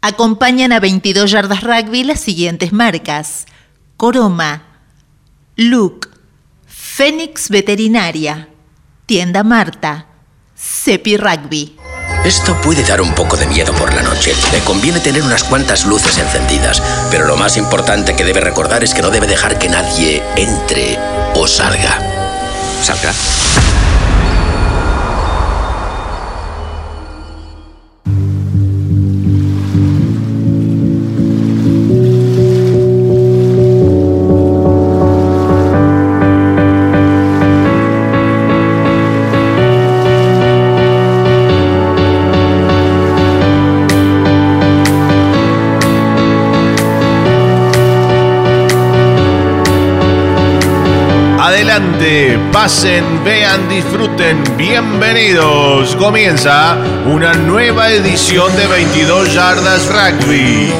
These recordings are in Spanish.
Acompañan a 22 yardas rugby las siguientes marcas. Coroma, Luke, Fénix Veterinaria, Tienda Marta, Cepi Rugby. Esto puede dar un poco de miedo por la noche. Le conviene tener unas cuantas luces encendidas, pero lo más importante que debe recordar es que no debe dejar que nadie entre o salga. ¿Salga? Pasen, vean, disfruten, bienvenidos. Comienza una nueva edición de 22 Yardas Rugby.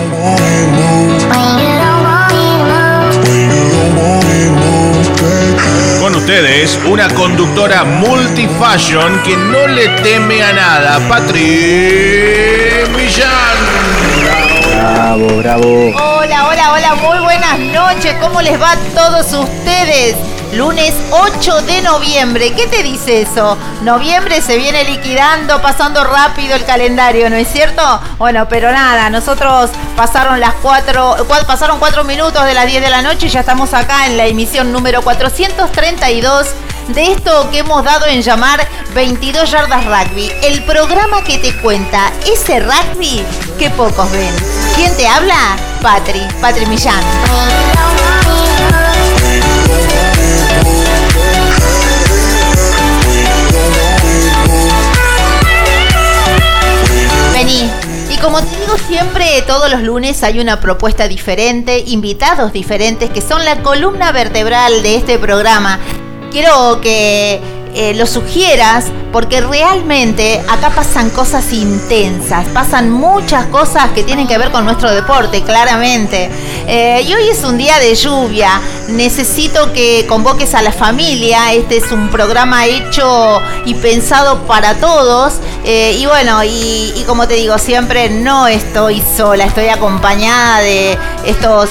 Con ustedes, una conductora multifashion que no le teme a nada, Patri Millán. Bravo, bravo. Hola, hola, hola, muy buenas noches. ¿Cómo les va a todos ustedes? Lunes 8 de noviembre. ¿Qué te dice eso? Noviembre se viene liquidando, pasando rápido el calendario, ¿no es cierto? Bueno, pero nada, nosotros pasaron las 4, pasaron 4 minutos de las 10 de la noche y ya estamos acá en la emisión número 432 de esto que hemos dado en llamar 22 yardas rugby, el programa que te cuenta ese rugby que pocos ven. ¿Quién te habla? Patri, Patri Millán. Como te digo siempre, todos los lunes hay una propuesta diferente, invitados diferentes que son la columna vertebral de este programa. Quiero que eh, lo sugieras porque realmente acá pasan cosas intensas, pasan muchas cosas que tienen que ver con nuestro deporte, claramente. Eh, y hoy es un día de lluvia, necesito que convoques a la familia, este es un programa hecho y pensado para todos. Eh, y bueno, y como te digo, siempre no estoy sola, estoy acompañada de estos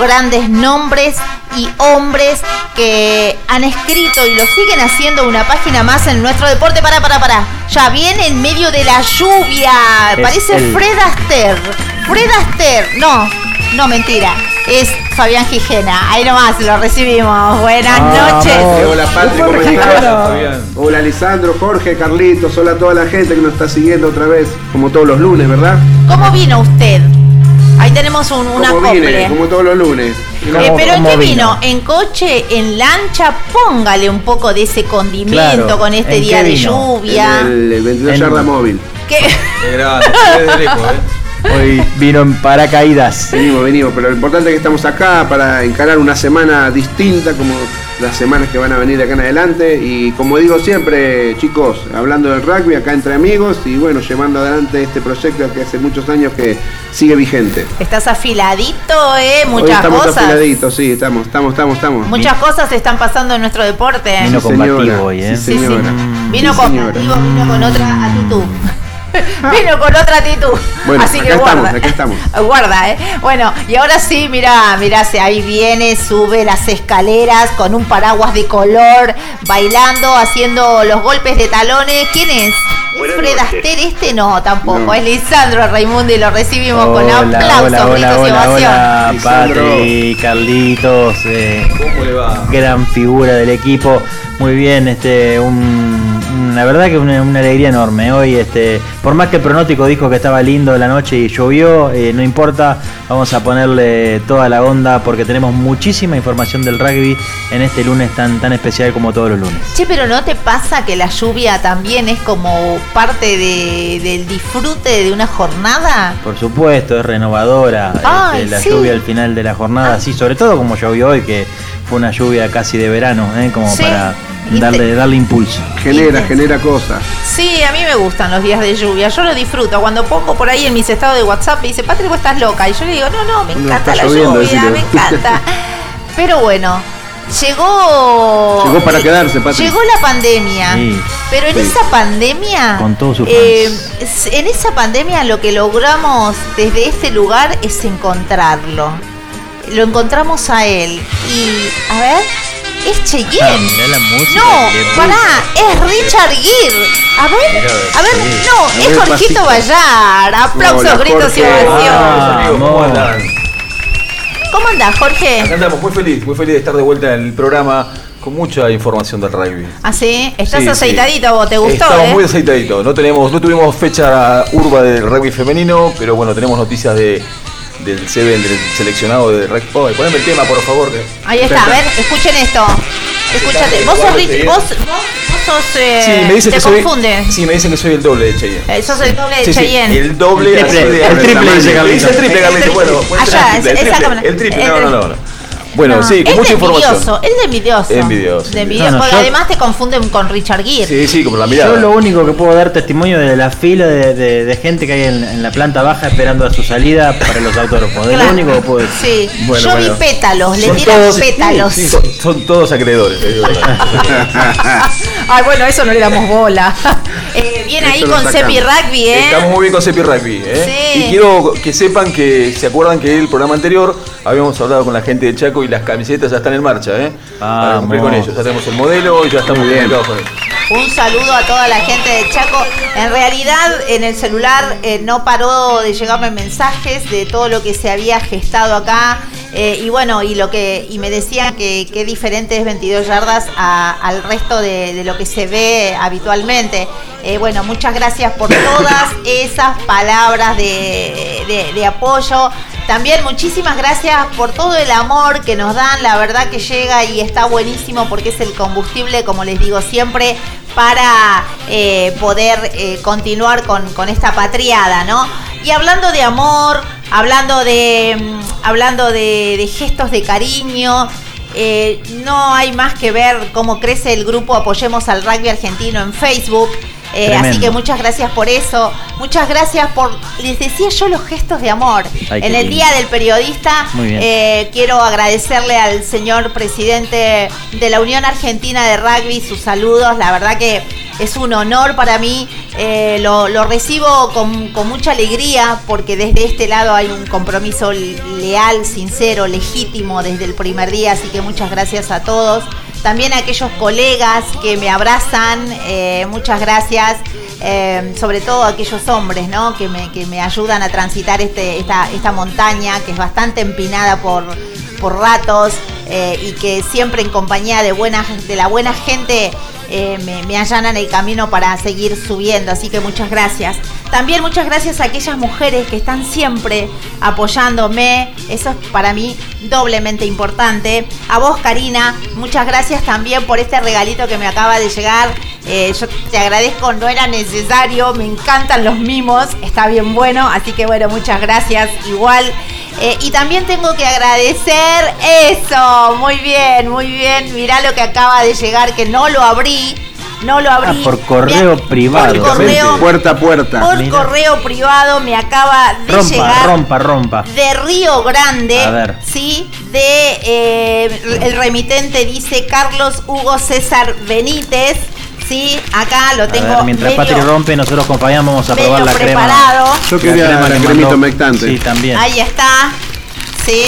grandes nombres y hombres que han escrito y lo siguen haciendo una página más en nuestro deporte. Para, para, para. Ya viene en medio de la lluvia. Parece Fred Astaire. Fred Astaire. No, no, mentira. Es Fabián Gijena. Ahí nomás lo recibimos. Buenas noches. Hola, Patrick. ¿Cómo estás? Hola, Lisandro, Jorge, Carlitos. Hola a toda la gente que nos está siguiendo otra vez, como todos los lunes, ¿verdad? ¿Cómo vino usted? Ahí tenemos un, una como como todos los lunes. Eh, pero ¿en qué vino? ¿En coche? ¿En lancha? Póngale un poco de ese condimento con este día de lluvia. En el, 22 yarda móvil. ¿Qué? Era, ¿eh? Hoy vino en paracaídas. Venimos, venimos, pero lo importante es que estamos acá para encarar una semana distinta, como las semanas que van a venir de acá en adelante. Y como digo siempre, chicos, hablando del rugby acá entre amigos y bueno, llevando adelante este proyecto que hace muchos años que sigue vigente. Estás afiladito, ¿eh? Muchas estamos cosas. afiladitos, sí, estamos, estamos, estamos, estamos. Muchas cosas están pasando en nuestro deporte. Vino combativo hoy, ¿eh? Sí, señora. Vino, con, vino con otra actitud. Vino con otra actitud. Bueno, Así acá que estamos, guarda. acá estamos. Guarda, ¿eh? Bueno, y ahora sí, mira, mira, se- ahí viene, sube las escaleras con un paraguas de color, bailando, haciendo los golpes de talones. ¿Quién es? ¿Es Fred Astaire este? No, tampoco. No. Es Lisandro Raimundo y lo recibimos con aplausos, hola, hola, gritos y hola. Patri, Carlitos, eh, ¿Cómo le va? gran figura del equipo. Muy bien, este, un- la verdad que una, una alegría enorme. Hoy, este, por más que el pronóstico dijo que estaba lindo la noche y llovió, eh, no importa, vamos a ponerle toda la onda porque tenemos muchísima información del rugby en este lunes tan, tan especial como todos los lunes. Che, pero ¿no te pasa que la lluvia también es como parte de- del disfrute de una jornada? Por supuesto, es renovadora Ay, este, la sí. lluvia al final de la jornada, Ah. sí, sobre todo como llovió hoy, que fue una lluvia casi de verano, ¿eh? como Sí. para Te- darle impulso. Genera, Intenso. genera cosas. Sí, a mí me gustan los días de lluvia, yo lo disfruto. Cuando pongo por ahí en mis estados de WhatsApp me dice, Patri, vos estás loca. Y yo le digo, no, no, me encanta la lloviendo, lluvia, me encanta. Pero bueno, llegó... Llegó para quedarse, Patri. Llegó la pandemia. Sí. Pero en Sí. esa pandemia... Con todos sus eh, en esa pandemia lo que logramos desde este lugar es encontrarlo. Lo encontramos a él. Y, a ver, es Ah, Cheyenne. mirá la música No, pará, es Richard Gere. A ver, Mirá, a ver, sí. no, es Jorgito. Vallar. Aplausos, Hola, gritos y ovación. Ah, ¿cómo amor. andan? ¿Cómo andás, Jorge? Acá andamos muy feliz, muy feliz de estar de vuelta en el programa con mucha información del rugby. ¿Ah, sí? ¿Estás Sí, sí. aceitadito vos? ¿Te gustó, Estamos eh? muy aceitaditos. No tenemos, no tuvimos fecha urba del rugby femenino, pero bueno, tenemos noticias de del Seven, del seleccionado de rugby. Oh, poneme el tema, por favor. que- Ahí está, a ver, escuchen esto. Escúchate, vos sos Rich, vos, vos, vos sos, eh, Sí, me dicen te que soy. confunden. Sí, me dicen que soy el doble de Cheyenne. Eh, sos el doble de Sí, sí, Cheyenne. el doble El así triple, de- el triple, dice el triple, triple. Bueno, Allá, el triple, el triple, el triple, El no, no, triple. no. Bueno, No, sí, con es mucha de información. envidioso, Es de envidioso. Envidioso. De envidioso, No, no, porque yo- además te confunden con Richard Gere. Sí, sí, como la mirada. Yo lo único que puedo dar testimonio de la fila de, de- de gente que hay en, en la planta baja esperando a su salida para los autógrafos. Es Claro. lo único que puedo decir. Sí, Bueno, yo bueno. vi pétalos, le tiran todos- pétalos. sí, son, son todos acreedores. Ay, bueno, eso no le damos bola. Eh, bien ahí Eso con. Sepi Rugby, ¿eh? Estamos muy bien con Sepi Rugby. ¿eh? Sí. Y quiero que sepan que se acuerdan que el programa anterior habíamos hablado con la gente de Chaco y las camisetas ya están en marcha. ¿eh? Para cumplir con Vamos. ellos. Ya tenemos el modelo y ya estamos Muy bien. con ellos. Un saludo a toda la gente de Chaco. En realidad, en el celular eh, no paró de llegarme mensajes de todo lo que se había gestado acá. eh, y bueno, y lo que y me decían que qué diferente es 22 yardas a- al resto de, de lo que se ve habitualmente. Eh, bueno, muchas gracias por todas esas palabras de, de- de apoyo. También muchísimas gracias por todo el amor que nos dan. La verdad que llega y está buenísimo porque es el combustible, como les digo siempre, para eh, poder eh, continuar con, con esta patriada, ¿no? Y hablando de amor, hablando de, mm, hablando de, de gestos de cariño, eh, no hay más que ver cómo crece el grupo Apoyemos al Rugby Argentino en Facebook. Eh, así que muchas gracias por eso. Muchas gracias por, les decía yo, los gestos de amor. Ay, en el lindo. Día del Periodista, eh, quiero agradecerle al señor presidente de la Unión Argentina de Rugby sus saludos. La verdad que es un honor para mí. Eh, lo, lo recibo con, con mucha alegría porque desde este lado hay un compromiso leal, sincero, legítimo desde el primer día. Así que muchas gracias a todos. También a aquellos colegas que me abrazan, eh, muchas gracias. Eh, sobre todo a aquellos hombres, ¿no? Que me, que me ayudan a transitar este, esta, esta montaña que es bastante empinada por, por ratos eh, y que siempre en compañía de, de la buena gente eh, me, me allanan el camino para seguir subiendo. Así que muchas gracias. También muchas gracias a aquellas mujeres que están siempre apoyándome. Eso es para mí doblemente importante. A vos, Karina, muchas gracias también por este regalito que me acaba de llegar. Eh, yo te agradezco, no era necesario, me encantan los mimos, está bien bueno, así que bueno, muchas gracias igual. Eh, y también tengo que agradecer eso, muy bien, muy bien, mirá lo que acaba de llegar, que no lo abrí, no lo abrí. Ah, por correo Me- privado. Por correo, Puerta a puerta. por Mira. correo privado me acaba de Rompa, llegar rompa, rompa. de Río Grande, A ver. sí, de eh, el remitente dice Carlos Hugo César Benítez, Sí, acá lo A tengo. ver, mientras medio- Patri rompe, nosotros acompañamos, vamos a probar la preparado. crema. Yo quería crema la que cremita humectante. Sí, también. Ahí está. Sí.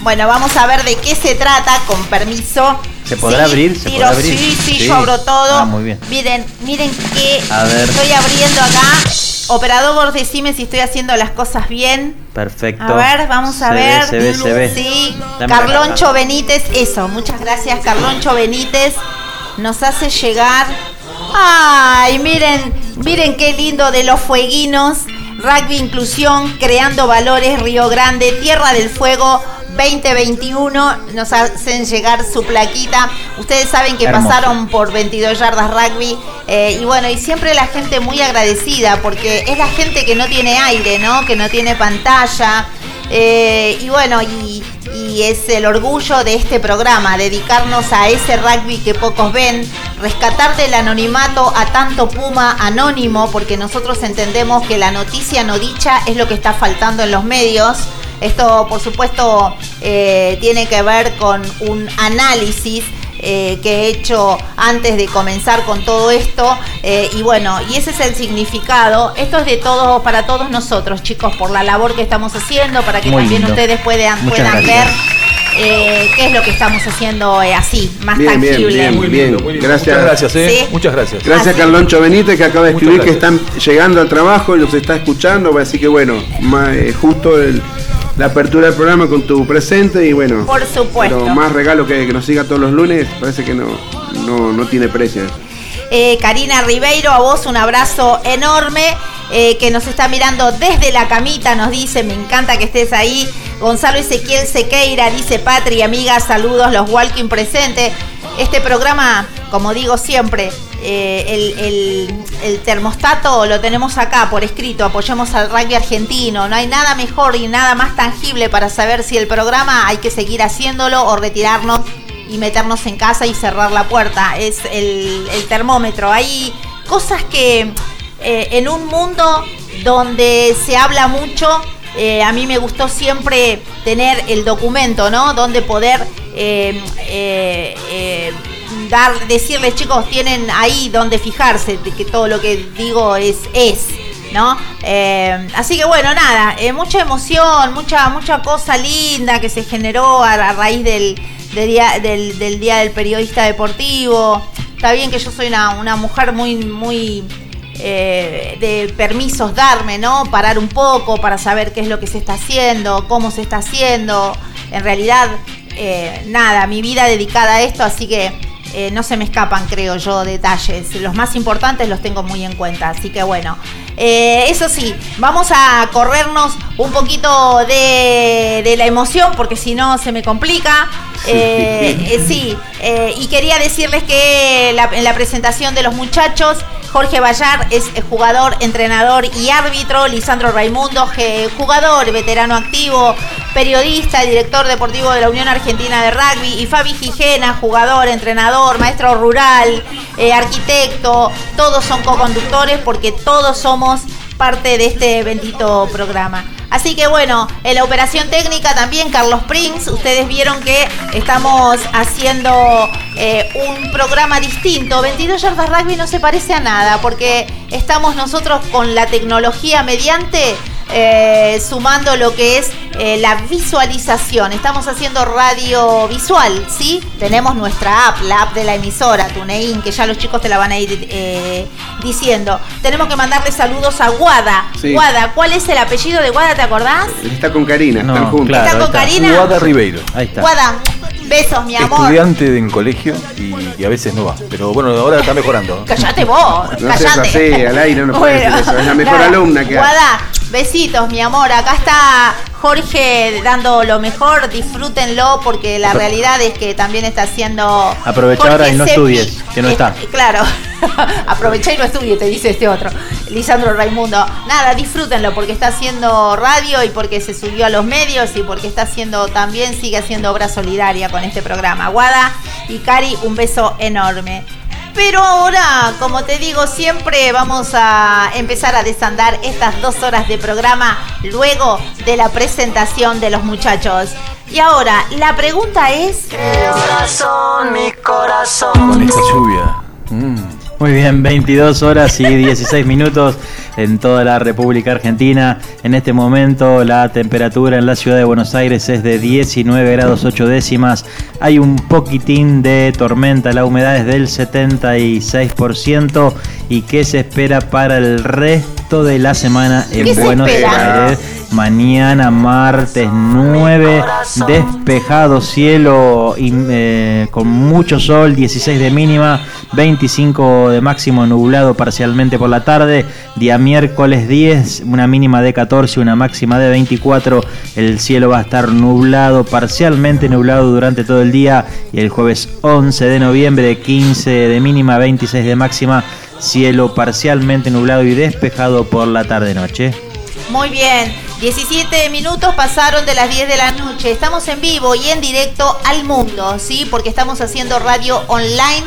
Bueno, vamos a ver de qué se trata, con permiso. ¿Se podrá Sí, abrir? ¿Se tiro, podrá abrir? Sí, sí, Sí. yo abro todo. Ah, muy bien. Miren, miren que A ver. estoy abriendo acá. Operador, vos decime si estoy haciendo las cosas bien. Perfecto. A ver, vamos a Se ve, ver. se ve, se ve. Sí, Dame la Carloncho. Benítez, eso, muchas gracias. Carloncho Benítez nos hace llegar. Ay, miren, miren qué lindo de los fueguinos. Rugby Inclusión, Creando Valores, Río Grande, Tierra del Fuego 2021. Nos hacen llegar su plaquita. Ustedes saben que Hermoso. pasaron por 22 yardas rugby. eh, y bueno, y siempre la gente muy agradecida porque es la gente que no tiene aire, ¿no? Que no tiene pantalla. Eh, y bueno, y, es el orgullo de este programa, dedicarnos a ese rugby que pocos ven, rescatar del anonimato a tanto Puma anónimo, porque nosotros entendemos que la noticia no dicha es lo que está faltando en los medios. Esto, por supuesto, eh, tiene que ver con un análisis eh, que he hecho antes de comenzar con todo esto. eh, y bueno, y ese es el significado. Esto es de todos, para todos nosotros, chicos, por la labor que estamos haciendo, para que Muy también lindo. ustedes puedan, Muchas puedan ver eh, qué es lo que estamos haciendo eh, así, más Bien, bien, tangible. bien, Muy lindo, muy lindo. Gracias. Muchas gracias, eh. Sí. Muchas gracias. Gracias Así. Carloncho Benítez que acaba de escribir que están llegando al trabajo y los está escuchando, así que bueno, eh, justo el- la apertura del programa con tu presente y bueno, Por supuesto. pero más regalo que, que nos siga todos los lunes, parece que no, no, no tiene precio. Eh, Karina Ribeiro, a vos un abrazo enorme. eh, que nos está mirando desde la camita, nos dice, me encanta que estés ahí. Gonzalo Ezequiel Sequeira dice, Patri, amiga, saludos, los Walking presentes. Este programa, como digo siempre, eh, el, el- termostato lo tenemos acá por escrito, apoyemos al rugby argentino. No hay nada mejor y nada más tangible para saber si el programa hay que seguir haciéndolo o retirarnos y meternos en casa y cerrar la puerta. Es el, termómetro. Hay cosas que eh, en un mundo donde se habla mucho, eh, a mí me gustó siempre tener el documento, ¿no? Donde poder dar, decirles, chicos, tienen ahí donde fijarse, que todo lo que digo es es. ¿No? Eh, así que bueno, nada, eh, mucha emoción, mucha, mucha cosa linda que se generó a, a raíz del, del día, del, Periodista Deportivo. Está bien que yo soy una, mujer muy, muy eh, de permisos darme, ¿no? Parar un poco para saber qué es lo que se está haciendo, cómo se está haciendo. En realidad, nada, mi vida dedicada a esto, así que eh, no se me escapan, creo yo, detalles. Los más importantes los tengo muy en cuenta, así que bueno. Eh, eso sí, vamos a corrernos un poquito de, de la emoción, porque si no se me complica. Eh, eh, sí, eh, y quería decirles que la- en la presentación de los muchachos, Jorge Bayar es jugador, entrenador y árbitro, Lisandro Raimundo, jugador, veterano activo, periodista, director deportivo de la Unión Argentina de Rugby, y Fabi Gijena, jugador, entrenador, maestro rural, eh, arquitecto, todos son co-conductores porque todos somos parte de este bendito programa. Así que bueno, en la operación técnica también Carlos Prince, ustedes vieron que estamos haciendo eh, un programa distinto. 22 yardas rugby no se parece a nada porque estamos nosotros con la tecnología mediante eh, sumando lo que es eh, la visualización. Estamos haciendo radio visual, ¿sí? Tenemos nuestra app, la app de la emisora, TuneIn, que ya los chicos te la van a ir eh, diciendo. Tenemos que mandarle saludos a Guada. Sí. Guada, ¿cuál es el apellido de Guada? ¿Te acordás? Está con Karina, No, están juntos. claro. ¿Está con está. Karina? Guada Ribeiro. Ahí está. Guada, besos, mi amor. Estudiante de en colegio y, y a veces no va. Pero bueno, ahora está mejorando. Callate vos, No seas callate. así, al aire no puedes decir eso, es la mejor alumna que hay. Guada, besitos, mi amor. Acá está Jorge dando lo mejor, disfrútenlo porque la realidad es que también está haciendo. Aprovecha ahora y no estudies, que no Eh, está. claro, aprovecha y no estudie, te dice este otro, Lisandro Raimundo. Nada, disfrútenlo porque está haciendo radio y porque se subió a los medios y porque está haciendo también, sigue haciendo obra solidaria con este programa. Guada y Cari, un beso enorme. Pero ahora, como te digo, siempre vamos a empezar a desandar estas dos horas de programa luego de la presentación de los muchachos. Y ahora, la pregunta es... Con esta lluvia. Mm. Muy Muy bien, 22 horas y 16 minutos en toda la República Argentina. En este momento la temperatura en la ciudad de Buenos Aires es de 19 grados 8 décimas. Hay un poquitín de tormenta, la humedad es del 76% y qué se espera para el resto de la semana en Buenos Aires. Mañana martes 9, despejado cielo eh, con mucho sol, 16 de mínima, 25 de máximo nublado parcialmente por la tarde. Día miércoles 10, una mínima de 14, una máxima de 24. El cielo va a estar nublado, parcialmente nublado durante todo el día. Y el jueves 11 de noviembre, 15 de mínima, 26 de máxima. Cielo parcialmente nublado y despejado por la tarde-noche. Muy bien, 17 minutos pasaron de las 10 de la noche. Estamos en vivo y en directo al mundo, ¿sí? Porque estamos haciendo radio online,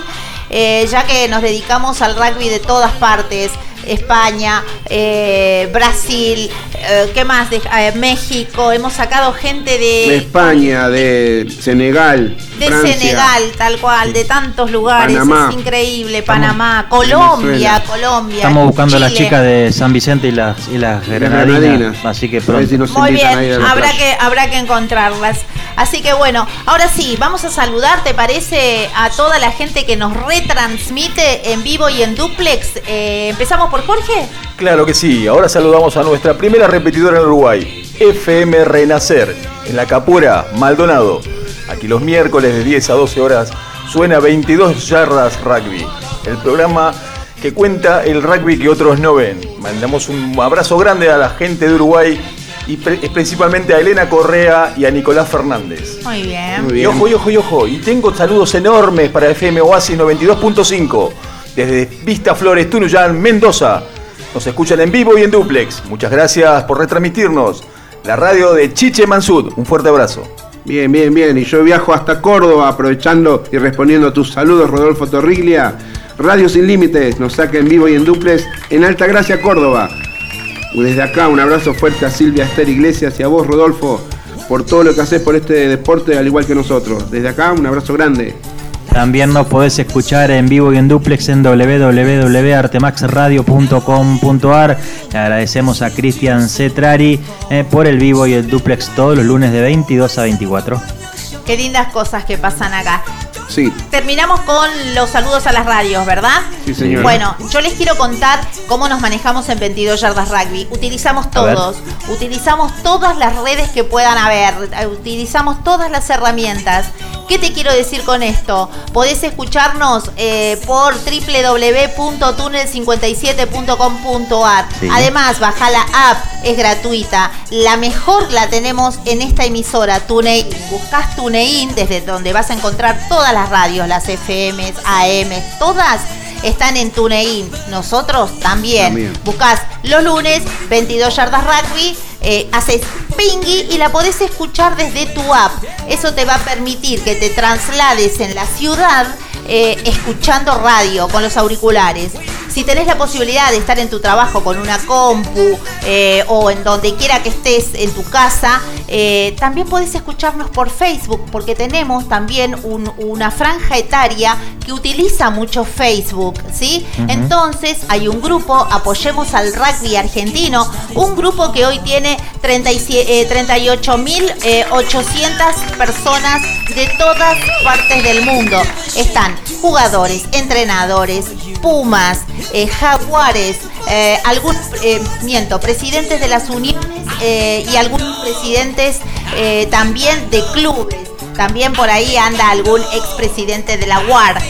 eh, ya que nos dedicamos al rugby de todas partes. España, eh, Brasil, eh, ¿qué más? De, eh, México, hemos sacado gente de... España, de Senegal. De Senegal, tal cual, de tantos lugares, es increíble, Panamá, Colombia, Colombia. Estamos buscando a las chicas de San Vicente y las, y las granadinas, así que pronto. Muy bien, habrá que, habrá que encontrarlas. Así que bueno, ahora sí, vamos a saludar, ¿te parece? A toda la gente que nos retransmite en vivo y en duplex. empezamos por Jorge. Claro que sí, ahora saludamos a nuestra primera repetidora en Uruguay, FM Renacer, en la Capura, Maldonado. Aquí los miércoles de 10 a 12 horas suena 22 yardas rugby, el programa que cuenta el rugby que otros no ven. Mandamos un abrazo grande a la gente de Uruguay y principalmente a Elena Correa y a Nicolás Fernández. Muy bien. Y ojo, y ojo, y ojo. Y tengo saludos enormes para FM Oasis 92.5 desde Vista Flores, Tunuyán, Mendoza. Nos escuchan en vivo y en duplex. Muchas gracias por retransmitirnos. La radio de Chiche Mansud. Un fuerte abrazo. Bien, bien, bien. Y yo viajo hasta Córdoba aprovechando y respondiendo a tus saludos, Rodolfo Torriglia. Radio Sin Límites nos saca en vivo y en duplex en Alta Gracia, Córdoba. Desde acá un abrazo fuerte a Silvia Esther Iglesias y a vos, Rodolfo, por todo lo que haces por este deporte al igual que nosotros. Desde acá un abrazo grande. También nos podés escuchar en vivo y en duplex en www.artemaxradio.com.ar. Le agradecemos a Cristian Cetrari eh, por el vivo y el duplex todos los lunes de 22 a 24. Qué lindas cosas que pasan acá. Sí. Terminamos con los saludos a las radios, ¿verdad? Sí, señor. Bueno, yo les quiero contar cómo nos manejamos en 22 Yardas Rugby. Utilizamos todos, utilizamos todas las redes que puedan haber, utilizamos todas las herramientas. ¿Qué te quiero decir con esto? Podés escucharnos eh, por www.tunnel57.com.ar. Además, baja la app, es gratuita. La mejor la tenemos en esta emisora, TuneIn. Buscás TuneIn, desde donde vas a encontrar todas las radios, las FM, AM, todas están en TuneIn. Nosotros también. Buscás los lunes, 22 yardas rugby eh, haces pingui y la podés escuchar desde tu app. Eso te va a permitir que te traslades en la ciudad eh, escuchando radio con los auriculares. Si tenés la posibilidad de estar en tu trabajo con una compu eh, o en donde quiera que estés en tu casa, eh, también podés escucharnos por Facebook porque tenemos también una franja etaria que utiliza mucho Facebook, ¿sí? Entonces hay un grupo, apoyemos al rugby argentino, un grupo que hoy tiene 38.800 personas de todas partes del mundo. Están jugadores, entrenadores, pumas, eh, jaguares, eh, eh, miento, presidentes de las uniones y algunos presidentes también de clubes. También por ahí anda algún expresidente de la UAR.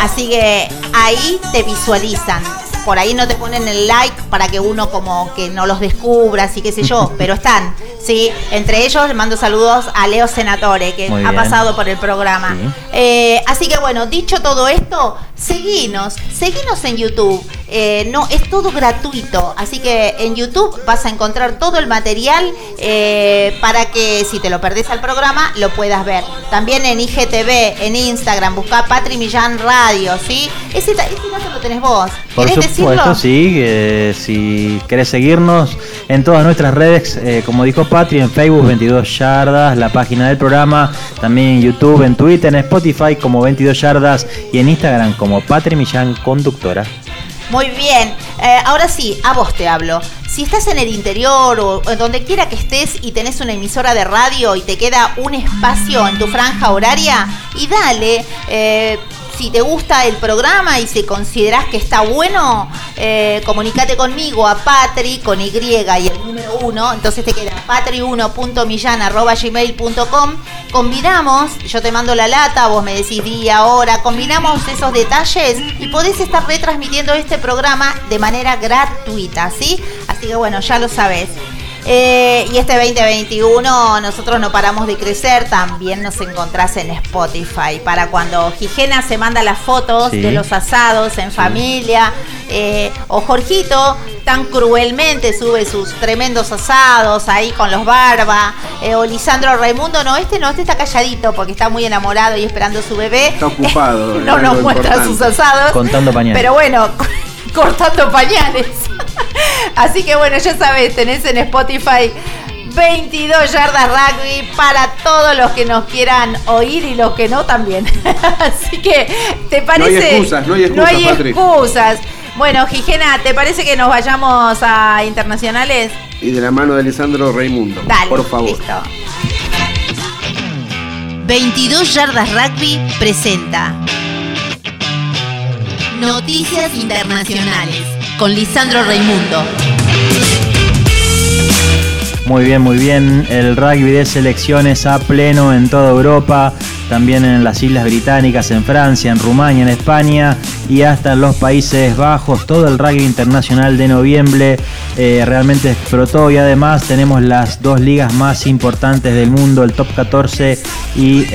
así que ahí te visualizan por ahí no te ponen el like para que uno como que no los descubra, así que sé yo, pero están, ¿sí? Entre ellos le mando saludos a Leo Senatore, que ha pasado por el programa. Eh, así que bueno, dicho todo esto, seguinos, seguinos en YouTube. Eh, no, es todo gratuito, así que en YouTube vas a encontrar todo el material eh, para que si te lo perdés al programa lo puedas ver. También en IGTV, en Instagram, busca Patri Millán Radio, ¿sí? Ese, ese dato lo tenés vos. Por supuesto, sí. si querés seguirnos en todas nuestras redes, eh, como dijo Patri, en Facebook 22 Yardas, la página del programa, también en YouTube, en Twitter, en Spotify como 22 Yardas y en Instagram como como Patri Millán, conductora. Muy bien, eh, ahora sí, a vos te hablo. Si estás en el interior o, donde quiera que estés y tenés una emisora de radio y te queda un espacio en tu franja horaria, y dale, eh, si te gusta el programa y si considerás que está bueno, eh, comunicate conmigo a Patri con Y y el número 1. Entonces te queda patri1.millan.gmail.com. Combinamos, yo te mando la lata, vos me decís día, hora, combinamos esos detalles y podés estar retransmitiendo este programa de manera gratuita, ¿sí? Así que bueno, ya lo sabés. Eh, y este 2021 nosotros no paramos de crecer, también nos encontrás en Spotify para cuando Gigena se manda las fotos Sí. de los asados en familia, eh, o Jorgito tan cruelmente sube sus tremendos asados ahí con los barba, eh, o Lisandro Raimundo, no, este no, este está calladito porque está muy enamorado y esperando su bebé. Está ocupado, no nos lo muestra importante. sus asados. Contando pañales. Pero bueno, cortando pañales. Así que bueno, ya sabes, tenés en Spotify 22 yardas rugby para todos los que nos quieran oír y los que no también. Así que, ¿te parece? excusas, no hay excusas, Patri. excusas. Bueno, Gigena, ¿te parece que nos vayamos a internacionales? Y de la mano de Lisandro Raimundo. Dale, por favor. listo. 22 Yardas Rugby presenta Noticias Internacionales con Lisandro Raimundo. Muy bien, muy bien. El rugby de selecciones a pleno en toda Europa, también en las Islas Británicas, en Francia, en Rumania, en España y hasta en los Países Bajos. Todo el rugby internacional de noviembre eh, realmente explotó y además tenemos las dos ligas más importantes del mundo, el Top 14 y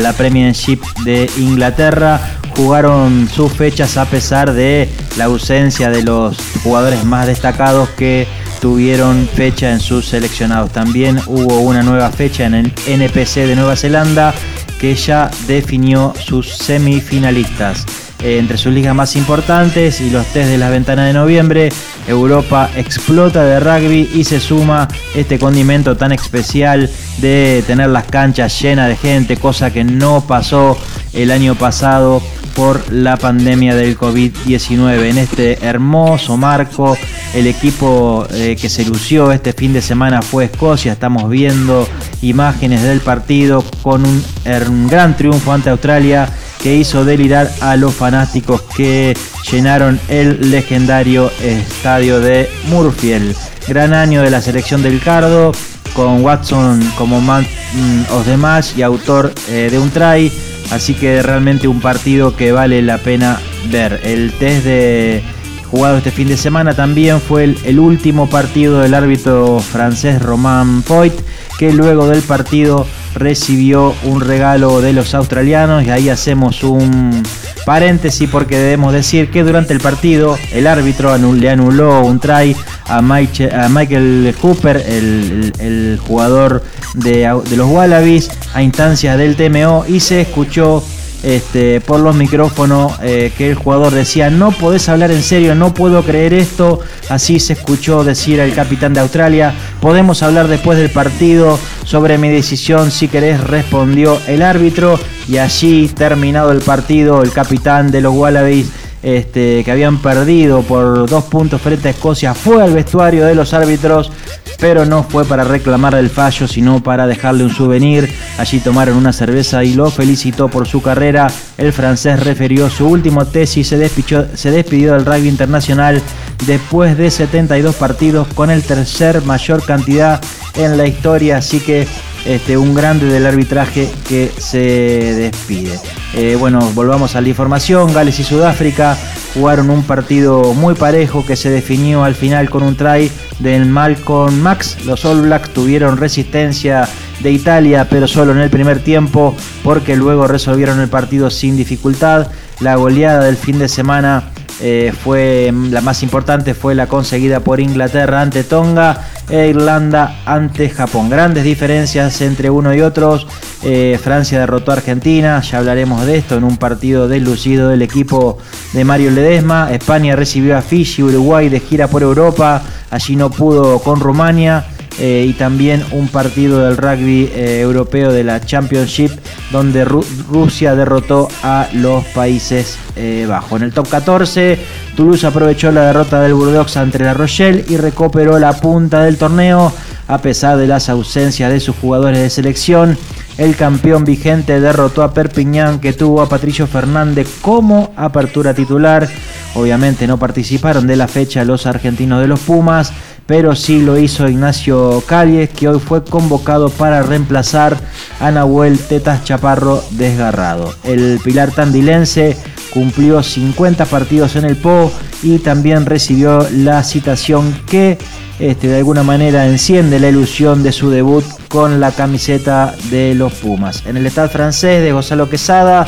la Premiership de Inglaterra. Jugaron sus fechas a pesar de la ausencia de los jugadores más destacados que tuvieron fecha en sus seleccionados. También hubo una nueva fecha en el NPC de Nueva Zelanda que ya definió sus semifinalistas. Eh, entre sus ligas más importantes y los test de la ventana de noviembre, Europa explota de rugby y se suma este condimento tan especial de tener las canchas llenas de gente, cosa que no pasó el año pasado por la pandemia del COVID-19. En este hermoso marco, el equipo eh, que se lució este fin de semana fue Escocia. Estamos viendo imágenes del partido con un, un gran triunfo ante Australia que hizo delirar a los fanáticos que llenaron el legendario estadio de Murfield. Gran año de la selección del Cardo, con Watson como man mm, of the match y autor eh, de un try. Así que realmente un partido que vale la pena ver. El test de jugado este fin de semana también fue el, el último partido del árbitro francés Romain Poit, que luego del partido recibió un regalo de los australianos y ahí hacemos un paréntesis porque debemos decir que durante el partido el árbitro le anuló un try a, Michael Cooper, el, jugador de, de los Wallabies, a instancias del TMO y se escuchó este, por los micrófonos eh, que el jugador decía no podés hablar en serio, no puedo creer esto. Así se escuchó decir al capitán de Australia, podemos hablar después del partido sobre mi decisión si querés, respondió el árbitro. Y allí, terminado el partido, el capitán de los Wallabies este, que habían perdido por dos puntos frente a Escocia, fue al vestuario de los árbitros, pero no fue para reclamar el fallo, sino para dejarle un souvenir. Allí tomaron una cerveza y lo felicitó por su carrera. El francés refirió su último tesis, se se despidió del rugby internacional después de 72 partidos con el tercer mayor cantidad en la historia, así que este, un grande del arbitraje que se despide. Eh, bueno, volvamos a la información. Gales y Sudáfrica jugaron un partido muy parejo que se definió al final con un try del Malcolm Max. Los All Blacks tuvieron resistencia de Italia, pero solo en el primer tiempo, porque luego resolvieron el partido sin dificultad. La goleada del fin de semana eh, fue la más importante fue la conseguida por Inglaterra ante Tonga e Irlanda ante Japón. Grandes diferencias entre uno y otros. Eh, Francia derrotó a Argentina, ya hablaremos de esto en un partido deslucido del equipo de Mario Ledesma. España recibió a Fiji, Uruguay de gira por Europa, allí no pudo con Rumania. Eh, y también un partido del rugby eh, europeo de la Championship donde Ru- Rusia derrotó a los Países eh, Bajos. En el top 14, Toulouse aprovechó la derrota del Bordeaux ante la Rochelle y recuperó la punta del torneo a pesar de las ausencias de sus jugadores de selección. El campeón vigente derrotó a Perpignan que tuvo a Patricio Fernández como apertura titular. Obviamente no participaron de la fecha los argentinos de los Pumas, pero sí lo hizo Ignacio Calles, que hoy fue convocado para reemplazar a Nahuel Tetas Chaparro desgarrado. El Pilar Tandilense cumplió 50 partidos en el PO y también recibió la citación que este, de alguna manera enciende la ilusión de su debut con la camiseta de los Pumas. En el estado francés de Gonzalo Quesada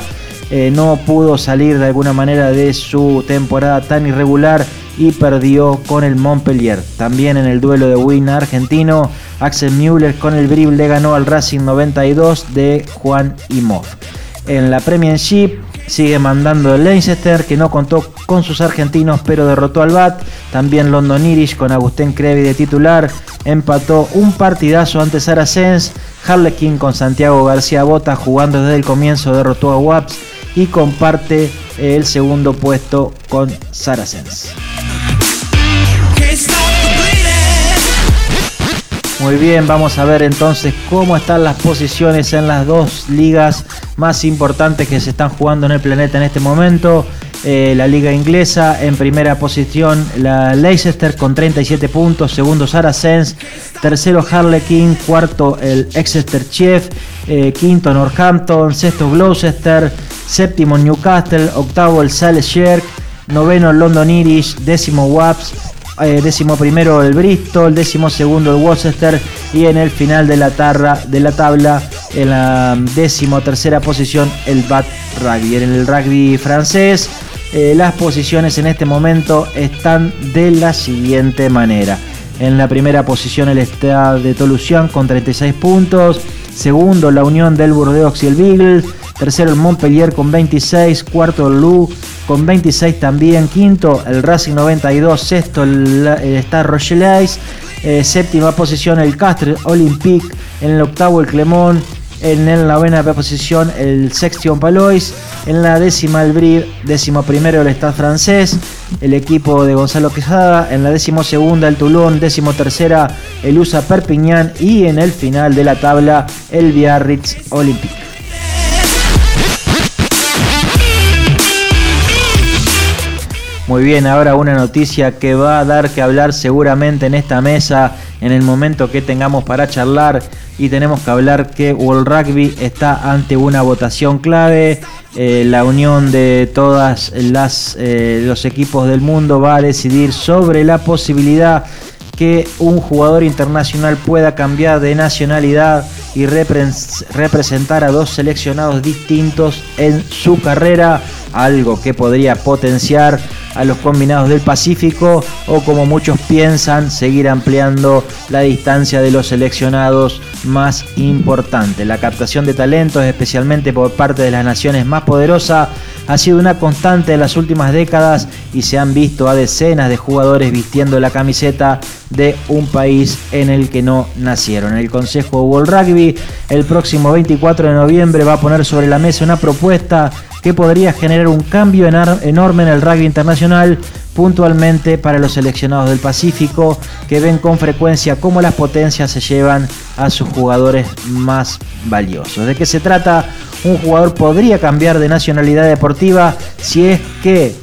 eh, no pudo salir de alguna manera de su temporada tan irregular y perdió con el Montpellier. También en el duelo de win argentino, Axel Müller con el Brib le ganó al Racing 92 de Juan Imov. En la Premiership sigue mandando el Leicester que no contó con sus argentinos pero derrotó al BAT. También London Irish con Agustín Crevi de titular empató un partidazo ante Saracens. Harlequin con Santiago García Bota jugando desde el comienzo derrotó a Waps y comparte el segundo puesto con Saracens. Muy bien, vamos a ver entonces cómo están las posiciones en las dos ligas más importantes que se están jugando en el planeta en este momento. Eh, la liga inglesa en primera posición, la Leicester con 37 puntos, segundo Saracens, tercero Harlequin, cuarto el Exeter Chief, eh, quinto Northampton, sexto Gloucester, séptimo Newcastle, octavo el Sale noveno London Irish, décimo Waps, eh, décimo primero el Bristol, décimo segundo el Worcester y en el final de la, tarra, de la tabla, en la décimo tercera posición el Bat Rugby. En el rugby francés, eh, las posiciones en este momento están de la siguiente manera. En la primera posición el Stade de Toulouse con 36 puntos. Segundo la Unión del Burdeos y el Beagle. Tercero el Montpellier con 26. Cuarto el Lou con 26 también. Quinto el Racing 92. Sexto el, el Stade Rochellais. Eh, séptima posición el Castres Olympique. En el octavo el Clermont. En la novena posición el Sextion Palois. En la décima el Brive. Décimo primero el Stade francés. El equipo de Gonzalo Quesada. En la décimo segunda el Toulon. Décimo tercera el USA Perpignan. Y en el final de la tabla el Biarritz Olympique. Muy bien, ahora una noticia que va a dar que hablar seguramente en esta mesa en el momento que tengamos para charlar y tenemos que hablar que World Rugby está ante una votación clave. Eh, la unión de todas las eh, los equipos del mundo va a decidir sobre la posibilidad que un jugador internacional pueda cambiar de nacionalidad y repre- representar a dos seleccionados distintos en su carrera, algo que podría potenciar a los combinados del Pacífico o como muchos piensan, seguir ampliando la distancia de los seleccionados más importantes. La captación de talentos, especialmente por parte de las naciones más poderosas, ha sido una constante en las últimas décadas y se han visto a decenas de jugadores vistiendo la camiseta de un país en el que no nacieron. El Consejo World Rugby el próximo 24 de noviembre va a poner sobre la mesa una propuesta que podría generar un cambio enorme en el rugby internacional, puntualmente para los seleccionados del Pacífico, que ven con frecuencia cómo las potencias se llevan a sus jugadores más valiosos. ¿De qué se trata? Un jugador podría cambiar de nacionalidad deportiva si es que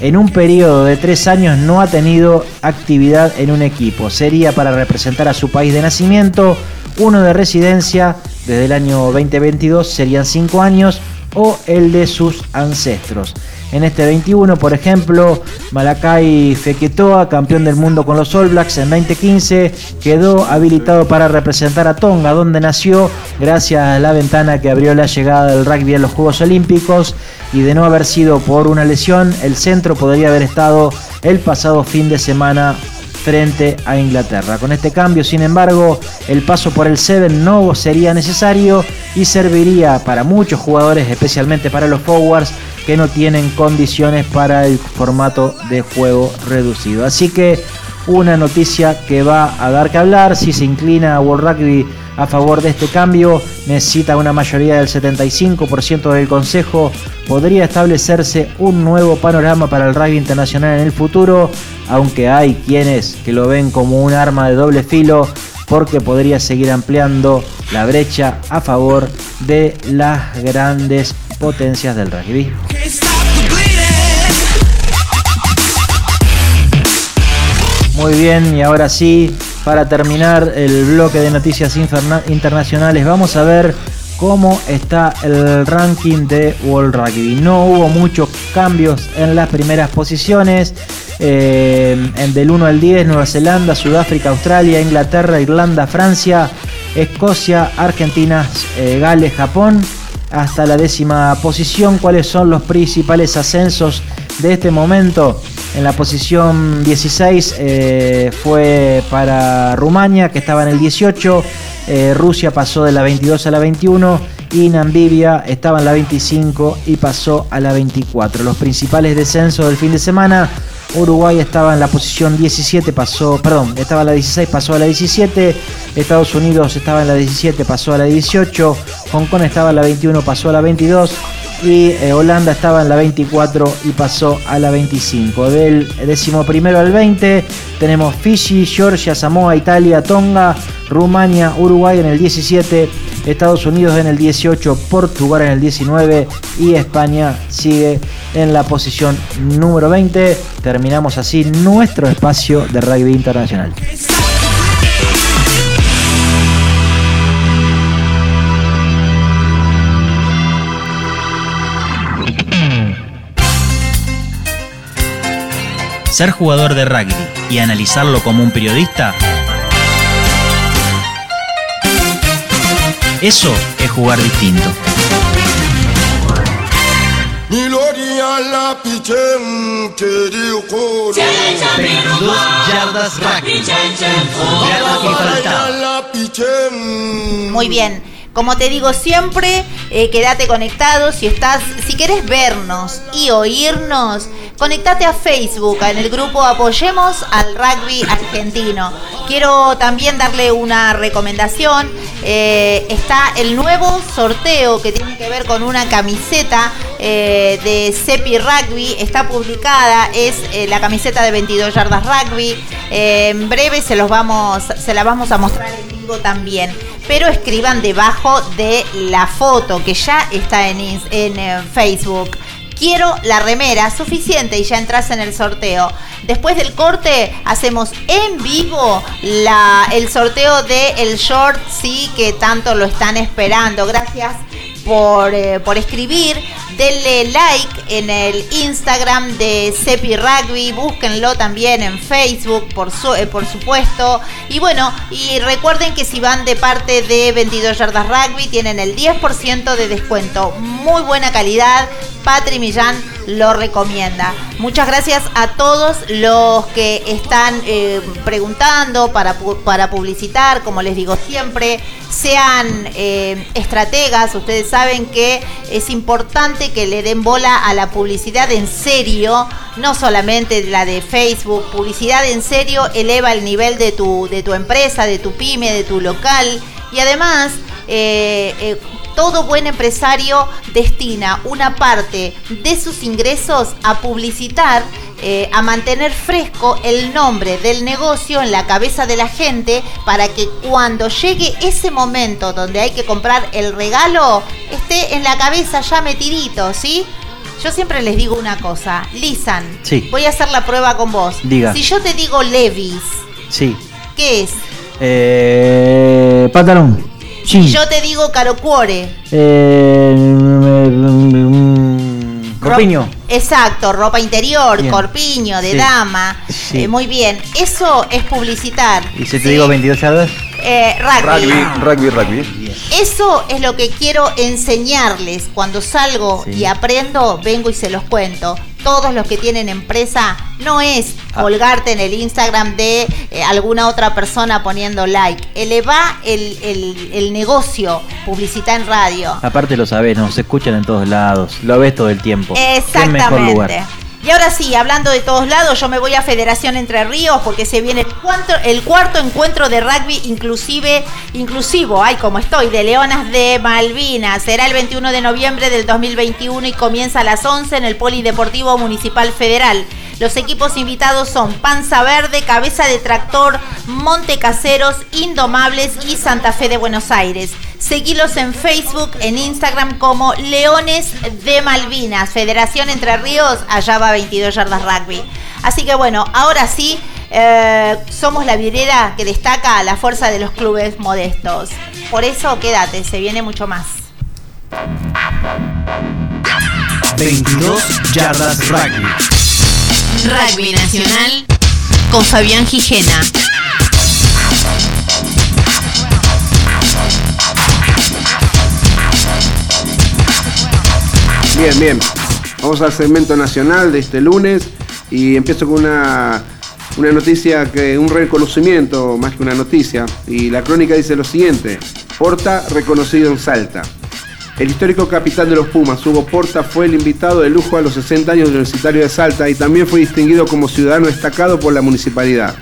en un periodo de tres años no ha tenido actividad en un equipo. Sería para representar a su país de nacimiento, uno de residencia desde el año 2022 serían cinco años o el de sus ancestros. En este 21, por ejemplo, Malakai Feketoa, campeón del mundo con los All Blacks en 2015, quedó habilitado para representar a Tonga, donde nació gracias a la ventana que abrió la llegada del rugby a los Juegos Olímpicos y de no haber sido por una lesión, el centro podría haber estado el pasado fin de semana frente a Inglaterra. Con este cambio, sin embargo, el paso por el Seven no sería necesario y serviría para muchos jugadores, especialmente para los forwards que no tienen condiciones para el formato de juego reducido. Así que una noticia que va a dar que hablar. Si se inclina World Rugby a favor de este cambio, necesita una mayoría del 75% del Consejo. Podría establecerse un nuevo panorama para el rugby internacional en el futuro, aunque hay quienes que lo ven como un arma de doble filo porque podría seguir ampliando la brecha a favor de las grandes potencias del rugby. Muy bien, y ahora sí, para terminar el bloque de noticias internacionales, vamos a ver cómo está el ranking de World Rugby. No hubo muchos cambios en las primeras posiciones. Eh, del 1 al 10, Nueva Zelanda, Sudáfrica, Australia, Inglaterra, Irlanda, Francia, Escocia, Argentina, eh, Gales, Japón. Hasta la décima posición, ¿cuáles son los principales ascensos de este momento? En la posición 16 eh, fue para Rumania, que estaba en el 18. Eh, Rusia pasó de la 22 a la 21 y Namibia estaba en la 25 y pasó a la 24. Los principales descensos del fin de semana. Uruguay estaba en la posición 17, pasó, perdón, estaba en la 16, pasó a la 17. Estados Unidos estaba en la 17, pasó a la 18. Hong Kong estaba en la 21, pasó a la 22 y eh, Holanda estaba en la 24 y pasó a la 25. Del décimo primero al 20 tenemos Fiji, Georgia, Samoa, Italia, Tonga, Rumania, Uruguay en el 17, Estados Unidos en el 18, Portugal en el 19 y España sigue en la posición número 20. Terminamos así nuestro espacio de rugby internacional. Ser jugador de rugby y analizarlo como un periodista, eso es jugar distinto. Muy bien. Como te digo siempre, eh, quédate conectado. Si estás, si querés vernos y oírnos, conectate a Facebook, en el grupo Apoyemos al Rugby Argentino. Quiero también darle una recomendación. Eh, está el nuevo sorteo que tiene que ver con una camiseta eh, de Cepi Rugby. Está publicada, es la camiseta de 22 yardas rugby. en breve se los vamos, se la vamos a mostrar en vivo también. Pero escriban debajo de la foto que ya está en, en Facebook quiero la remera, suficiente y ya entras en el sorteo. Después del corte hacemos en vivo la, el sorteo del el short, sí, que tanto lo están esperando. Gracias por, eh, por escribir. Denle like en el Instagram de Cepi Rugby, búsquenlo también en Facebook, por, eh, por supuesto. Y bueno, y recuerden que si van de parte de 22 Yardas Rugby, tienen el 10% de descuento. Muy buena calidad. Patri Millán lo recomienda. Muchas gracias a todos los que están eh, preguntando para, para publicitar, como les digo siempre, sean estrategas, ustedes saben que es que le den bola a la publicidad en serio, no solamente la de Facebook, publicidad en serio eleva el nivel de tu, de tu empresa, de tu pyme, de tu local. Y además eh, eh, todo buen empresario destina una parte de sus ingresos a publicitar, eh, a mantener fresco el nombre del negocio en la cabeza de la gente para que cuando llegue ese momento donde hay que comprar el regalo, esté en la cabeza ya metidito, ¿sí? Yo siempre les digo una cosa, Lisan, sí. voy a hacer la prueba con vos. Diga. Si yo te digo Levis, sí. ¿qué es? Eh, pantalón. Si yo te digo Carocuore. Eh, corpiño. Exacto, ropa interior, corpiño, de dama. Eh, muy bien. Eso es publicitar. ¿Y si te digo 22 yardas? Eh, rugby. Rugby, rugby, rugby. Eso es lo que quiero enseñarles. Cuando salgo y aprendo, vengo y se los cuento. Todos los que tienen empresa, no es ah. colgarte en el Instagram de eh, alguna otra persona poniendo like. Eleva el, el, negocio, publicita en radio. Aparte lo sabes, nos escuchan en todos lados, lo ves todo el tiempo. Exactamente. mejor lugar? Y ahora sí, hablando de todos lados, yo me voy a Federación Entre Ríos porque se viene el cuarto, encuentro de rugby inclusive, inclusivo, ay como estoy, de Leonas de Malvinas. Será el 21 de noviembre del 2021 y comienza a las 11 en el Polideportivo Municipal Federal. Los equipos invitados son Panza Verde, Cabeza de Tractor, Monte Caseros, Indomables y Santa Fe de Buenos Aires. Seguilos en Facebook, en Instagram como Leones de Malvinas, Federación Entre Ríos, allá va 22 yardas rugby. Así que bueno, ahora sí, eh, somos la virera que destaca la fuerza de los clubes modestos. Por eso quédate, se viene mucho más. 22 yardas rugby. Rugby Nacional con Fabián Gijena. Bien, bien. Vamos al segmento nacional de este lunes y empiezo con una, una noticia, que un reconocimiento más que una noticia. Y la crónica dice lo siguiente. Porta reconocido en Salta. El histórico capitán de los Pumas, Hugo Porta, fue el invitado de lujo a los 60 años Universitario de Salta y también fue distinguido como ciudadano destacado por la municipalidad.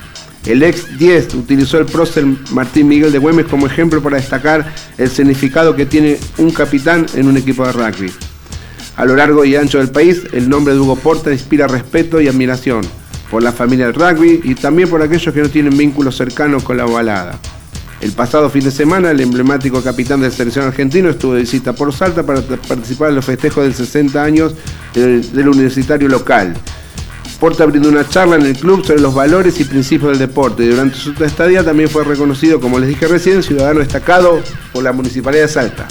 El ex 10 utilizó el prócer Martín Miguel de Güemes como ejemplo para destacar el significado que tiene un capitán en un equipo de rugby. A lo largo y ancho del país, el nombre de Hugo Porta inspira respeto y admiración por la familia del rugby y también por aquellos que no tienen vínculos cercanos con la balada. El pasado fin de semana, el emblemático capitán de la selección argentino estuvo de visita por Salta para participar en los festejos del 60 años del, del universitario local. Porta brindó una charla en el club sobre los valores y principios del deporte y durante su estadía también fue reconocido, como les dije recién, ciudadano destacado por la Municipalidad de Salta.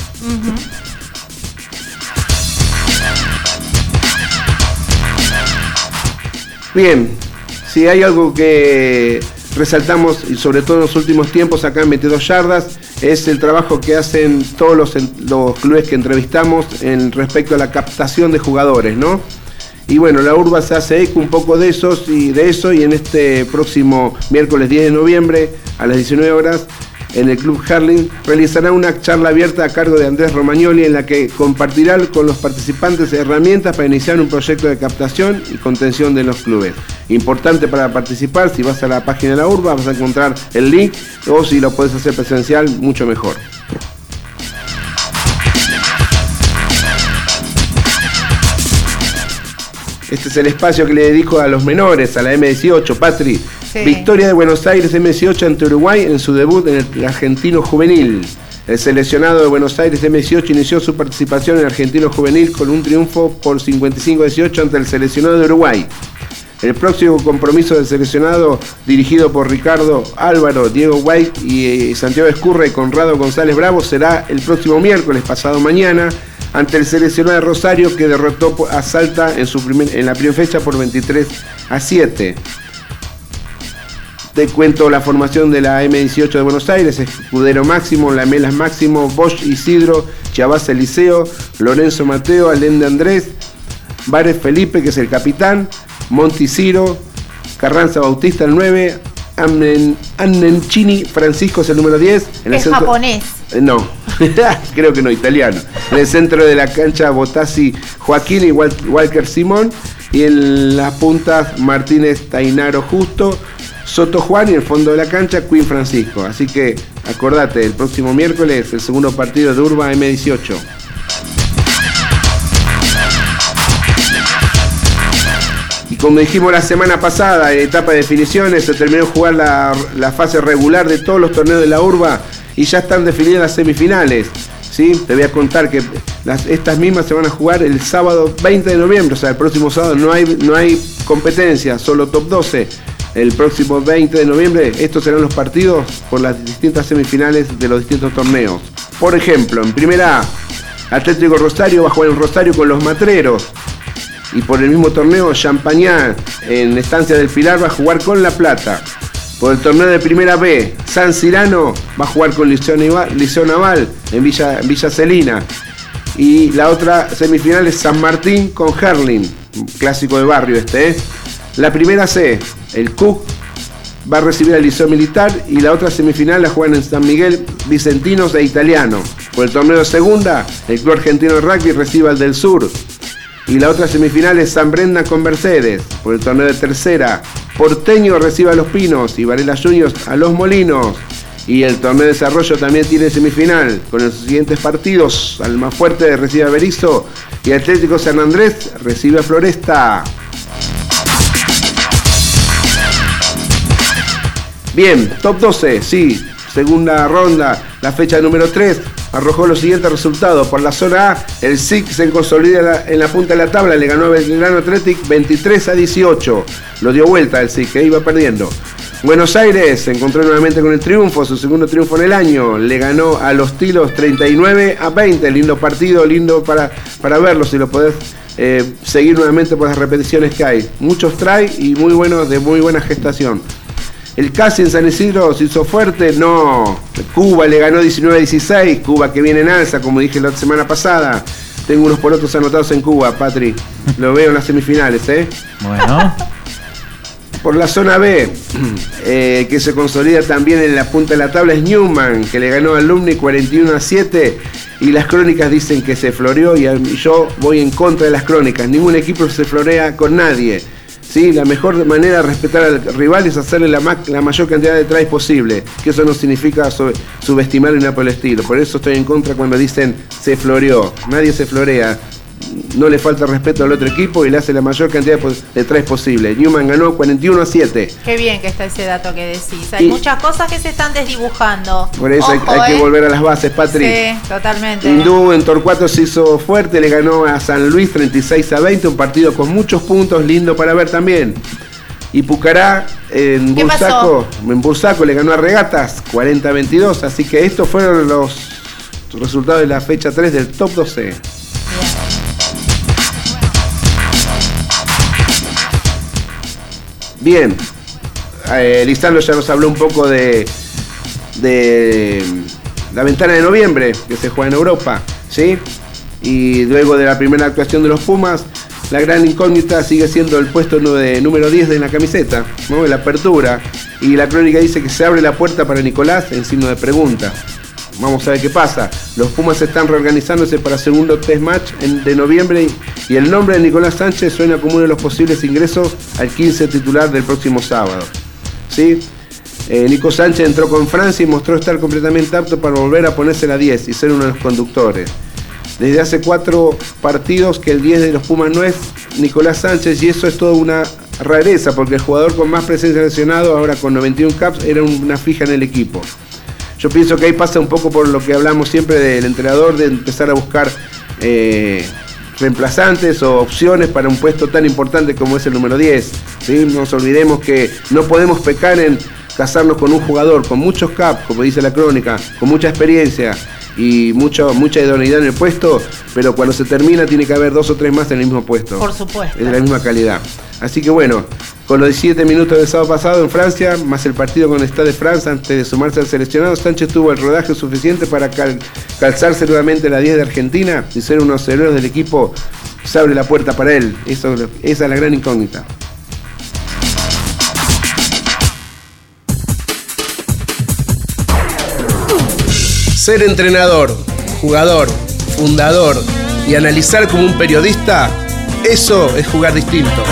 Bien, si hay algo que resaltamos, y sobre todo en los últimos tiempos acá en 22 Yardas, es el trabajo que hacen todos los, los clubes que entrevistamos en respecto a la captación de jugadores, ¿no? Y bueno, la urba se hace eco un poco de esos y de eso y en este próximo miércoles 10 de noviembre a las 19 horas en el Club Harling realizará una charla abierta a cargo de Andrés Romagnoli en la que compartirá con los participantes herramientas para iniciar un proyecto de captación y contención de los clubes. Importante para participar, si vas a la página de la urba vas a encontrar el link o si lo puedes hacer presencial, mucho mejor. Este es el espacio que le dedico a los menores, a la M18, Patri. Sí. Victoria de Buenos Aires M18 ante Uruguay en su debut en el Argentino Juvenil. El seleccionado de Buenos Aires M18 inició su participación en el Argentino Juvenil con un triunfo por 55-18 ante el seleccionado de Uruguay. El próximo compromiso del seleccionado, dirigido por Ricardo Álvaro, Diego White y eh, Santiago Escurra y Conrado González Bravo, será el próximo miércoles, pasado mañana, ante el seleccionado de Rosario que derrotó a Salta en, su primer- en la primera fecha por 23 a 7. Te cuento la formación de la M18 de Buenos Aires, Escudero Máximo, Lamelas Máximo, Bosch Isidro, Chavaz Eliseo, Lorenzo Mateo, Allende Andrés, Vares Felipe, que es el capitán, Monti Ciro, Carranza Bautista el 9, Annen- Annencini Francisco es el número 10. En el Es centro- japonés. Eh, No, creo que no, italiano. En el centro de la cancha Botassi Joaquín y Wal- Walker Simón. Y en las puntas Martínez Tainaro Justo, Soto Juan y en el fondo de la cancha Queen Francisco. Así que acordate, el próximo miércoles el segundo partido de Urba M18. Como dijimos la semana pasada, en etapa de definiciones, se terminó de jugar la, fase regular de todos los torneos de la urba y ya están definidas las semifinales. ¿sí? Te voy a contar que estas mismas se van a jugar el sábado 20 de noviembre, o sea, el próximo sábado no hay, no hay competencia, solo top 12. El próximo 20 de noviembre estos serán los partidos por las distintas semifinales de los distintos torneos. Por ejemplo, en primera Atlético Rosario va a jugar en Rosario con los Matreros. Y por el mismo torneo, Champañá en Estancia del Pilar va a jugar con La Plata. Por el torneo de Primera B, San Cirano va a jugar con Liceo, Naval en Villa, Villa Celina. Y la otra semifinal es San Martín con Herling, un clásico de barrio este. ¿eh? La primera C, el CUC va a recibir al Liceo Militar y la otra semifinal la juegan en San Miguel Vicentinos e Italiano. Por el torneo de segunda, el Club Argentino de Rugby recibe al del Sur. Y la otra semifinal es San Brenda con Mercedes por el torneo de tercera. Porteño recibe a Los Pinos y Varela Juniors a Los Molinos. Y el torneo de desarrollo también tiene semifinal con los siguientes partidos. Alma Fuerte recibe a Berizo y Atlético San Andrés recibe a Floresta. Bien, top 12, sí. Segunda ronda, la fecha número 3 arrojó los siguientes resultados. Por la zona A, el SIC se consolida en la, en la punta de la tabla, le ganó a Belgrano Athletic 23 a 18. Lo dio vuelta el SIC, que iba perdiendo. Buenos Aires se encontró nuevamente con el triunfo, su segundo triunfo en el año. Le ganó a los Tilos 39 a 20. Lindo partido, lindo para, para verlo si lo podés eh, seguir nuevamente por las repeticiones que hay. Muchos try y muy buenos, de muy buena gestación. El Casi en San Isidro se hizo fuerte, no. Cuba le ganó 19-16, Cuba que viene en alza, como dije la semana pasada. Tengo unos porotos anotados en Cuba, Patri. Lo veo en las semifinales, ¿eh? Bueno. Por la zona B, eh, que se consolida también en la punta de la tabla, es Newman, que le ganó a Alumni 41 a 7. Y las crónicas dicen que se floreó y yo voy en contra de las crónicas. Ningún equipo se florea con nadie. ¿Sí? La mejor manera de respetar al rival es hacerle la, la mayor cantidad de tries posible. Que eso no significa sub- subestimar ni nada estilo. Por eso estoy en contra cuando dicen se floreó. Nadie se florea. No le falta respeto al otro equipo y le hace la mayor cantidad de tries posible. Newman ganó 41 a 7. Qué bien que está ese dato que decís. Hay Y- muchas cosas que se están desdibujando. Por eso hay- Ojo, hay, que ¿eh? volver a las bases, Patri. Sí, totalmente. Hindú en Torcuato se hizo fuerte, le ganó a San Luis 36 a 20, un partido con muchos puntos, lindo para ver también. Y Pucará en ¿Qué Bursaco, en Bursaco le ganó a Regatas 40 a 22, así que estos fueron los resultados de la fecha 3 del top 12. Bien, eh, Lisandro ya nos habló un poco de, de la ventana de noviembre que se juega en Europa, ¿sí? Y luego de la primera actuación de los Pumas, la gran incógnita sigue siendo el puesto número 10 de la camiseta, ¿no? La apertura. Y la crónica dice que se abre la puerta para Nicolás en signo de pregunta. Vamos a ver qué pasa. Los Pumas están reorganizándose para segundo test match de noviembre y, y el nombre de Nicolás Sánchez suena como uno de los posibles ingresos al 15 titular del próximo sábado. ¿Sí? Eh, Nico Sánchez entró con Francia y mostró estar completamente apto para volver a ponerse la 10 y ser uno de los conductores. Desde hace cuatro partidos que el 10 de los Pumas no es Nicolás Sánchez y eso es toda una rareza porque el jugador con más presencia lesionado, ahora con 91 caps, era una fija en el equipo. Yo pienso que ahí pasa un poco por lo que hablamos siempre del entrenador, de empezar a buscar eh, reemplazantes o opciones para un puesto tan importante como es el número 10. ¿sí? No nos olvidemos que no podemos pecar en casarnos con un jugador con muchos caps, como dice la crónica, con mucha experiencia y mucho, mucha idoneidad en el puesto, pero cuando se termina tiene que haber dos o tres más en el mismo puesto. Por supuesto. Es de la misma calidad. Así que bueno, con los 17 minutos del sábado pasado en Francia, más el partido con el de France antes de sumarse al seleccionado, Sánchez tuvo el rodaje suficiente para cal- calzarse nuevamente la 10 de Argentina y ser uno de los héroes del equipo. Se abre la puerta para él. Eso, esa es la gran incógnita. Ser entrenador, jugador, fundador y analizar como un periodista, eso es jugar distinto.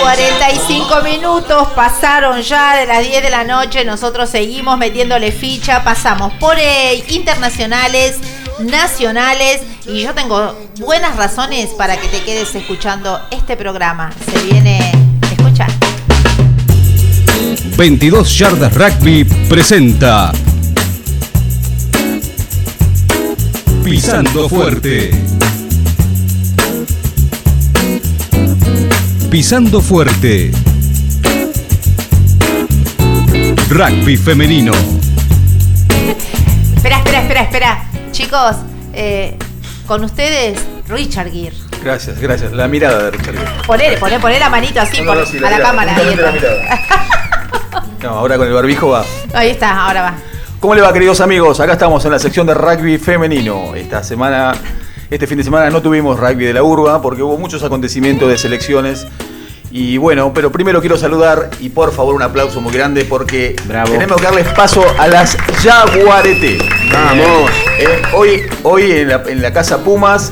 45 minutos pasaron ya de las 10 de la noche. Nosotros seguimos metiéndole ficha. Pasamos por eh, internacionales, nacionales. Y yo tengo buenas razones para que te quedes escuchando este programa. Se viene. Escucha. 22 Yardas Rugby presenta Pisando Fuerte. Pisando Fuerte. Rugby femenino. Espera, espera, espera, espera. Chicos, eh, con ustedes, Richard Gere. Gracias, gracias. La mirada de Richard. Poné, poné, poné la manito así No, no, por- no, sí, a la mirada, cámara. Ahí la. No, ahora con el barbijo va. Ahí está, ahora va. ¿Cómo le va, queridos amigos? Acá estamos en la sección de rugby femenino. Esta semana, este fin de semana no tuvimos rugby de la urba porque hubo muchos acontecimientos de selecciones Y bueno, pero primero quiero saludar y por favor un aplauso muy grande porque Bravo. tenemos que darles paso a las Jaguarete. Vamos. Eh, hoy hoy en, la, en la Casa Pumas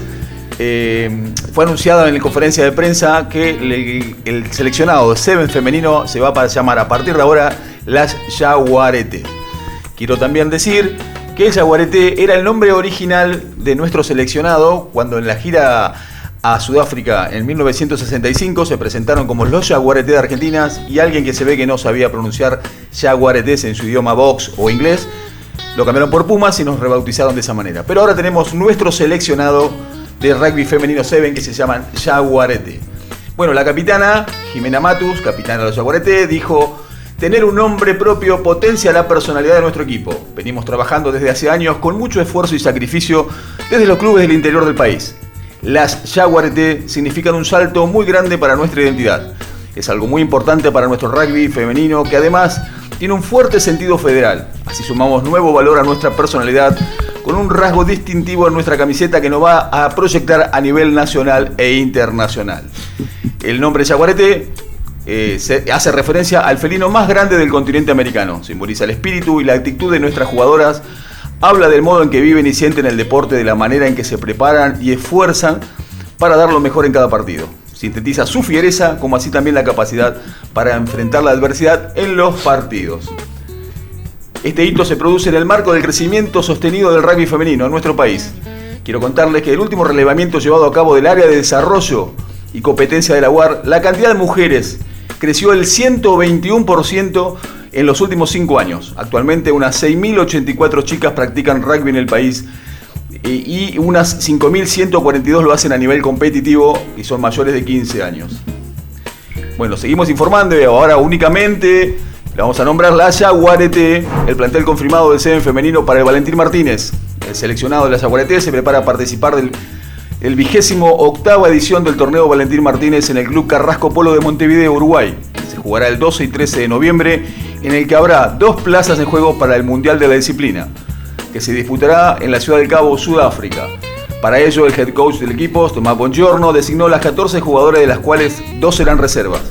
eh, fue anunciado en la conferencia de prensa que el, el seleccionado Seven femenino se va a llamar a partir de ahora las Jaguarete. Quiero también decir que el Jaguarete era el nombre original de nuestro seleccionado cuando en la gira a Sudáfrica en 1965 se presentaron como los Jaguarete de Argentinas y alguien que se ve que no sabía pronunciar Jaguaretes en su idioma box o inglés lo cambiaron por Pumas y nos rebautizaron de esa manera. Pero ahora tenemos nuestro seleccionado de rugby femenino 7 que se llaman Jaguarete. Bueno, la capitana Jimena Matus, capitana de los Jaguarete, dijo, tener un nombre propio potencia la personalidad de nuestro equipo. Venimos trabajando desde hace años con mucho esfuerzo y sacrificio desde los clubes del interior del país. Las Jaguarete significan un salto muy grande para nuestra identidad. Es algo muy importante para nuestro rugby femenino que además tiene un fuerte sentido federal. Así sumamos nuevo valor a nuestra personalidad con un rasgo distintivo en nuestra camiseta que nos va a proyectar a nivel nacional e internacional. El nombre Jaguarete eh, hace referencia al felino más grande del continente americano. Simboliza el espíritu y la actitud de nuestras jugadoras. Habla del modo en que viven y sienten el deporte, de la manera en que se preparan y esfuerzan para dar lo mejor en cada partido. Sintetiza su fiereza como así también la capacidad para enfrentar la adversidad en los partidos. Este hito se produce en el marco del crecimiento sostenido del rugby femenino en nuestro país. Quiero contarles que el último relevamiento llevado a cabo del área de desarrollo y competencia de la UAR, la cantidad de mujeres creció el 121% en los últimos 5 años. Actualmente unas 6.084 chicas practican rugby en el país y y unas 5.142 lo hacen a nivel competitivo y son mayores de 15 años. Bueno, seguimos informando ahora únicamente le vamos a nombrar la Jaguarete, el plantel confirmado del CEN femenino para el Valentín Martínez. El seleccionado de la Jaguarete se prepara a participar del el vigésimo octava edición del torneo Valentín Martínez en el Club Carrasco Polo de Montevideo, Uruguay. Se jugará el 12 y 13 de noviembre, en el que habrá dos plazas en juego para el Mundial de la Disciplina, que se disputará en la Ciudad del Cabo, Sudáfrica. Para ello, el head coach del equipo, Tomás Bongiorno, designó las 14 jugadoras de las cuales dos serán reservas,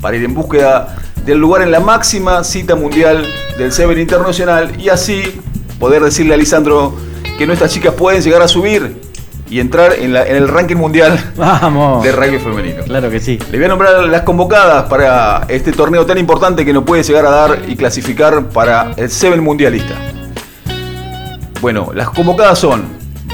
para ir en búsqueda del lugar en la máxima cita mundial del Seven Internacional y así poder decirle a Lisandro que nuestras chicas pueden llegar a subir y entrar en, la- en el ranking mundial Vamos. de rugby femenino. Claro que sí. Le voy a nombrar las convocadas para este torneo tan importante que nos puede llegar a dar y clasificar para el Seven Mundialista. Bueno, las convocadas son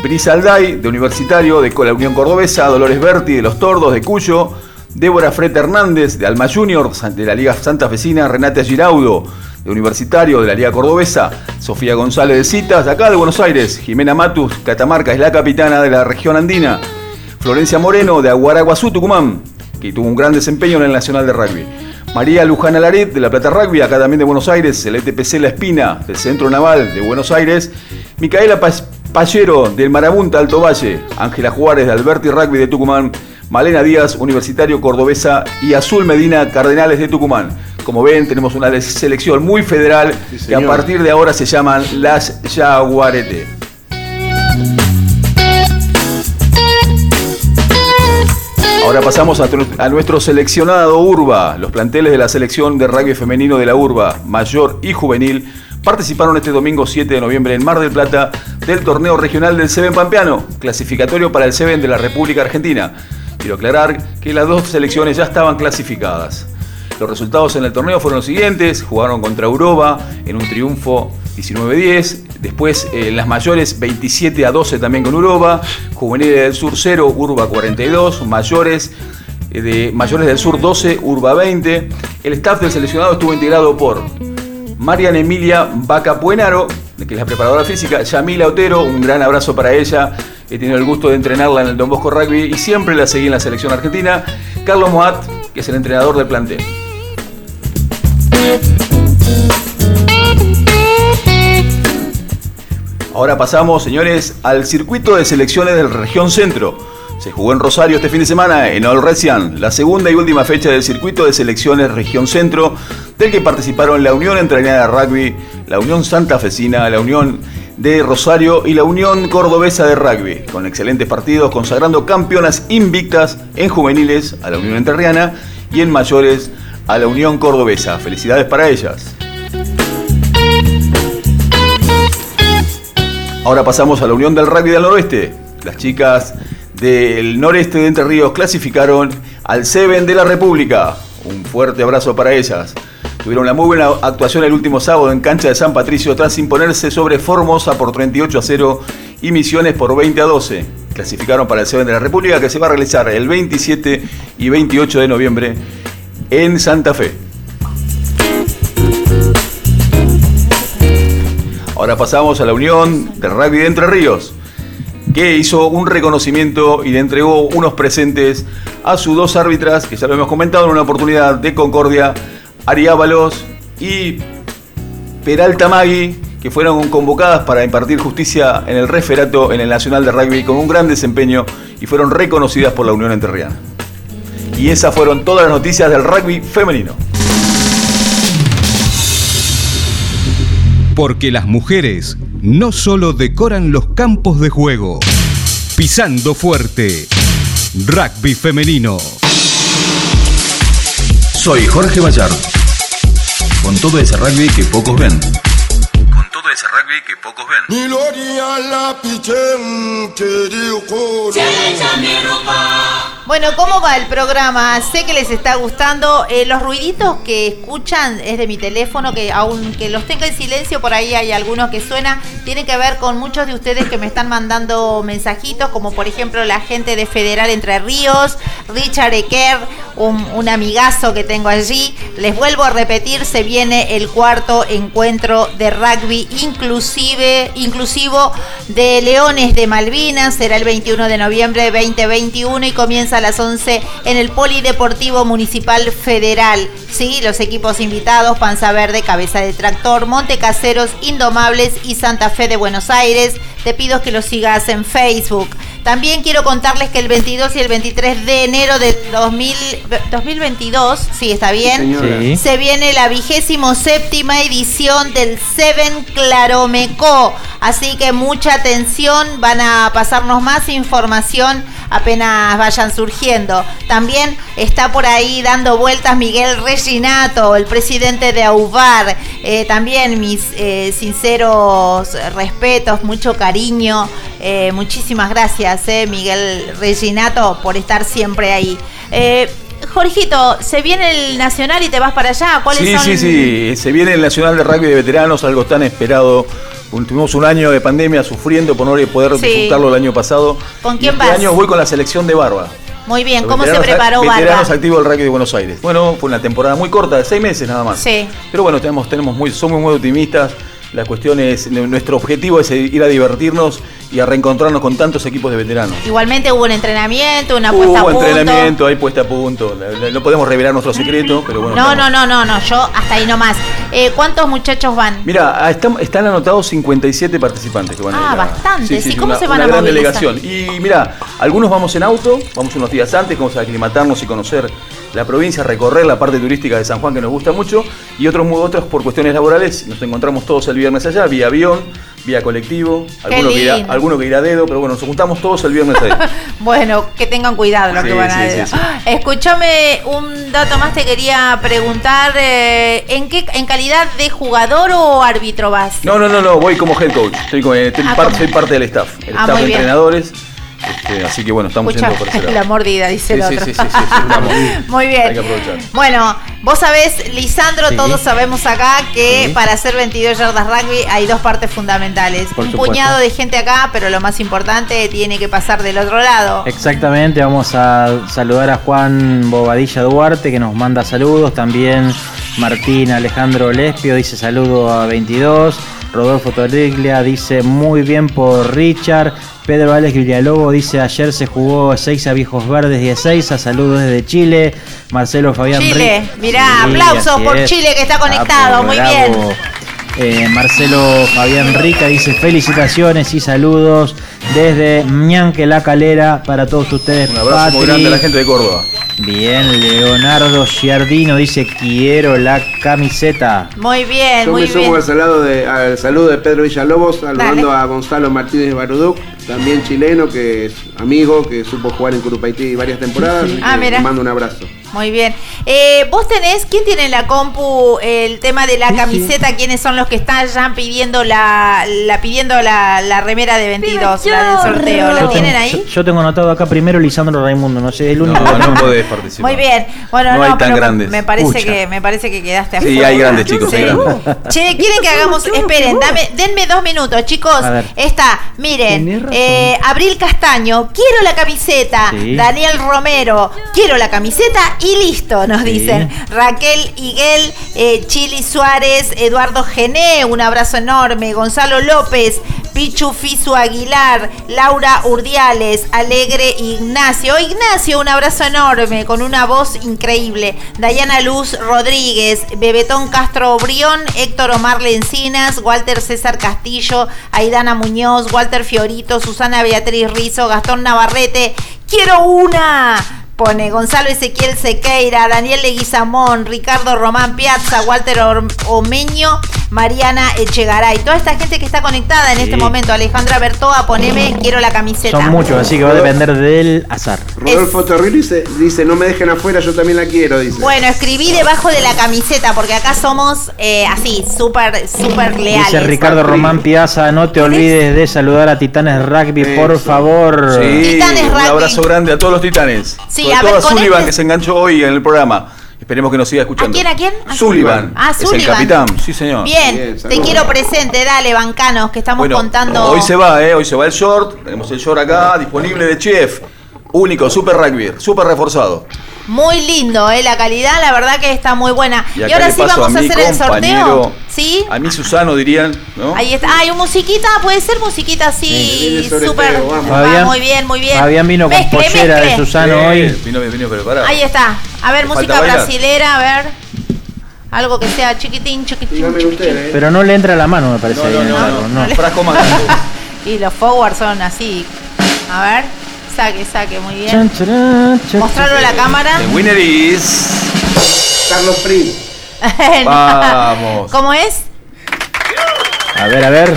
Brisa Alday, de Universitario, de la Unión Cordobesa, Dolores Berti, de Los Tordos, de Cuyo, Débora Fret Hernández, de Alma Junior, de la Liga Santa Fecina, Renata Giraudo, Universitario, de la Liga Cordobesa, Sofía González de Citas, acá de Buenos Aires, Jimena Matus, Catamarca, es la capitana de la región andina, Florencia Moreno, de Aguaraguazú, Tucumán, que tuvo un gran desempeño en el Nacional de Rugby. María Lujana Laret, de La Plata Rugby, acá también de Buenos Aires, el ETPC La Espina, del Centro Naval de Buenos Aires, Micaela Pallero, del Marabunta Alto Valle, Ángela Juárez, de Alberti Rugby de Tucumán, Malena Díaz, Universitario Cordobesa, y Azul Medina, Cardenales de Tucumán. Como ven, tenemos una selección muy federal que a partir de ahora se llaman las Jaguarete. Ahora pasamos a, a nuestro seleccionado Urba. Los planteles de la selección de rugby femenino de la Urba, mayor y juvenil, participaron este domingo 7 de noviembre en Mar del Plata del torneo regional del Seven Pampeano, clasificatorio para el Seven de la República Argentina. Quiero aclarar que las dos selecciones ya estaban clasificadas. Los resultados en el torneo fueron los siguientes. Jugaron contra Europa en un triunfo 19-10. Después eh, en las mayores 27 a 12 también con Europa. Juveniles del Sur 0, Urba 42. Mayores, eh, de, mayores del Sur 12, Urba 20. El staff del seleccionado estuvo integrado por Marian Emilia Vaca Puenaro, que es la preparadora física, Yamila Otero, un gran abrazo para ella. He tenido el gusto de entrenarla en el Don Bosco Rugby y siempre la seguí en la selección argentina. Carlos Moat, que es el entrenador del plantel. Ahora pasamos, señores, al circuito de selecciones del región centro. Se jugó en Rosario este fin de semana en All la segunda y última fecha del circuito de selecciones región centro, del que participaron la Unión Entrenada de Rugby, la Unión Santa Fecina, la Unión de Rosario y la Unión Cordobesa de Rugby, con excelentes partidos consagrando campeonas invictas en juveniles a la Unión Entrerriana y en mayores a la Unión Cordobesa. Felicidades para ellas. Ahora pasamos a la Unión del Rugby del Noroeste. Las chicas del noreste de Entre Ríos clasificaron al Seven de la República. Un fuerte abrazo para ellas. Tuvieron una muy buena actuación el último sábado en cancha de San Patricio tras imponerse sobre Formosa por 38 a 0 y Misiones por 20 a 12. Clasificaron para el Seven de la República que se va a realizar el 27 y 28 de noviembre en Santa Fe. Ahora pasamos a la Unión del Rugby de Entre Ríos que hizo un reconocimiento y le entregó unos presentes a sus dos árbitras, que ya lo hemos comentado en una oportunidad de Concordia, Ariábalos y Peralta Magui, que fueron convocadas para impartir justicia en el referato en el Nacional de Rugby con un gran desempeño y fueron reconocidas por la Unión Enterriana. Y esas fueron todas las noticias del rugby femenino. Porque las mujeres no solo decoran los campos de juego, pisando fuerte. Rugby femenino. Soy Jorge Bayard. Con todo ese rugby que pocos ven. Con todo ese rugby que pocos ven. Bueno, ¿cómo va el programa? Sé que les está gustando. Eh, los ruiditos que escuchan es de mi teléfono, que aunque los tenga en silencio, por ahí hay algunos que suenan. Tiene que ver con muchos de ustedes que me están mandando mensajitos, como por ejemplo la gente de Federal Entre Ríos, Richard Eker, un, un amigazo que tengo allí. Les vuelvo a repetir, se viene el cuarto encuentro de rugby inclusive, inclusivo de Leones de Malvinas. Será el 21 de noviembre de 2021 y comienza a las 11 en el Polideportivo Municipal Federal. Sí, los equipos invitados, Panza Verde, Cabeza de Tractor, Monte Caseros, Indomables y Santa Fe de Buenos Aires. Te pido que los sigas en Facebook. También quiero contarles que el 22 y el 23 de enero del 2000 2022, sí, está bien, Sí. se viene la vigésimo séptima edición del Seven Claromeco. Así que mucha atención, van a pasarnos más información apenas vayan surgiendo. También está por ahí dando vueltas Miguel Reginato, el presidente de AUVAR. Eh, también mis eh, sinceros respetos, mucho cariño. Eh, muchísimas gracias, Miguel Reginato, por estar siempre ahí. Eh, Jorgito, se viene el Nacional y te vas para allá. ¿Cuáles Sí, son? sí, sí. Se viene el Nacional de Rugby de Veteranos, algo tan esperado. Tuvimos un año de pandemia sufriendo por no poder Sí. disfrutarlo el año pasado. ¿Con Y quién este vas? año voy con la selección de Barba. Muy bien, Los ¿cómo se veteranos- preparó Veteranos Barba? activos del rugby de Buenos Aires. Bueno, fue una temporada muy corta, de seis meses nada más. Sí. Pero bueno, tenemos, tenemos muy, somos muy optimistas. La cuestión es, nuestro objetivo es ir a divertirnos y a reencontrarnos con tantos equipos de veteranos. Igualmente hubo un entrenamiento, una puesta a Hubo punto. entrenamiento, hay puesta a punto. No podemos revelar nuestro secreto, pero bueno. No, estamos- no, no, no, no, yo hasta ahí nomás. Eh, ¿Cuántos muchachos van? Mira, ah, están, están anotados 57 participantes que van a Ah, a- bastantes. ¿Y cómo una, se van una a gran movilizar? delegación. Y mira, algunos vamos en auto, vamos unos días antes, vamos a aclimatarnos y conocer la provincia, recorrer la parte turística de San Juan que nos gusta mucho, y otros, otros por cuestiones laborales, nos encontramos todos el viernes allá, vía avión, vía colectivo, alguno que, irá, alguno que irá a dedo, pero bueno, nos juntamos todos el viernes ahí. Bueno, que tengan cuidado lo Sí, que van a sí, sí. Escúchame, un dato más te quería preguntar. eh, ¿En qué en calidad de jugador o árbitro vas? No, no, no, no, voy como head coach, estoy Ah, par- como- soy parte del staff, el Ah, staff de bien. entrenadores, este, así que bueno, estamos Escucha, yendo por ese lado. la mordida, dice Sí, el sí, otro. sí, sí, sí, sí. Muy Hay bien. que aprovechar. Bueno, vos sabés, Lisandro, Sí. todos sabemos acá que Sí. para hacer 22 yardas rugby hay dos partes fundamentales. Por Un supuesto. puñado de gente acá, pero lo más importante tiene que pasar del otro lado. Exactamente, vamos a saludar a Juan Bobadilla Duarte que nos manda saludos, también Martín Alejandro Lespio dice saludo a 22, Rodolfo Torriglia dice muy bien por Richard, Pedro Alex Villalobos dice ayer se jugó 6 a Viejos Verdes 16, a saludos desde Chile, Marcelo Fabián Chile, mirá, Sí, aplausos por es. Chile que está conectado, muy bravo. bien. Eh, Marcelo Fabián Rica dice felicitaciones y saludos desde Ñanque La Calera para todos ustedes. Un abrazo muy grande a la gente de Córdoba. Bien, Leonardo Giardino dice quiero la camiseta. Muy bien, Yo muy me sumo bien. al saludo, de, al saludo de Pedro Villalobos, saludando a Gonzalo Martínez Baruduc, también chileno, que es amigo, que supo jugar en Curupaití varias temporadas. Ah, mira. le mando un abrazo. Muy bien. Eh, Vos tenés, ¿quién tiene en la compu el tema de la camiseta? ¿Quiénes son los que están ya pidiendo la, la pidiendo la, la remera de 22, la del sorteo? ¿La tienen ahí? yo- yo tengo anotado acá primero Lisandro Raimundo, no sé, el único No, que no podés participar. Muy bien. Bueno, No no, hay tan pero grandes. Me parece Pucha. que me parece que quedaste Sí, afuera. hay grandes, chicos, hay Sí. grandes. Che, quieren que hagamos, esperen, dame, denme dos minutos, chicos. Está, miren. Eh, Abril Castaño, quiero la camiseta. Sí. Daniel Romero, quiero la camiseta y listo, nos dicen. Raquel Higuel, eh, Chili Suárez, Eduardo Gené, un abrazo enorme. Gonzalo López, Pichu Fisu Aguilar, Laura Urdiales, Alegre Ignacio. Ignacio, un abrazo enorme, con una voz increíble. Dayana Luz Rodríguez, Bebetón Castro Brión, Héctor Omar Lencinas, Walter César Castillo, Aidana Muñoz, Walter Fiorito, Susana Beatriz Rizo, Gastón Navarrete. ¡Quiero una! Pone Gonzalo Ezequiel Sequeira, Daniel Leguizamón, Ricardo Román Piazza, Walter Omeño, Mariana Echegaray. Toda esta gente que está conectada en Sí. este momento. Alejandra Bertoa, poneme, quiero la camiseta. Son muchos, así que va a depender del azar. Rodolfo Torrillo dice, dice, no me dejen afuera, yo también la quiero, dice. Bueno, escribí debajo de la camiseta porque acá somos eh, así, súper, súper leales. Dice Ricardo Román Piazza, no te olvides de saludar a Titanes Rugby, por favor. Sí, Titanes un Rugby. abrazo grande a todos los titanes. Sí, Sobre a todo ver, a Sullivan este- que se enganchó hoy en el programa. Esperemos que nos siga escuchando. ¿A quién, a quién? A Sullivan. Ah, Es el Sullivan. capitán, sí señor. Bien, te quiero presente, dale, bancanos, que estamos Bueno, contando. hoy se va, ¿eh? Hoy se va el short. Tenemos el short acá disponible de Chef. Único, super rugby, super reforzado. Muy lindo, eh, la calidad, la verdad que está muy buena. Y ahora sí vamos a, hacer el sorteo. ¿Sí? A mí Susano dirían, ¿no? Ahí está. Ay, un musiquita, puede ser musiquita así, súper. muy bien, muy bien. Fabián vino con Mezcle, pollera de. Susano Sí, hoy. Vino, vino preparado. Ahí está. A ver, ¿Le música brasilera, a ver. Algo que sea chiquitín, chiquitín. chiquitín. Pero no le entra la mano, me parece. No, no, ahí en el no, largo, no. no. Frasco más grande. Y los forward son así. A ver. Saque, saque, muy bien. Chan, charán, chan, Mostrarlo a la cámara. The winner is. Carlos Prim. Vamos. ¿Cómo es? A ver, a ver.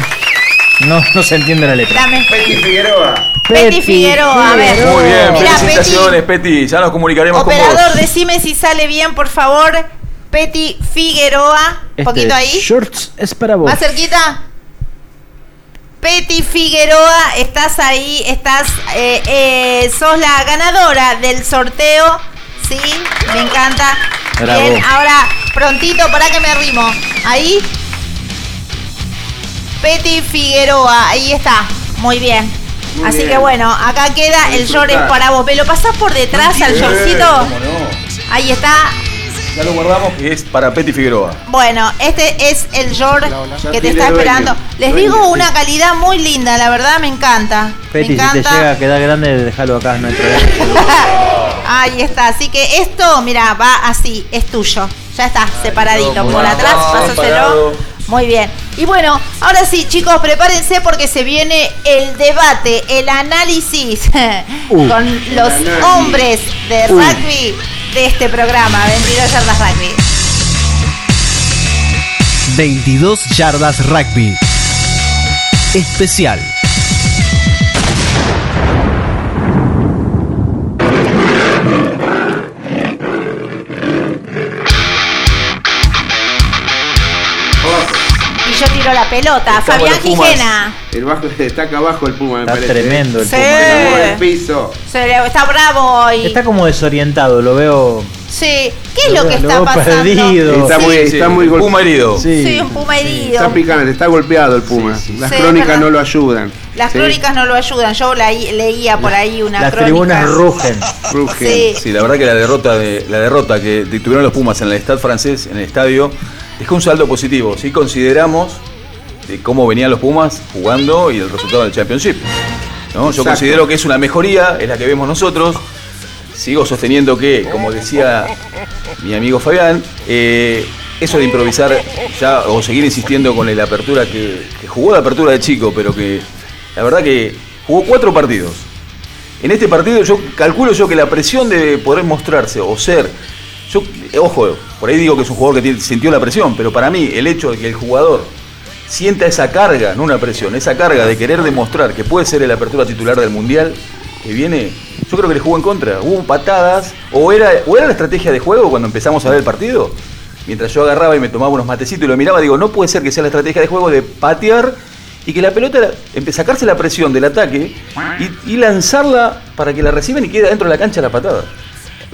No, no se entiende la letra. Dame. Betty Figueroa. Betty Figueroa, a ver. Muy bien, Mirá, felicitaciones, Peti. Ya nos comunicaremos con Operador, vos. decime si sale bien, por favor. Petty Figueroa. Un Este poquito ahí. Shorts es para vos. Más cerquita. Petty Figueroa, estás ahí, estás, eh, eh, sos la ganadora del sorteo, sí, me encanta. Bravo. Bien, ahora prontito, para que me arrimo. Ahí. Petty Figueroa, ahí está, muy bien. Muy Así bien. que bueno, acá queda el short para vos. ¿Me lo pasás por detrás al shortcito? no. Ahí está. Ya lo guardamos que es para Peti Figueroa. Bueno, este es el Ya que te está dueño. esperando. Les Dueño, digo sí. una calidad muy linda, la verdad me encanta. Peti, me si te llega a quedar grande, déjalo acá, no hay problema. Ahí está, así que esto, mira, va así, es tuyo. Ya está, separadito. Por atrás, pásaselo. Muy bien. Y bueno, ahora sí, chicos, prepárense porque se viene el debate, el análisis Uh. con los análisis. hombres de Uh. De este programa, 22 yardas rugby. 22 yardas rugby. Especial. Yo tiro la pelota. Fabián. Gijena. El bajo, está acá abajo el Puma, me Está parece. tremendo el Sí. Puma. Por el piso. Se le- está bravo hoy. Está como desorientado, lo veo. Sí. ¿Qué es lo que Lo está veo pasando? perdido. Está muy, Sí, está muy Puma golpeado. herido. Sí. Sí, un puma herido. Está picante, está golpeado el Puma. Las Sí, crónicas no lo ayudan. Las Sí. crónicas no lo ayudan. Yo la- leía por ahí una Las crónica. tribunas rugen. Rugen. Sí. Sí, la verdad que la derrota de la derrota que tuvieron los Pumas en el Stade francés, en el estadio, dejó un saldo positivo. Si consideramos de cómo venían los Pumas jugando y el resultado del Championship. ¿no? Yo considero que es una mejoría, es la que vemos nosotros. Sigo sosteniendo que, como decía mi amigo Fabián, eh, eso de improvisar ya o seguir insistiendo con la apertura que, que jugó la apertura de chico, pero que la verdad que jugó cuatro partidos. En este partido yo calculo yo que la presión de poder mostrarse o ser, yo, eh, ojo, por ahí digo que es un jugador que sintió la presión, pero para mí el hecho de que el jugador sienta esa carga, no una presión, esa carga de querer demostrar que puede ser el apertura titular del Mundial que viene, yo creo que le jugó en contra. Hubo patadas, o era, o era la estrategia de juego cuando empezamos a ver el partido. Mientras yo agarraba y me tomaba unos matecitos y lo miraba, digo, no puede ser que sea la estrategia de juego de patear y que la pelota, la- empe- sacarse la presión del ataque y, y lanzarla para que la reciban y quede dentro de la cancha la patada.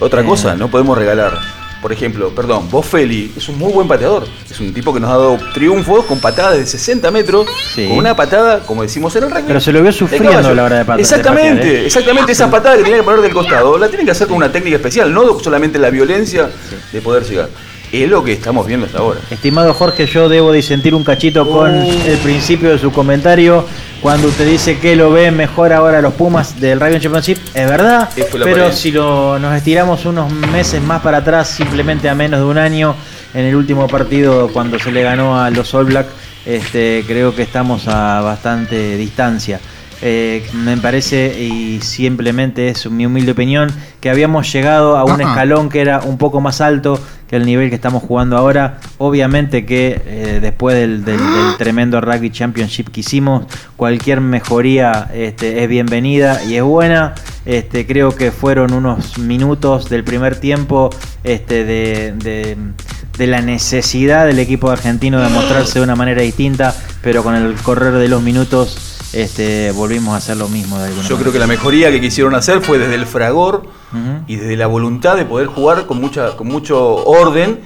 Otra Eh. cosa, no podemos regalar. Por ejemplo, perdón, Boffelli es un muy buen pateador. Es un tipo que nos ha dado triunfos con patadas de 60 metros, Sí. con una patada, como decimos en el rugby. Pero se lo vio sufriendo a la hora de pat- de Exactamente, patear, ¿eh? exactamente. Esas patadas que tenía que poner del costado, la tienen que hacer con una técnica especial, no solamente la violencia de poder llegar. Es lo que estamos viendo hasta ahora. Estimado Jorge, yo debo disentir un cachito con el principio de su comentario cuando usted dice que lo ve mejor ahora los Pumas del Rugby Championship. Es verdad, pero si lo, nos estiramos unos meses más para atrás, simplemente a menos de un año, en el último partido cuando se le ganó a los All Black, este, creo que estamos a bastante distancia. Eh, me parece, y simplemente es mi humilde opinión, que habíamos llegado a un Ah, ah. escalón que era un poco más alto que el nivel que estamos jugando ahora. Obviamente que eh, después del, del- del tremendo Rugby Championship que hicimos, cualquier mejoría este, es bienvenida y es buena. Este, creo que fueron unos minutos del primer tiempo este, de, de- de la necesidad del equipo argentino de mostrarse de una manera distinta, pero con el correr de los minutos este, volvimos a hacer lo mismo de alguna Yo creo que la mejoría que quisieron hacer fue desde el fragor y desde la voluntad de poder jugar con mucha con mucho orden,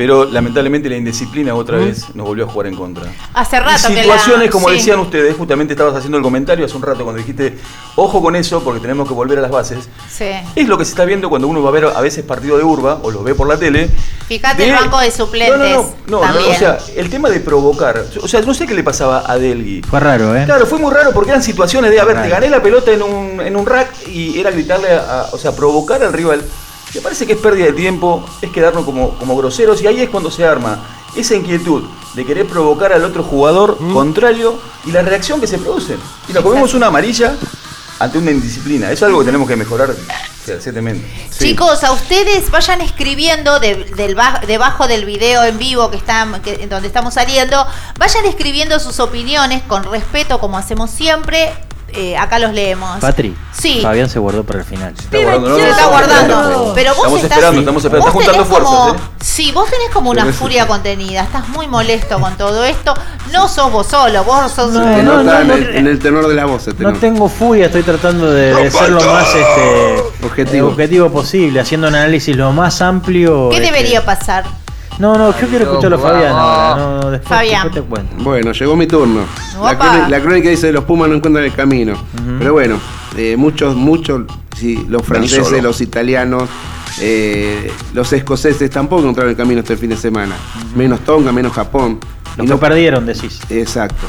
pero lamentablemente la indisciplina otra vez nos volvió a jugar en contra. Hace Y rato que la- situaciones, como sí. decían ustedes, justamente estabas haciendo el comentario hace un rato cuando dijiste, ojo con eso porque tenemos que volver a las bases. Sí. Es lo que se está viendo cuando uno va a ver a veces partido de urba o los ve por la tele. Fíjate de- el banco de suplentes. No, no, no, no, o sea, el tema de provocar, o sea, no sé qué le pasaba a Delgui. Fue raro, ¿eh? Claro, fue muy raro porque eran situaciones de, a ver, te gané la pelota en un, en un rack y era gritarle, a, a- o sea, provocar al rival. Me parece que es pérdida de tiempo, es quedarnos como, como groseros y ahí es cuando se arma esa inquietud de querer provocar al otro jugador contrario y la reacción que se produce. Y nos comemos una amarilla ante una indisciplina. Es algo que tenemos que mejorar fehacientemente. Sí. Chicos, a ustedes vayan escribiendo de- del ba- debajo del video en vivo que está, que- donde estamos saliendo, vayan escribiendo sus opiniones con respeto como hacemos siempre. Eh, acá los leemos. Patri, Sí. Fabián se guardó para el final. Está guardando, ¿no? Se está guardando. Pero vos estamos estás, esperando, estamos esperando. Está vos juntando como- fuerzas, ¿eh? Sí, vos tenés como una furia contenida. Estás muy molesto con todo esto. No sos vos solo, vos sos. No, Se no, en, el, en el tenor de la voz. se te No tengo furia, estoy tratando de, de ser lo más este, Objetivo. eh, objetivo posible, haciendo un análisis lo más amplio. ¿Qué este. debería pasar? No, no, yo quiero escucharlo a Fabián ahora. No, después, Fabián. después te cuento. Bueno, llegó mi turno. La, crónica, la crónica dice los Pumas no encuentran el camino. Pero bueno, eh, muchos, muchos, sí, los franceses, los italianos, eh, los escoceses tampoco encontraron el camino este fin de semana. Menos Tonga, menos Japón. Los Y que no- perdieron, decís. Exacto.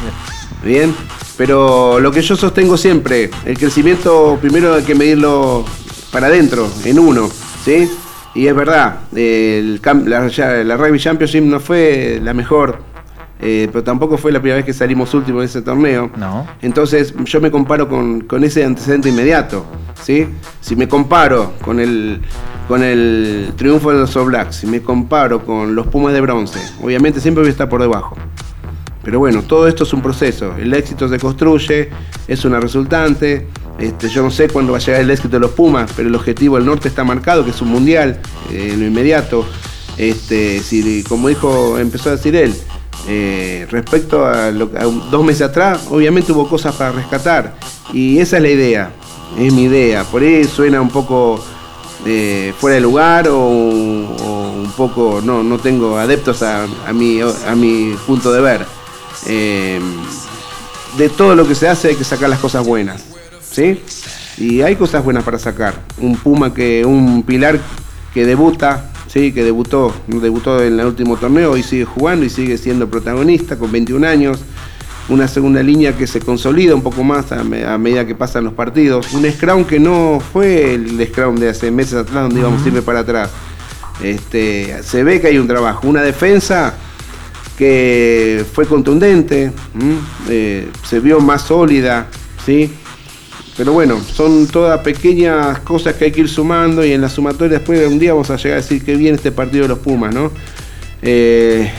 Bien, pero lo que yo sostengo siempre, el crecimiento primero hay que medirlo para adentro, en uno, ¿sí? Y es verdad, el la, la Rugby Championship no fue la mejor, eh, pero tampoco fue la primera vez que salimos últimos en ese torneo. No. Entonces yo me comparo con, con ese antecedente inmediato, ¿sí? Si me comparo con el, con el triunfo de los All Blacks, si me comparo con los Pumas de bronce, obviamente siempre voy a estar por debajo. Pero bueno, todo esto es un proceso. El éxito se construye, es una resultante. Este, yo no sé cuándo va a llegar el éxito de los Pumas, pero el objetivo del norte está marcado, que es un mundial eh, en lo inmediato. Este, si, como dijo, empezó a decir él, eh, respecto a, lo- a dos meses atrás, obviamente hubo cosas para rescatar. Y esa es la idea, es mi idea. Por ahí suena un poco eh, fuera de lugar o, un poco, no, no tengo adeptos a, mi, a mi punto de ver. De todo lo que se hace hay que sacar las cosas buenas, ¿sí? Y hay cosas buenas para sacar. Un Puma que, un Pilar que debuta, sí, que debutó, debutó en el último torneo y sigue jugando y sigue siendo protagonista con 21 años. Una segunda línea que se consolida un poco más a, me- a medida que pasan los partidos. Un Scrum que no fue el Scrum de hace meses atrás donde íbamos siempre para atrás. Este, se ve que hay un trabajo. Una defensa que fue contundente. Eh, se vio más sólida, ¿sí? Pero bueno, son todas pequeñas cosas que hay que ir sumando y en la sumatoria después un día vamos a llegar a decir que bien este partido de los Pumas, ¿no? Eh,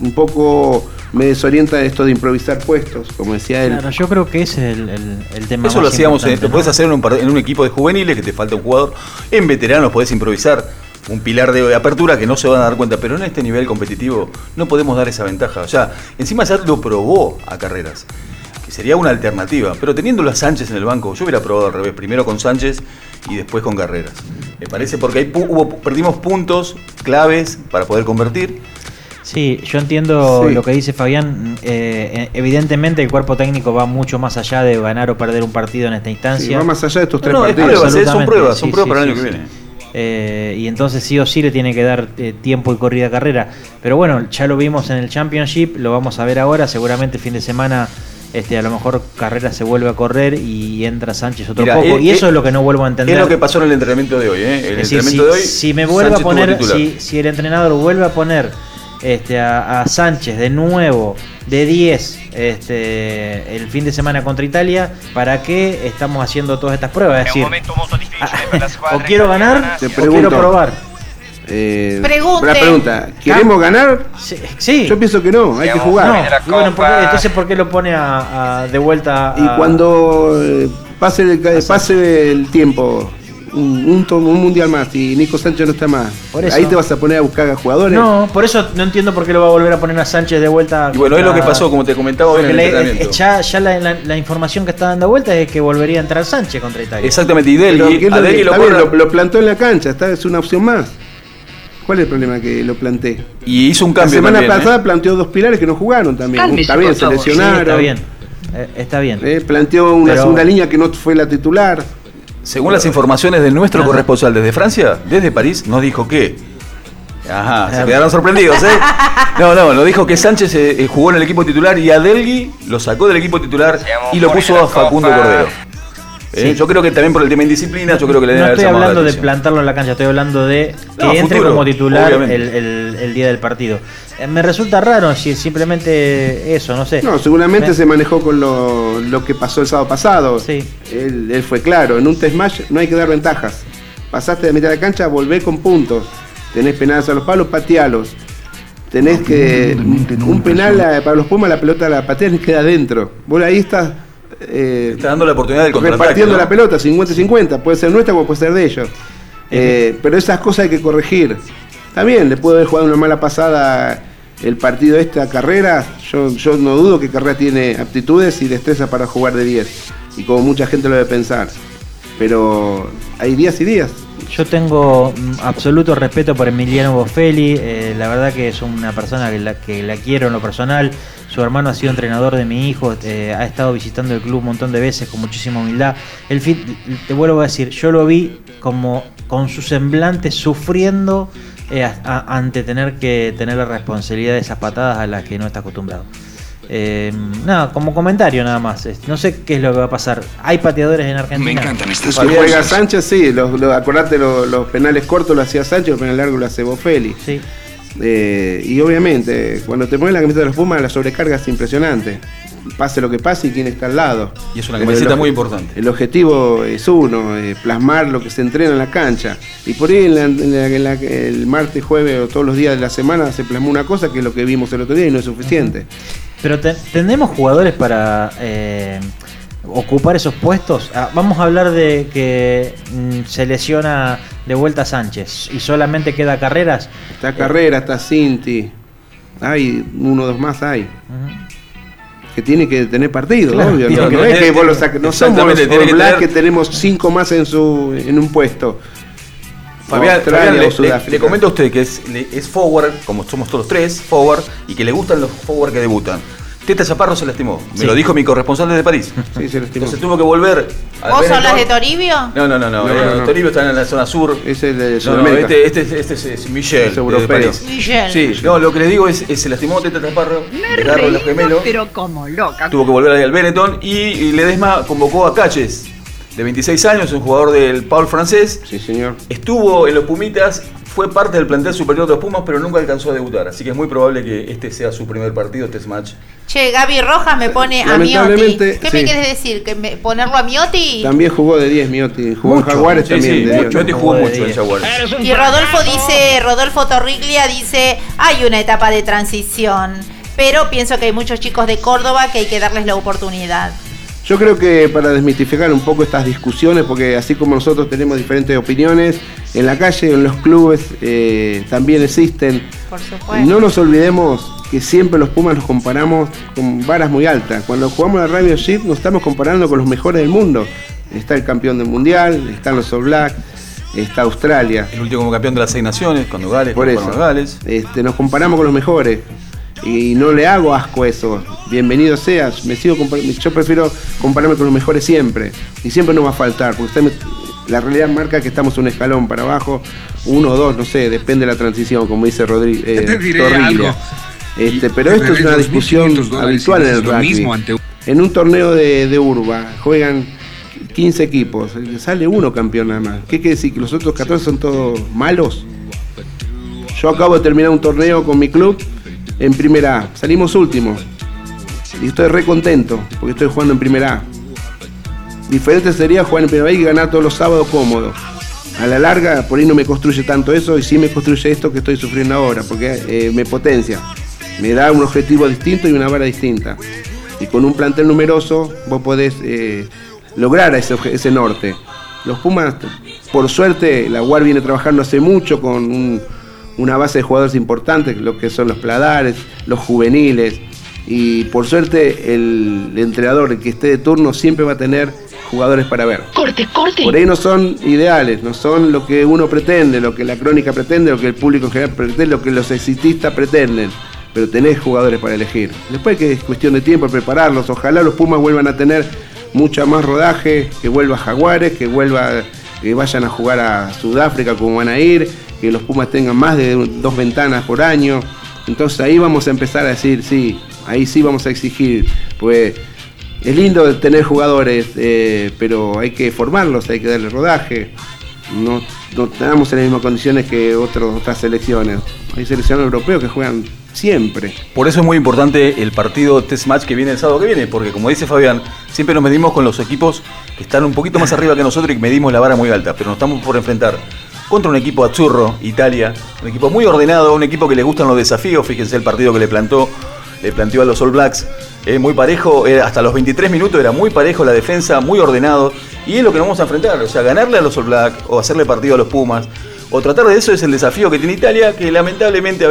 un poco me desorienta esto de improvisar puestos, como decía él. Claro, yo creo que ese es el, el- el tema. Eso lo hacíamos, en, importante, lo podés hacer en un, en un equipo de juveniles que te falta un jugador. En veteranos podés improvisar un pilar de apertura que no se van a dar cuenta, pero en este nivel competitivo no podemos dar esa ventaja. O sea, encima ya lo probó a carreras, que sería una alternativa. Pero teniéndolo a Sánchez en el banco, yo hubiera probado al revés, primero con Sánchez y después con carreras. Me parece porque ahí hubo, perdimos puntos claves para poder convertir. Sí, yo entiendo Sí. lo que dice Fabián. eh, evidentemente el cuerpo técnico va mucho más allá de ganar o perder un partido en esta instancia. Sí, va más allá de estos tres No, no, es partidos. pruebas, ¿eh? son pruebas, son sí, pruebas sí, para el sí, año que sí. viene. Eh, y entonces sí o sí le tiene que dar eh, tiempo y corrida a carrera. Pero bueno, ya lo vimos en el Championship, lo vamos a ver ahora. Seguramente el fin de semana este, a lo mejor Carrera se vuelve a correr y entra Sánchez otro Mira, poco. eh, y eso eh, es lo que no vuelvo a entender. Es lo que pasó en el entrenamiento de hoy, ¿eh? El decir, entrenamiento si, de hoy. si me vuelve Sánchez a poner, si, si el entrenador vuelve a poner este, a, a Sánchez de nuevo de 10 este, el fin de semana contra Italia, ¿para qué estamos haciendo todas estas pruebas? Es decir, o quiero ganar Te o quiero probar. Eh, Pregunte. La pregunta, ¿queremos ganar? Sí, sí. Yo pienso que no, hay que jugar. y bueno, ¿por qué- entonces ¿por qué lo pone a, a- de vuelta a, Y cuando eh, pase, el, pase el tiempo, un, un un mundial más y Nico Sánchez no está más, Por eso. ahí te vas a poner a buscar a jugadores. No, por eso no entiendo por qué lo va a volver a poner a Sánchez de vuelta. Y bueno, es lo que pasó, como te comentaba hoy en el entrenamiento. ya ya la, la- la información que está dando vuelta es que volvería a entrar Sánchez contra Italia. Exactamente, y Pero Delgui, ¿qué es a lo lo está bien, corre- lo, lo plantó en la cancha, está, es una opción más. ¿Cuál es el problema que lo planté? Y hizo un La cambio semana también, ¿eh? pasada planteó dos pilares que no jugaron también. Cálmese, está bien, por se. Sí, lesionaron. está bien. Eh, está bien. Eh, planteó una Pero- segunda línea que no fue la titular. Según las informaciones de nuestro corresponsal desde Francia, desde París, nos dijo que. Ajá, se quedaron sorprendidos, ¿eh? No, no, nos dijo que Sánchez eh, jugó en el equipo titular y a Delgui lo sacó del equipo titular y lo puso a Facundo Cordero. Eh, Sí. Yo creo que también por el tema indisciplina, yo creo que le deben No haber estoy hablando de plantarlo en la cancha, estoy hablando de que No, entre futuro, como titular el, el- el día del partido. Eh, me resulta raro si simplemente eso, no sé. No, seguramente Me- se manejó con lo, lo que pasó el sábado pasado. Él, él fue claro, en un test match no hay que dar ventajas. Pasaste de mitad de la cancha, volvé con puntos. Tenés penales a los palos, patealos. Tenés que. Un penal a- para los Pumas, la pelota la pateas y queda adentro. Vos ahí estás. Eh, Está dando la oportunidad del repartiendo ¿no? la pelota, 50-50. Puede ser nuestra como puede ser de ellos. Eh, pero esas cosas hay que corregir. Bien, le puede haber jugado una mala pasada el partido esta carrera. Yo, yo no dudo que Carrera tiene aptitudes y destreza para jugar de 10. Y como mucha gente lo debe pensar. Pero hay días y días. Yo tengo mm, absoluto respeto por Emiliano Boffelli, eh, la verdad que es una persona que la, quiero en lo personal, su hermano ha sido entrenador de mi hijo, eh, ha estado visitando el club un montón de veces con muchísima humildad. El te vuelvo a decir, yo lo vi como con su semblante sufriendo eh, ante tener que tener la responsabilidad de esas patadas a las que no está acostumbrado. Eh, nada, como comentario nada más. No sé qué es lo que va a pasar. Hay pateadores en Argentina. Si juega Sánchez, sí. Los, los- acordate, los, los penales cortos lo hacía Sánchez, los penales largos lo hace Boffelli. Sí. Eh, y obviamente, cuando te pones la camiseta de los Pumas, la sobrecarga es impresionante. Pase lo que pase y quién está al lado. Y es una camiseta el- muy importante. El objetivo es uno, eh, plasmar lo que se entrena en la cancha. Y por ahí en la- en la- en la- el martes, jueves o todos los días de la semana se plasmó una cosa que es lo que vimos el otro día y no es suficiente. Pero te- tenemos jugadores para eh, ocupar esos puestos. Ah, vamos a hablar de que mm, se lesiona de vuelta Sánchez y solamente queda carreras. Está Carrera, está Cinti. Hay uno o dos más, hay. Que tiene que tener partido, Claro, obvio. No, que no es que vos lo. No somos los que tenemos cinco más en su en un puesto. Fabián, le, le, Sudáfrica. le comento a usted que es, le- es forward, como somos todos tres, forward, y que le gustan los forward que debutan. Teta Chaparro se lastimó. Me Sí. lo dijo mi corresponsal desde París. Sí, se lastimó. Entonces tuvo que volver. al ¿Vos Benetton. hablas de Toribio? No, no, no, no. No, eh, no, no. Toribio está en la zona sur. Es el de No, no, Sudamérica. este, este, este es, es Michel. Es de europeo. París. Michel. Sí, no, lo que le digo es, es se lastimó Teta Chaparro. Me agarró los gemelos. pero como loca. Tuvo que volver ahí al Benetton y, y Ledesma convocó a Caches, de 26 años, un jugador del Paul francés. Sí, señor. Estuvo en los Pumitas, fue parte del plantel superior de los Pumas, pero nunca alcanzó a debutar. Así que es muy probable que este sea su primer partido, test match, Che, Gaby Rojas me pone a Miotti. ¿Qué sí. me quieres decir? ¿Que me- ¿Ponerlo a Miotti? También jugó de 10 Miotti. Jugó Mucho. en Jaguares Sí, también. sí, de mucho. 10. Miotti jugó mucho en Jaguares. Y Rodolfo dice, Rodolfo Torriglia dice, hay una etapa de transición, pero pienso que hay muchos chicos de Córdoba que hay que darles la oportunidad. Yo creo que para desmitificar un poco estas discusiones, porque así como nosotros tenemos diferentes opiniones, en la calle, en los clubes eh, también existen. Por Y supuesto. no nos olvidemos que siempre los Pumas los comparamos con varas muy altas. Cuando jugamos la Radio Ship nos estamos comparando con los mejores del mundo. Está el campeón del mundial, están los All Black, está Australia. El último campeón de las seis naciones, cuando Gales, Por eso. Gales. Este, nos comparamos con los mejores. Y no le hago asco a eso. Bienvenido seas. Me sigo yo prefiero compararme con los mejores siempre. Y siempre no va a faltar. Porque usted me- la realidad marca que estamos un escalón para abajo. Uno o dos, no sé, depende de la transición, como dice Rodri eh. Este, pero esto es una 2.500 discusión habitual en el rugby. mismo ante- En un torneo de, de urba juegan 15 equipos. Sale uno campeón nada más. ¿Qué quiere decir? ¿Que los otros 14 son todos malos? Yo acabo de terminar un torneo con mi club en primera A. Salimos últimos. Y estoy re contento porque estoy jugando en primera A. Diferente sería jugar en primera A y ganar todos los sábados cómodo. A la larga, por ahí no me construye tanto eso y sí me construye esto que estoy sufriendo ahora, porque eh, me potencia. Me da un objetivo distinto y una vara distinta. Y con un plantel numeroso vos podés eh, lograr ese, ese norte. Los Pumas, por suerte, la UAR viene trabajando hace mucho con un- una base de jugadores importantes, lo que son los pladares, los juveniles. Y por suerte, el entrenador el que esté de turno siempre va a tener jugadores para ver. Corte, corte. Por ahí no son ideales, no son lo que uno pretende, lo que la crónica pretende, lo que el público en general pretende, lo que los exitistas pretenden. Pero tenés jugadores para elegir. Después que es cuestión de tiempo prepararlos. Ojalá los Pumas vuelvan a tener mucha más rodaje, que vuelva Jaguares, que vuelva, que vayan a jugar a Sudáfrica como van a ir, que los Pumas tengan más de dos ventanas por año. Entonces ahí vamos a empezar a decir, sí, ahí sí vamos a exigir. Pues es lindo tener jugadores, eh, pero hay que formarlos, hay que darle rodaje. No, no estamos en las mismas condiciones que otros, otras selecciones. Hay selecciones europeos que juegan siempre. Por eso es muy importante el partido test match que viene el sábado que viene, porque como dice Fabián, siempre nos medimos con los equipos que están un poquito más arriba que nosotros y que medimos la vara muy alta, pero nos estamos por enfrentar contra un equipo azzurro, Italia, un equipo muy ordenado, un equipo que le gustan los desafíos, fíjense el partido que le plantó, le planteó a los All Blacks, eh, muy parejo, hasta los 23 minutos era muy parejo la defensa, muy ordenado, y es lo que nos vamos a enfrentar, o sea, ganarle a los All Blacks o hacerle partido a los Pumas, o tratar de eso es el desafío que tiene Italia, que lamentablemente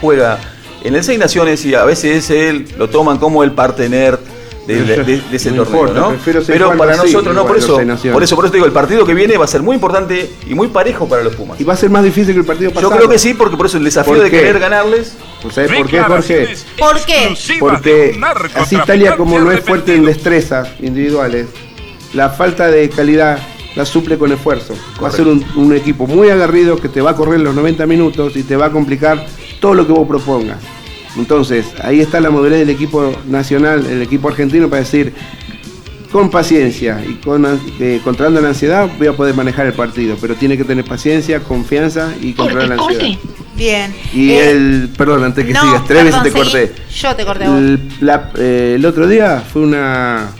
juega en el Seis Naciones y a veces él lo toman como el partener de, de- de- de ese No torneo, importa, ¿no? Pero para así, nosotros no, por eso, por eso, por eso te digo, el partido que viene va a ser muy importante y muy parejo para los Pumas. Y va a ser más difícil que el partido Yo pasado. creo que sí, porque por eso el desafío ¿Por de querer ganarles. ¿Sabes por qué, Jorge? ¿Por qué? Porque así Italia como no es fuerte en destrezas individuales, la falta de calidad la suple con esfuerzo. Va a ser un, un equipo muy agarrido que te va a correr los 90 minutos y te va a complicar todo lo que vos propongas. Entonces, ahí está la madurez del equipo nacional, el equipo argentino, para decir, con paciencia y con, eh, controlando la ansiedad voy a poder manejar el partido, pero tiene que tener paciencia, confianza y controlar la ansiedad. Bien. Y Eh, el, perdón, antes que no, sigas, tres veces perdón, te corté. seguí. Yo te corté vos. El, la- eh, el otro día fue una.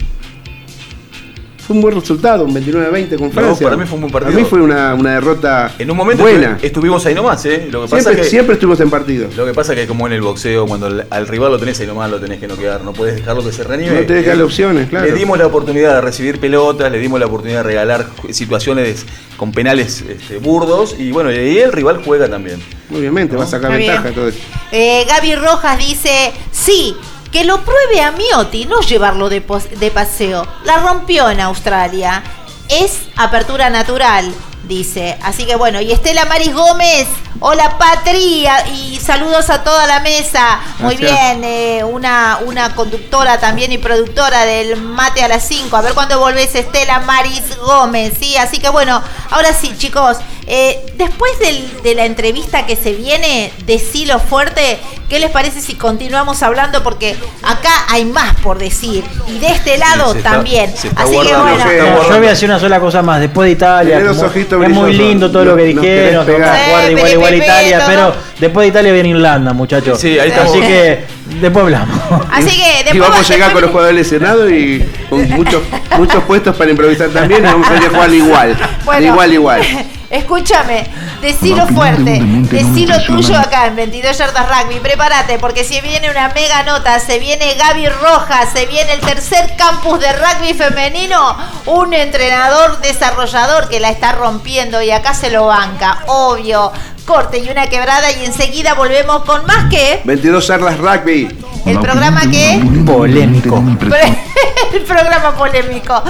Fue un buen resultado, un 29 a 20 con No, Francia. para mí fue un buen partido. A mí fue una, una derrota En un momento buena. estu- estuvimos ahí nomás, ¿eh? Lo que pasa Siempre, que, siempre estuvimos en partido. Lo que pasa es que como en el boxeo, cuando el- al rival lo tenés ahí nomás, lo tenés que noquear, no puedes dejarlo que se reanime. No te dejas las opciones, claro. Le dimos la oportunidad de recibir pelotas, le dimos la oportunidad de regalar situaciones con penales este, burdos y bueno, y ahí el rival juega también. Obviamente, va a sacar ventaja bien. todo eso. Eh, Gaby Rojas dice, sí, que lo pruebe a Miotti, no llevarlo de, de paseo. La rompió en Australia. Es apertura natural, dice. Así que bueno, y Estela Maris Gómez, hola Patria, y saludos a toda la mesa. Muy bien, eh, una, una conductora también y productora del Mate a las 5. A ver cuándo volvés Estela Maris Gómez, ¿sí? Así que bueno, ahora sí, chicos, Eh, después del- de la entrevista que se viene, decilo fuerte, ¿qué les parece si continuamos hablando? Porque acá hay más por decir. Y de este lado también. está Así que bueno. Yo voy a decir una sola cosa más. Después de Italia, como- es muy lindo todo lo que no dijeron, igual igual Italia, todo. pero después de Italia viene Irlanda, muchachos. Sí, ahí estamos. Así que después hablamos. Así que Y vamos a llegar con los jugadores lesionados y con muchos muchos puestos para improvisar también y vamos a ir a jugar igual. Bueno, igual igual. Escúchame, decilo fuerte, decilo tuyo acá en 22 yardas rugby, prepárate porque si viene una mega nota, se viene Gaby Rojas, se viene el tercer campus de rugby femenino, un entrenador desarrollador que la está rompiendo y acá se lo banca, obvio, corte y una quebrada y enseguida volvemos con más que 22 charlas rugby. el programa que Polémico. el programa polémico.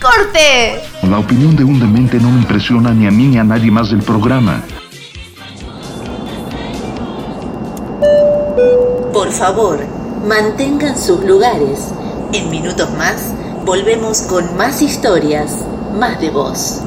Corte. La opinión de un demente no me impresiona ni a mí ni a nadie más del programa. Por favor, mantengan sus lugares. En minutos más, volvemos con más historias, más de voz.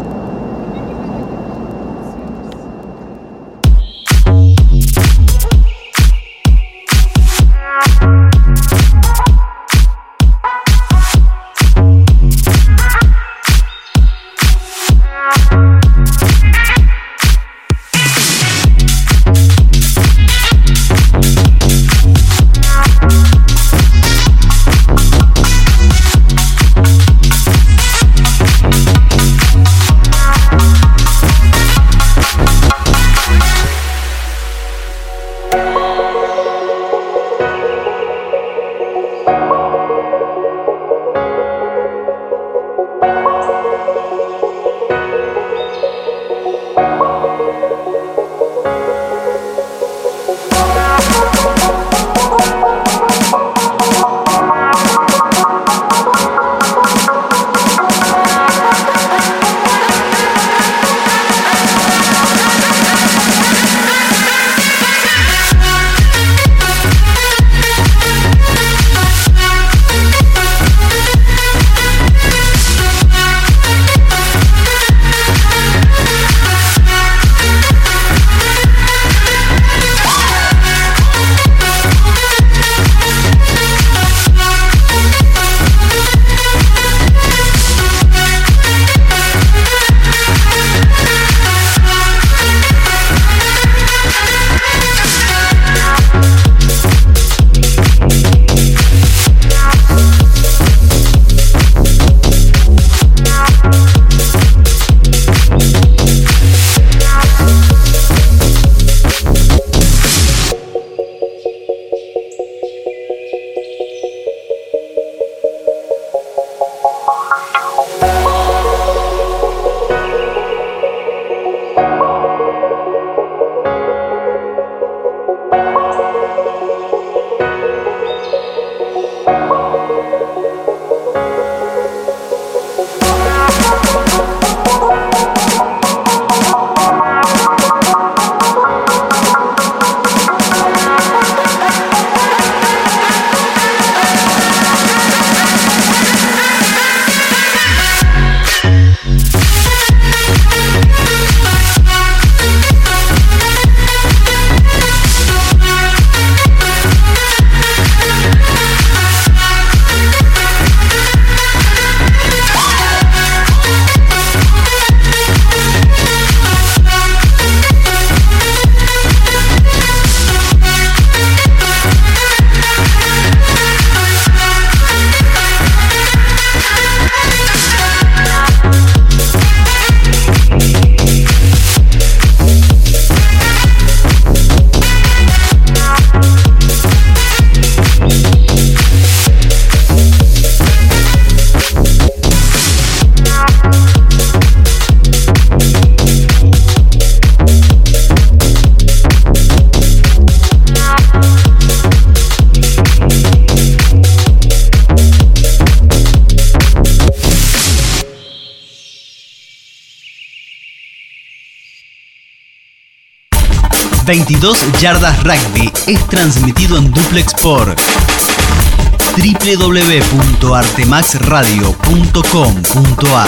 ...22 Yardas Rugby es transmitido en duplex por www.artemaxradio.com.ar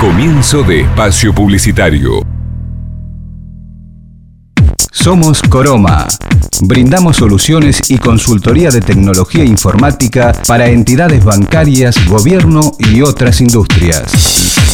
Comienzo de espacio publicitario. Somos Coroma. Brindamos soluciones y consultoría de tecnología informática para entidades bancarias, gobierno y otras industrias.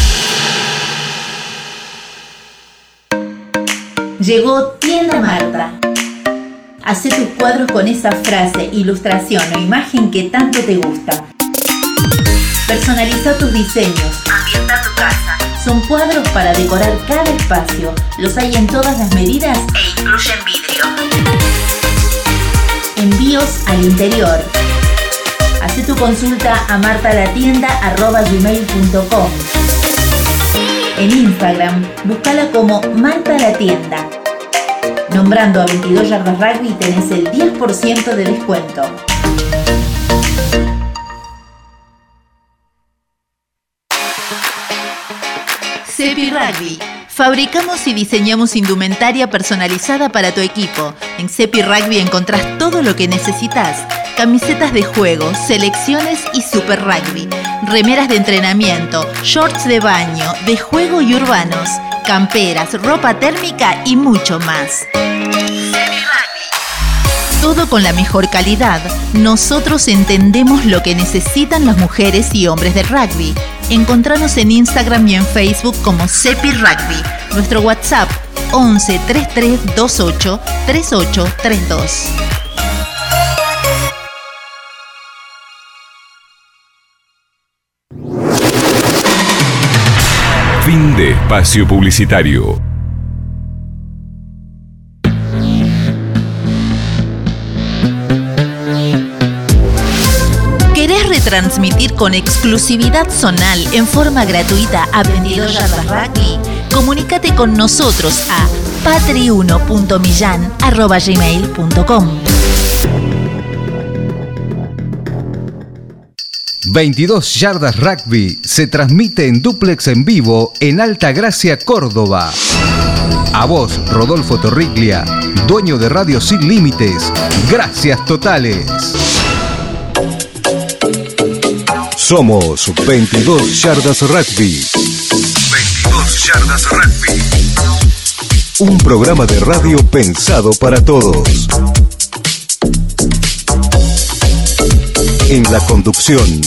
Llegó Tienda Marta. Hacé tus cuadros con esa frase, ilustración o imagen que tanto te gusta. Personaliza tus diseños. Ambienta tu casa. Son cuadros para decorar cada espacio. Los hay en todas las medidas e incluyen vidrio. Envíos al interior. Hacé tu consulta a martalatienda.com. En Instagram, búscala como Marta la Tienda. Nombrando a 22 Yardas Rugby tenés el 10% de descuento. Cepi Rugby. Fabricamos y diseñamos indumentaria personalizada para tu equipo. En Cepi Rugby encontrás todo lo que necesitas. Camisetas de juego, selecciones y super rugby. Remeras de entrenamiento, shorts de baño, de juego y urbanos. Camperas, ropa térmica y mucho más. Todo con la mejor calidad. Nosotros entendemos lo que necesitan las mujeres y hombres del rugby. Encontranos en Instagram y en Facebook como Cepi Rugby. Nuestro WhatsApp 11 3328 3832. Fin de espacio publicitario. ¿Querés retransmitir con exclusividad zonal en forma gratuita a 22 Yardas Rugby? Comunícate con nosotros a patri1.millan.gmail.com 22 Yardas Rugby se transmite en duplex en vivo en Alta Gracia, Córdoba. A vos, Rodolfo Torriglia, dueño de Radio Sin Límites. Gracias totales. Somos 22 Yardas Rugby. 22 Yardas Rugby. Un programa de radio pensado para todos. En la conducción,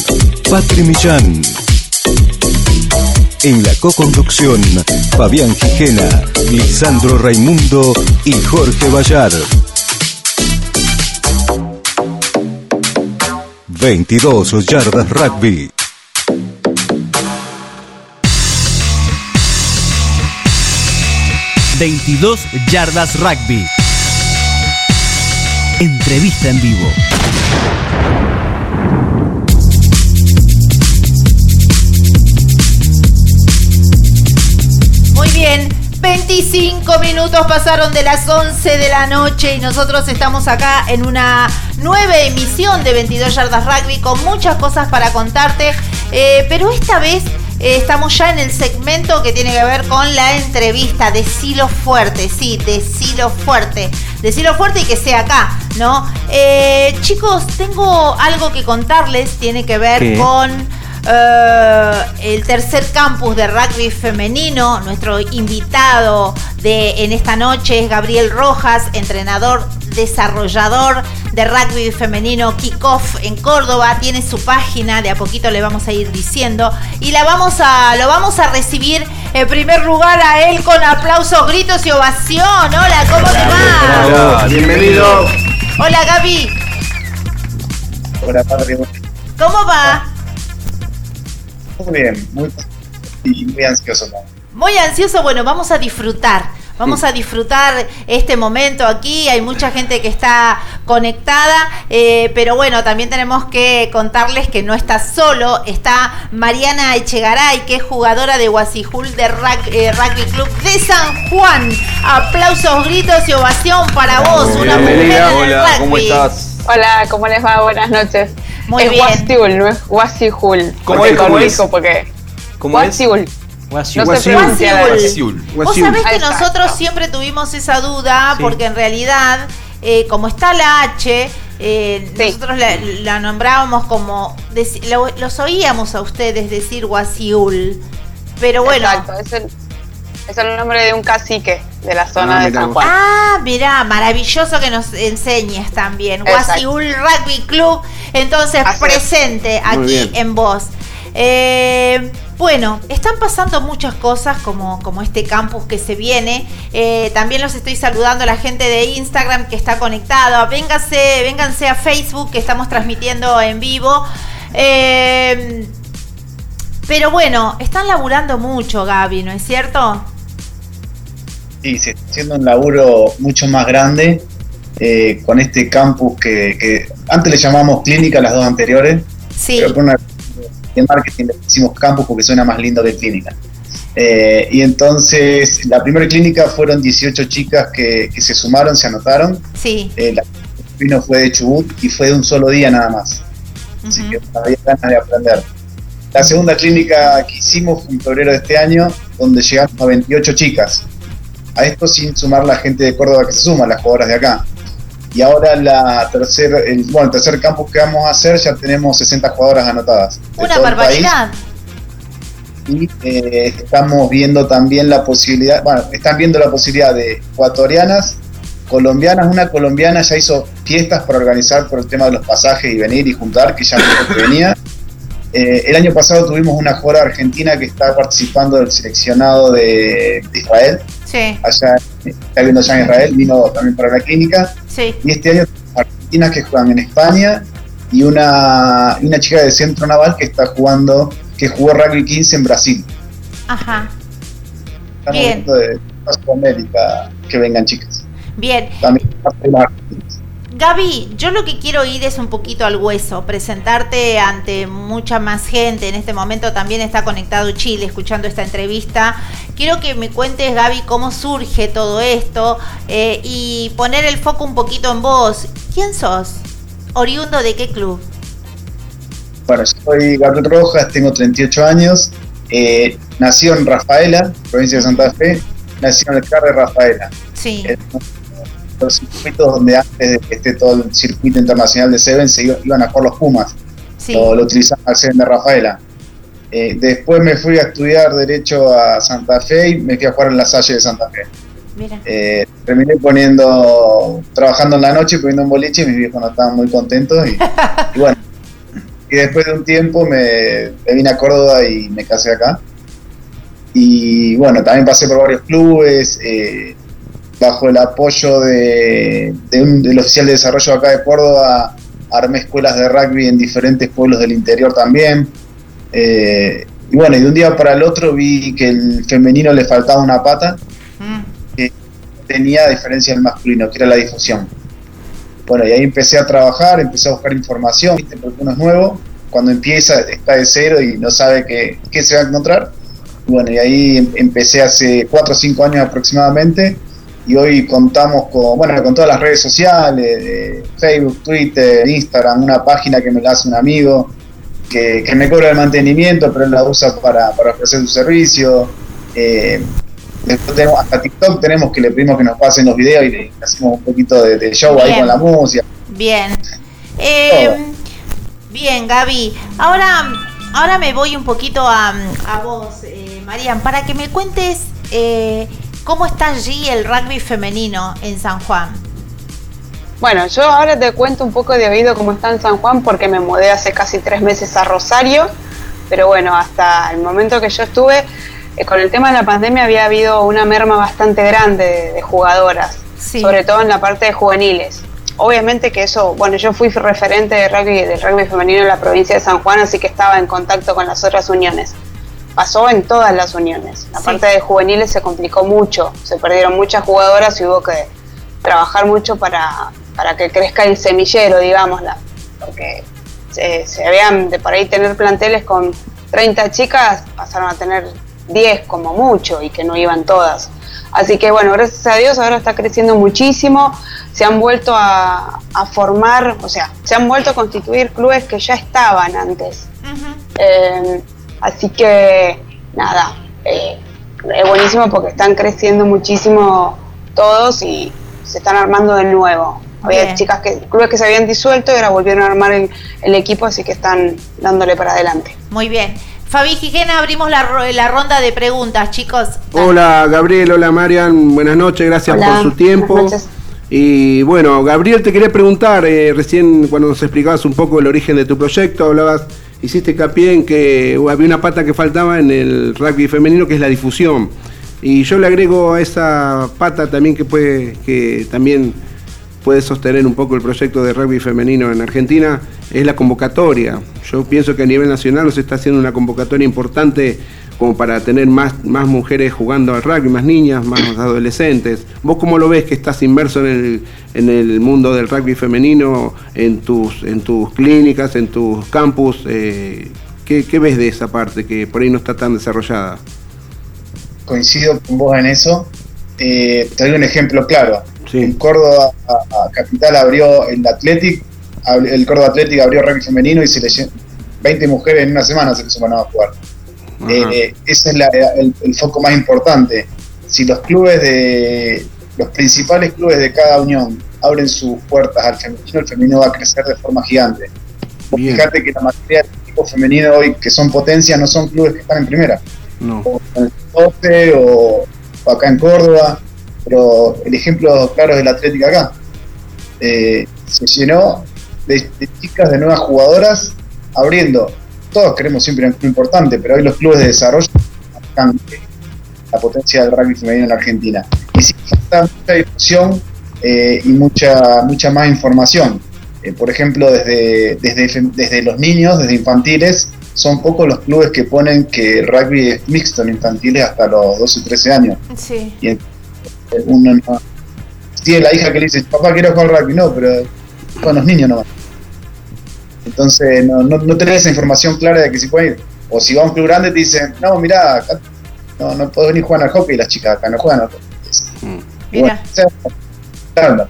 Patri Millán. En la co-conducción, Fabián Gijena, Lisandro Raimundo y Jorge Bayar. 22 Yardas Rugby. ...22 Yardas Rugby. Entrevista en vivo. Bien, 25 minutos pasaron de las 11 de la noche y nosotros estamos acá en una nueva emisión de 22 Yardas Rugby con muchas cosas para contarte, eh, pero esta vez eh, estamos ya en el segmento que tiene que ver con la entrevista. Decilo fuerte, sí, decilo fuerte. Decilo fuerte y que sea acá. ¿no? Eh, chicos, tengo algo que contarles, tiene que ver ¿Qué? con eh, el tercer campus de rugby femenino. Nuestro invitado de en esta noche es Gabriel Rojas, entrenador, desarrollador de rugby femenino Kickoff en Córdoba. Tiene su página, de a poquito le vamos a ir diciendo. Y la vamos a, lo vamos a recibir en primer lugar a él con aplausos, gritos y ovación. Hola, ¿cómo te va? Hola, bienvenido. Hola Gaby, Hola, padre. ¿cómo va? Muy bien, muy, muy ansioso. Muy ansioso, bueno, vamos a disfrutar. Vamos a disfrutar este momento aquí. Hay mucha gente que está conectada, eh, pero bueno, también tenemos que contarles que no está solo. Está Mariana Echegaray, que es jugadora de Guasijul de Rug- eh, Rugby Club de San Juan. Aplausos, gritos y ovación para vos, una mujer en el Hola, ¿cómo rugby. estás? Hola, ¿cómo les va? Buenas noches. Muy es bien. Wasiul, no es Wasihul. ¿Cómo Porque es? ¿Cómo es? porque ¿Cómo es? No Wasiul. Vos sabés que nosotros siempre tuvimos esa duda, Sí. porque en realidad, eh, como está la H, eh, nosotros la, la nombrábamos como. lo- los oíamos a ustedes decir Guasiul. Pero bueno. Exacto, es el, es el nombre de un cacique de la zona Ah, de San Juan. Ah, mirá, maravilloso que nos enseñes también. Guasiul Rugby Club, entonces presente aquí en voz. Eh, bueno, están pasando muchas cosas como, como este campus que se viene. Eh, también los estoy saludando a la gente de Instagram que está conectada. Vénganse, vénganse a Facebook que estamos transmitiendo en vivo. Eh, pero bueno, están laburando mucho, Gaby, ¿no es cierto? Sí, se está haciendo un laburo mucho más grande eh, con este campus que, que antes le llamamos clínica, las dos anteriores. Sí. Pero por una de marketing le pusimos campus porque suena más lindo que clínica. Eh, y entonces, la primera clínica fueron 18 chicas que, que se sumaron, se anotaron. Sí. Eh, la vino fue de Chubut y fue de un solo día nada más. Así que había ganas de aprender. La segunda clínica que hicimos fue en febrero de este año, donde llegamos a 28 chicas. A esto sin sumar la gente de Córdoba que se suma, las jugadoras de acá. Y ahora la tercer, el, bueno, el tercer campus que vamos a hacer ya tenemos 60 jugadoras anotadas. Una barbaridad. Y eh, estamos viendo también la posibilidad, bueno, están viendo la posibilidad de ecuatorianas, colombianas. Una colombiana ya hizo fiestas para organizar por el tema de los pasajes y venir y juntar, que ya que venía. Eh, el año pasado tuvimos una jugadora argentina que está participando del seleccionado de, de Israel. Sí, Allá, está viendo allá en Israel, vino también para la clínica. sí. Y este año argentinas que juegan en España y una, una chica de Centro Naval que está jugando, que jugó Rugby 15 en Brasil. Ajá. Estamos Bien. de toda Sudamérica que vengan chicas. Bien. También las argentinas. Gaby, yo lo que quiero ir es un poquito al hueso, presentarte ante mucha más gente. En este momento también está conectado Chile escuchando esta entrevista. Quiero que me cuentes, Gaby, cómo surge todo esto eh, y poner el foco un poquito en vos. ¿Quién sos? ¿Oriundo de qué club? Bueno, soy Gabriel Rojas, tengo 38 años. eh, nació en Rafaela, provincia de Santa Fe. Nací en el CAR de Rafaela. Sí. Eh, los circuitos donde antes de que esté todo el circuito internacional de Seven se iba- iban a jugar los Pumas. Sí. Lo, lo utilizaban al Seven de Rafaela. Eh, después me fui a estudiar Derecho a Santa Fe y me fui a jugar en la Salle de Santa Fe. Mira. Eh, terminé poniendo, trabajando en la noche, poniendo un boliche y mis viejos no estaban muy contentos. Y, y bueno, y después de un tiempo me, me vine a Córdoba y me casé acá. Y bueno, también pasé por varios clubes, eh, bajo el apoyo de, de un- del oficial de desarrollo acá de Córdoba, armé escuelas de rugby en diferentes pueblos del interior también. Eh, y bueno, y de un día para el otro vi que el femenino le faltaba una pata que tenía a diferencia del masculino, que era la difusión. Bueno, y ahí empecé a trabajar, empecé a buscar información, ¿viste? porque uno es nuevo, cuando empieza está de cero y no sabe qué, qué se va a encontrar. Bueno, y ahí em- empecé hace 4 o 5 años aproximadamente, y hoy contamos con, bueno, con todas las redes sociales, Facebook, Twitter, Instagram, una página que me la hace un amigo, que, que me cobra el mantenimiento, pero él la usa para, para ofrecer su servicio. Eh, Después tenemos, hasta TikTok tenemos que le pedimos que nos pasen los videos y le hacemos un poquito de, de show ahí con la música. Bien. Eh, bien, Gaby. Ahora, ahora me voy un poquito a, a vos, eh, Marian, para que me cuentes eh, cómo está allí el rugby femenino en San Juan. Bueno, yo ahora te cuento un poco de oído cómo está en San Juan porque me mudé hace casi tres meses a Rosario, pero bueno, hasta el momento que yo estuve, eh, con el tema de la pandemia había habido una merma bastante grande de, de jugadoras, sobre todo en la parte de juveniles. Obviamente que eso, bueno, yo fui referente de rugby, del rugby femenino en la provincia de San Juan, así que estaba en contacto con las otras uniones. Pasó en todas las uniones. La parte de juveniles se complicó mucho, se perdieron muchas jugadoras y hubo que trabajar mucho para, para que crezca el semillero, digámosla. Porque se, se habían de por ahí tener planteles con 30 chicas, pasaron a tener 10 como mucho y que no iban todas. Así que bueno, gracias a Dios ahora está creciendo muchísimo, se han vuelto a, a formar, o sea, se han vuelto a constituir clubes que ya estaban antes. Eh, así que nada, eh, es buenísimo porque están creciendo muchísimo todos y se están armando de nuevo. Había Bien. chicas que, clubes que se habían disuelto y ahora volvieron a armar el, el equipo, así que están dándole para adelante. Muy bien. Fabi Gijena, abrimos la, ro- la ronda de preguntas, chicos. Hola Gabriel, hola Marian, buenas noches, gracias Hola, por su tiempo. buenas noches. Y bueno, Gabriel, te quería preguntar, eh, recién cuando nos explicabas un poco el origen de tu proyecto, hablabas, hiciste hincapié en que había una pata que faltaba en el rugby femenino, que es la difusión. Y yo le agrego a esa pata también que puede, que también puede sostener un poco el proyecto de rugby femenino en Argentina, es la convocatoria. Yo pienso que a nivel nacional se está haciendo una convocatoria importante como para tener más, más mujeres jugando al rugby, más niñas, más adolescentes. ¿Vos cómo lo ves que estás inmerso en el, en el mundo del rugby femenino, en tus, en tus clínicas, en tus campus? Eh, ¿qué, qué ves de esa parte que por ahí no está tan desarrollada? coincido con vos en eso. Eh, te doy un ejemplo claro. En Córdoba a- a Capital abrió el Athletic, el Córdoba Athletic abrió rugby femenino y se le llen- 20 mujeres en una semana se les sumaron a jugar. Eh, ese es la- el, el foco más importante. Si los clubes de los principales clubes de cada unión abren sus puertas al femenino, el femenino va a crecer de forma gigante. Fíjate que la mayoría de equipos femeninos hoy que son potencia no son clubes que están en primera. No. O en el Tote o, o acá en Córdoba, pero el ejemplo claro es el Atlético acá. Eh, se llenó de, de chicas, de nuevas jugadoras, abriendo. Todos queremos siempre un club importante, pero hoy los clubes de desarrollo eh, la potencia del rugby femenino en Argentina. Y sí falta mucha difusión eh, y mucha, mucha más información. Eh, por ejemplo, desde, desde, desde los niños, desde infantiles, son pocos los clubes que ponen que el rugby es mixto en infantiles hasta los 12 o 13 años. Sí. Y uno no- tiene la hija que le dice, papá quiero jugar rugby, no, pero con los niños nomás. Entonces no, no, no tenés esa información clara de que si pueden ir. O si va a un club grande te dicen, no, mirá, acá no, no puedo venir a jugar al hockey, las chicas acá no juegan al hockey. Mira. Bueno, o sea, claro,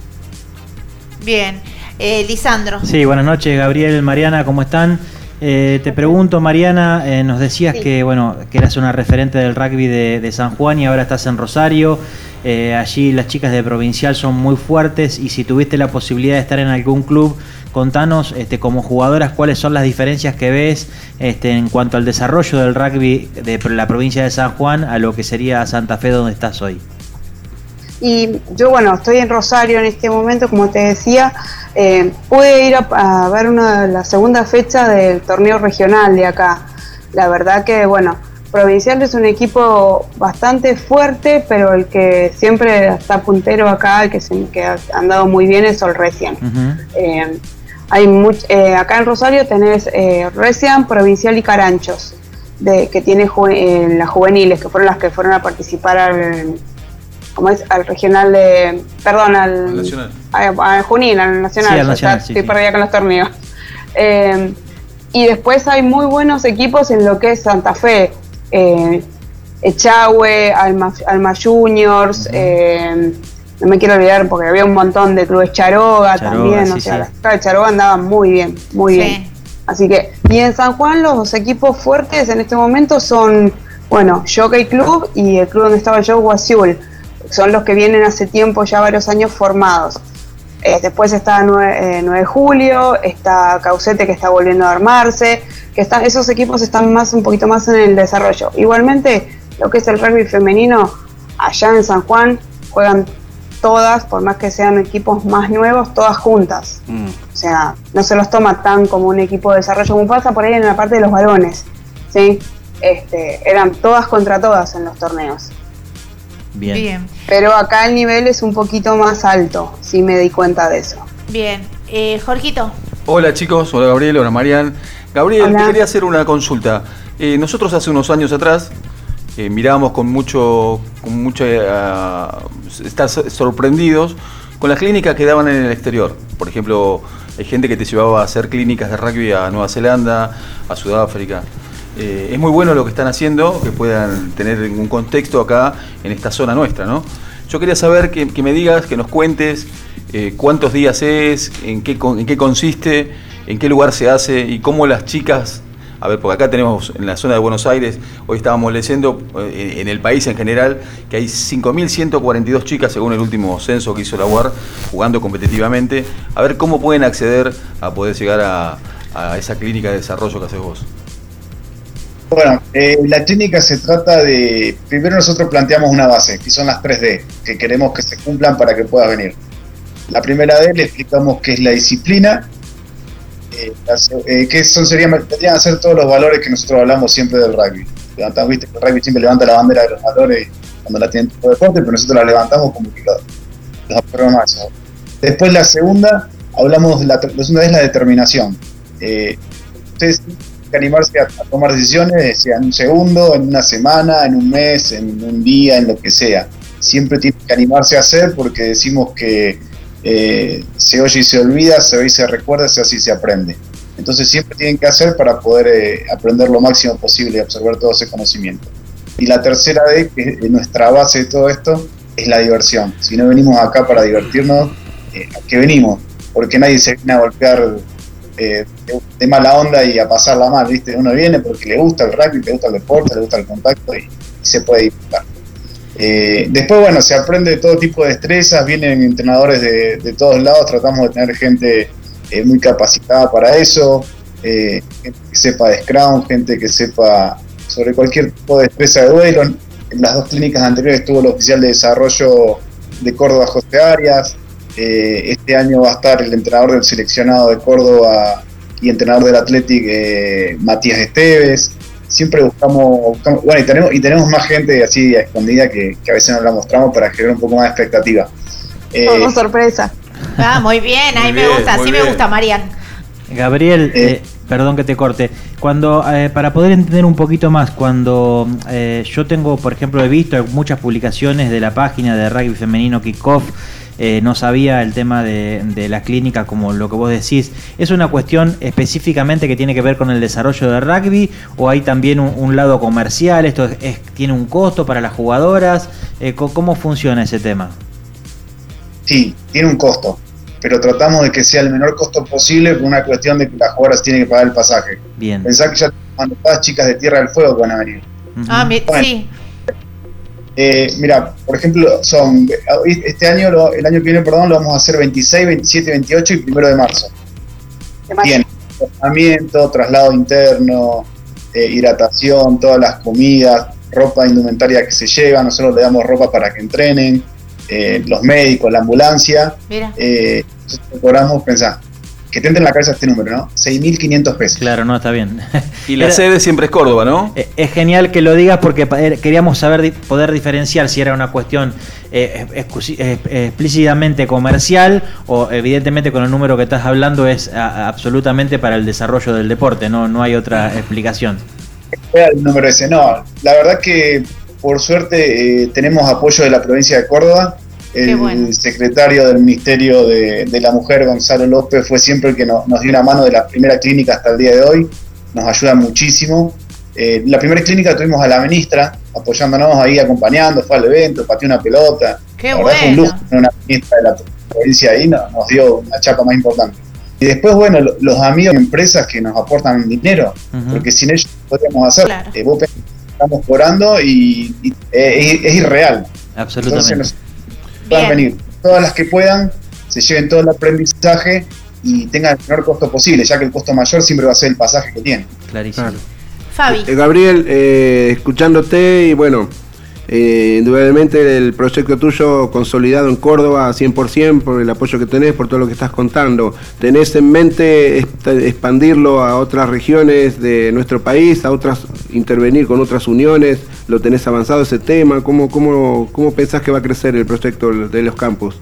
Bien. Eh, Lisandro. Sí, buenas noches, Gabriel, Mariana, ¿cómo están? Eh, te pregunto, Mariana, eh, nos decías que bueno que eras una referente del rugby de, de San Juan y ahora estás en Rosario. Eh, allí las chicas de provincial son muy fuertes y si tuviste la posibilidad de estar en algún club, contanos este, como jugadoras cuáles son las diferencias que ves este, en cuanto al desarrollo del rugby de la provincia de San Juan a lo que sería Santa Fe donde estás hoy. Y yo, bueno, estoy en Rosario en este momento, como te decía, eh, pude ir a, a ver una, la segunda fecha del torneo regional de acá. La verdad que, bueno, Provincial es un equipo bastante fuerte, pero el que siempre está puntero acá, el que, se, que ha andado muy bien es Sol Recian. Eh, hay much- eh, acá en Rosario tenés eh, Recian, Provincial y Caranchos, de, que tiene ju- eh, las juveniles, que fueron las que fueron a participar al, ¿cómo es? al regional de, perdón, al, Nacional. a- a Junín, al nacional, Sí, al ya nacional, está, sí, estoy sí. perdida con los torneos. Eh, y después hay muy buenos equipos en lo que es Santa Fe, eh, Echagüe, Alma, Alma Juniors, eh, no me quiero olvidar porque había un montón de clubes Charoga, Charoga, también, sí, o sea, sí. las chicas de Charoga andaban muy bien, muy Sí. bien. Así que, y en San Juan los equipos fuertes en este momento son Bueno, Jockey Club y el club donde estaba yo, Guasiul, son los que vienen hace tiempo, ya varios años formados. Eh, después está 9, de julio, está Caucete que está volviendo a armarse, que están, esos equipos están más un poquito más en el desarrollo. Igualmente, lo que es el rugby femenino, allá en San Juan juegan todas, por más que sean equipos más nuevos, todas juntas. Mm. O sea, no se los toma tan como un equipo de desarrollo como pasa por ahí en la parte de los varones. ¿sí? Este, eran todas contra todas en los torneos. Bien. Pero acá el nivel es un poquito más alto, sí me di cuenta de eso. Bien. Eh, Jorgito. Hola chicos, hola Gabriel, hola Marian. Gabriel, te quería hacer una consulta. Eh, nosotros hace unos años atrás eh, mirábamos con mucho, con mucha, eh, estar sorprendidos con las clínicas que daban en el exterior. Por ejemplo, hay gente que te llevaba a hacer clínicas de rugby a Nueva Zelanda, a Sudáfrica. Eh, es muy bueno lo que están haciendo, que puedan tener un contexto acá en esta zona nuestra, ¿no? Yo quería saber que, me digas, que nos cuentes eh, cuántos días es, en qué, en qué consiste, en qué lugar se hace y cómo las chicas a ver, porque acá tenemos en la zona de Buenos Aires, hoy estábamos leyendo eh, en el país en general que hay 5.142 chicas según el último censo que hizo la UAR jugando competitivamente. A ver cómo pueden acceder a poder llegar a, esa clínica de desarrollo que haces vos. Bueno, eh, la clínica se trata de, primero nosotros planteamos una base, que son las 3D, que queremos que se cumplan para que puedas venir. La primera D le explicamos qué es la disciplina, eh, eh, que son, serían, tendrían que ser todos los valores que nosotros hablamos siempre del rugby. Levantamos, viste el rugby siempre levanta la bandera de los valores cuando la tiene todo deporte, pero nosotros la levantamos como que los, Después la segunda, hablamos la, la segunda es la determinación. Eh, ustedes tienen que animarse a, tomar decisiones, sea en un segundo, en una semana, en un mes, en un día, en lo que sea. Siempre tienen que animarse a hacer porque decimos que eh, se oye y se olvida, se ve y se recuerda, se hace y se aprende. Entonces siempre tienen que hacer para poder eh, aprender lo máximo posible y absorber todo ese conocimiento. Y la tercera D, que es nuestra base de todo esto, es la diversión. Si no venimos acá para divertirnos, eh, ¿a qué venimos? Porque nadie se viene a golpear de, mala onda y a pasarla mal, ¿viste? Uno viene porque le gusta el rugby, le gusta el deporte, le gusta el contacto y se puede disfrutar. Eh, después, bueno, se aprende de todo tipo de destrezas, vienen entrenadores de, todos lados, tratamos de tener gente eh, muy capacitada para eso, eh, gente que sepa de Scrum, gente que sepa sobre cualquier tipo de destreza de duelo. En las dos clínicas anteriores estuvo el oficial de desarrollo de Córdoba, José Arias. este año va a estar el entrenador del seleccionado de Córdoba y entrenador del Athletic, Matías Esteves siempre buscamos, bueno, y tenemos, y tenemos más gente así escondida que, a veces no la mostramos para generar un poco más de expectativa. Eh, sorpresa. Ah, muy bien, ahí me gusta, así me gusta, Marian. Gabriel, eh. Eh, perdón que te corte. Cuando, eh, para poder entender un poquito más, cuando yo tengo, por ejemplo, he visto muchas publicaciones de la página de rugby femenino Kickoff eh, no sabía el tema de, la clínica como lo que vos decís. ¿Es una cuestión específicamente que tiene que ver con el desarrollo de rugby o hay también un, lado comercial? ¿Esto es, tiene un costo para las jugadoras? Eh, ¿Cómo funciona ese tema? Sí, tiene un costo, pero tratamos de que sea el menor costo posible por una cuestión de que las jugadoras tienen que pagar el pasaje. Bien. Pensá que ya cuando todas chicas de Tierra del Fuego que van a venir. Ah, sí. Eh, mira, por ejemplo, son este año, el año que viene, perdón, lo vamos a hacer 26, 27, 28 y 1 de marzo. Bien, tratamiento, traslado interno, eh, hidratación, todas las comidas, ropa indumentaria que se lleva, nosotros le damos ropa para que entrenen, eh, los médicos, la ambulancia. Mira. Eh, cobramos, pensá, que te entre en la cabeza este número, ¿no? 6.500 pesos. Claro, no, está bien. Y la sede siempre es Córdoba, ¿no? Eh, es genial que lo digas porque eh, queríamos saber, poder diferenciar si era una cuestión eh, explícitamente comercial o evidentemente con el número que estás hablando es absolutamente para el desarrollo del deporte, no, no hay otra explicación. El número ese, no. La verdad que por suerte tenemos apoyo de la provincia de Córdoba el secretario del Ministerio de, la Mujer, Gonzalo López, fue siempre el que nos dio una mano de la primera clínica hasta el día de hoy. Nos ayuda muchísimo. Eh, la primera clínica tuvimos a la ministra apoyándonos ahí, acompañando, fue al evento, pateó una pelota. Qué bueno. Fue un lujo una ministra de la provincia ahí, nos, dio una chapa más importante. Y después, bueno, los amigos y empresas que nos aportan dinero, porque sin ellos no podríamos hacer. Claro. Eh, vos estamos cobrando y, y, eh, es, es irreal. Absolutamente. Entonces, nos- puedan venir todas las que puedan, se lleven todo el aprendizaje y tengan el menor costo posible, ya que el costo mayor siempre va a ser el pasaje que tienen. Clarísimo. Fabi. Eh, Gabriel, eh, escuchándote y bueno, eh, indudablemente el proyecto tuyo consolidado en Córdoba 100% por el apoyo que tenés, por todo lo que estás contando. ¿Tenés en mente expandirlo a otras regiones de nuestro país, a otras, intervenir con otras uniones? ¿Lo tenés avanzado ese tema? ¿Cómo, cómo, cómo pensás que va a crecer el proyecto de los campus?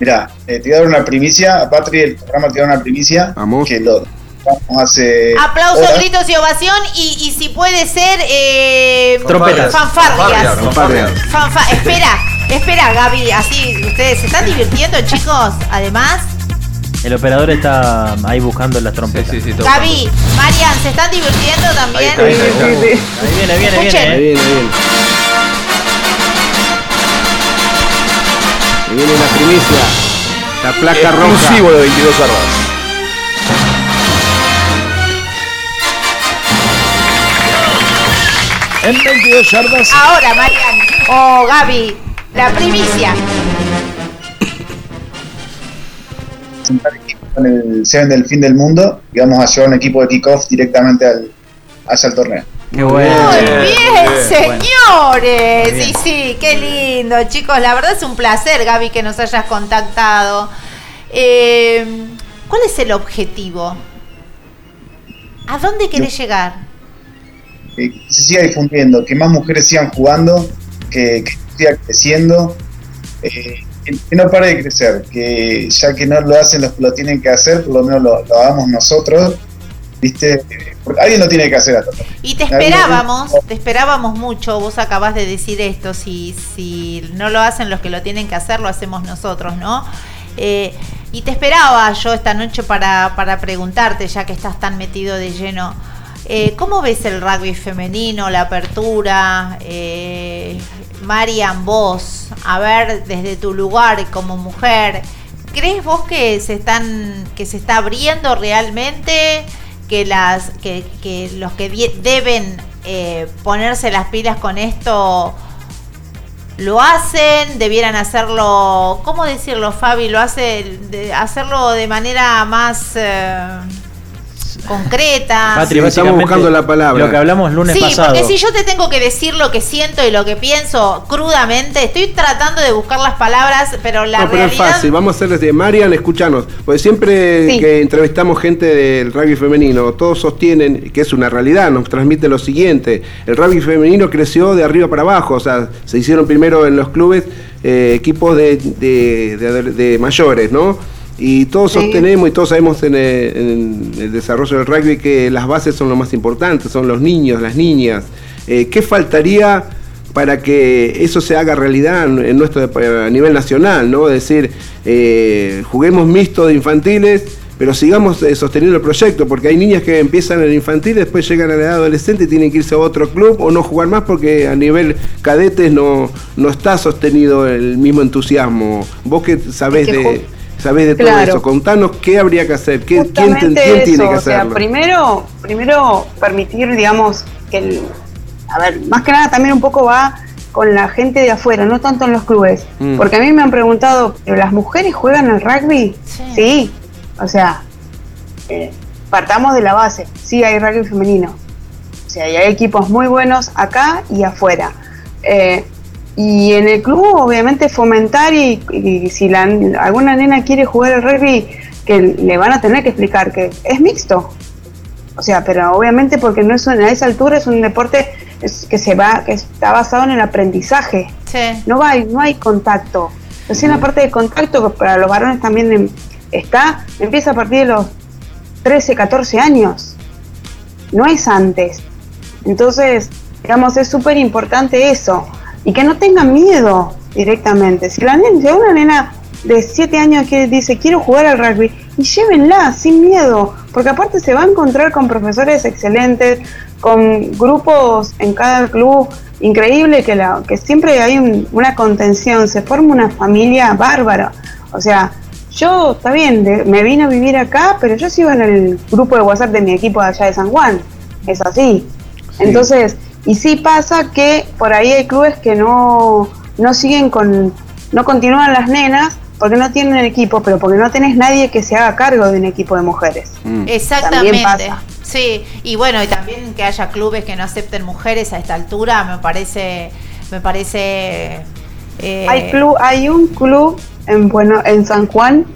Mira, te voy a dar una primicia, a Patri el programa te voy a dar una primicia, que lo vamos hace Aplausos, horas. gritos y ovación y, y si puede ser eh, Trompetas. fanfarrias. Fanfarrias. Fanfa- espera, espera Gaby, así ustedes se están divirtiendo chicos, además. El operador está ahí buscando las trompetas. Sí, sí, Gaby, Marian, ¿se están divirtiendo también? Ahí, está, ahí está. Ahí viene, viene, Escuchen. viene. Ahí viene, ahí viene. Ahí viene la primicia. La placa roja. Exclusivo de 22 yardas. En 22 yardas. Ahora, Marian. Oh, Gaby, la primicia. Presentar equipos con el Seven del fin del mundo y vamos a llevar un equipo de kickoff directamente al, hacia el torneo. Qué bueno. Muy bien, señores. Muy bien. Sí, sí, qué lindo, chicos. La verdad es un placer, Gaby, que nos hayas contactado. Eh, ¿Cuál es el objetivo? ¿A dónde querés llegar? Que se siga difundiendo, que más mujeres sigan jugando, que, que siga creciendo, eh, que, que no pare de crecer, que ya que no lo hacen los que lo tienen que hacer, por lo menos lo, lo hagamos nosotros, ¿viste? Porque alguien lo tiene que hacer hasta Y te esperábamos, te esperábamos mucho. Vos acabás de decir esto. Si, si no lo hacen los que lo tienen que hacer, lo hacemos nosotros, ¿no? Eh, y te esperaba yo esta noche para, para preguntarte, ya que estás tan metido de lleno. eh, ¿Cómo ves el rugby femenino, la apertura? Eh, Marian, vos, a ver, desde tu lugar como mujer, ¿crees vos que se están, que se está abriendo realmente? que las que, los que deben eh, ponerse las pilas con esto lo hacen debieran hacerlo cómo decirlo Fabi lo hace de, hacerlo de manera más eh, concreta Patri, Sí, estamos buscando la palabra. Lo que hablamos lunes Sí, pasado. porque si yo te tengo que decir lo que siento y lo que pienso crudamente, estoy tratando de buscar las palabras, pero la No, pero es realidad fácil, vamos a hacerles de Marian, escuchanos. Porque siempre Sí. que entrevistamos gente del rugby femenino, todos sostienen que es una realidad, nos transmite lo siguiente. El rugby femenino creció de arriba para abajo, o sea, se hicieron primero en los clubes eh, equipos de, de- de de mayores, ¿no? Y todos Sí. sostenemos y todos sabemos en el, en el desarrollo del rugby que las bases son lo más importante, son los niños, las niñas. Eh, ¿Qué faltaría para que eso se haga realidad en nuestro a nivel nacional, ¿no? Es decir, eh, juguemos mixto de infantiles, pero sigamos eh, sosteniendo el proyecto, porque hay niñas que empiezan en infantil, después llegan a la edad adolescente y tienen que irse a otro club o no jugar más porque a nivel cadetes no, no está sostenido el mismo entusiasmo. Vos que sabés de, sabés de todo eso, contanos qué habría que hacer, qué, quién, tiene que o sea, hacerlo. primero, primero permitir, digamos, que el, a ver, más que nada también un poco va con la gente de afuera, no tanto en los clubes. Mm. Porque a mí me han preguntado, ¿pero las mujeres juegan al rugby? Sí. O sea, eh, partamos de la base, sí hay rugby femenino. O sea, y hay equipos muy buenos acá y afuera. Eh, y en el club, obviamente, fomentar y, y si la, alguna nena quiere jugar al rugby, que le van a tener que explicar que es mixto. O sea, pero obviamente porque no es un- a esa altura es un deporte es- que se va, que está basado en el aprendizaje. No va, no hay contacto. Recién la parte de contacto que para los varones también em- está, empieza a partir de los 13, 14 años. No es antes. Entonces, digamos, es súper importante eso. Y que no tengan miedo directamente. Si la nena, si una nena de 7 años que dice quiero jugar al rugby, y llévenla sin miedo, porque aparte se va a encontrar con profesores excelentes, con grupos en cada club increíble que, la, que siempre hay un- una contención, se forma una familia bárbara. O sea, yo, está bien, de- me vine a vivir acá, pero yo sigo en el grupo de WhatsApp de mi equipo de allá de San Juan. Es así. Entonces, Y sí pasa que por ahí hay clubes que no, no siguen con, no continúan las nenas porque no tienen equipo, pero porque no tenés nadie que se haga cargo de un equipo de mujeres. Mm. Exactamente. Sí, y bueno, y también que haya clubes que no acepten mujeres a esta altura, me parece, me parece. Eh, hay club, hay un club en bueno en San Juan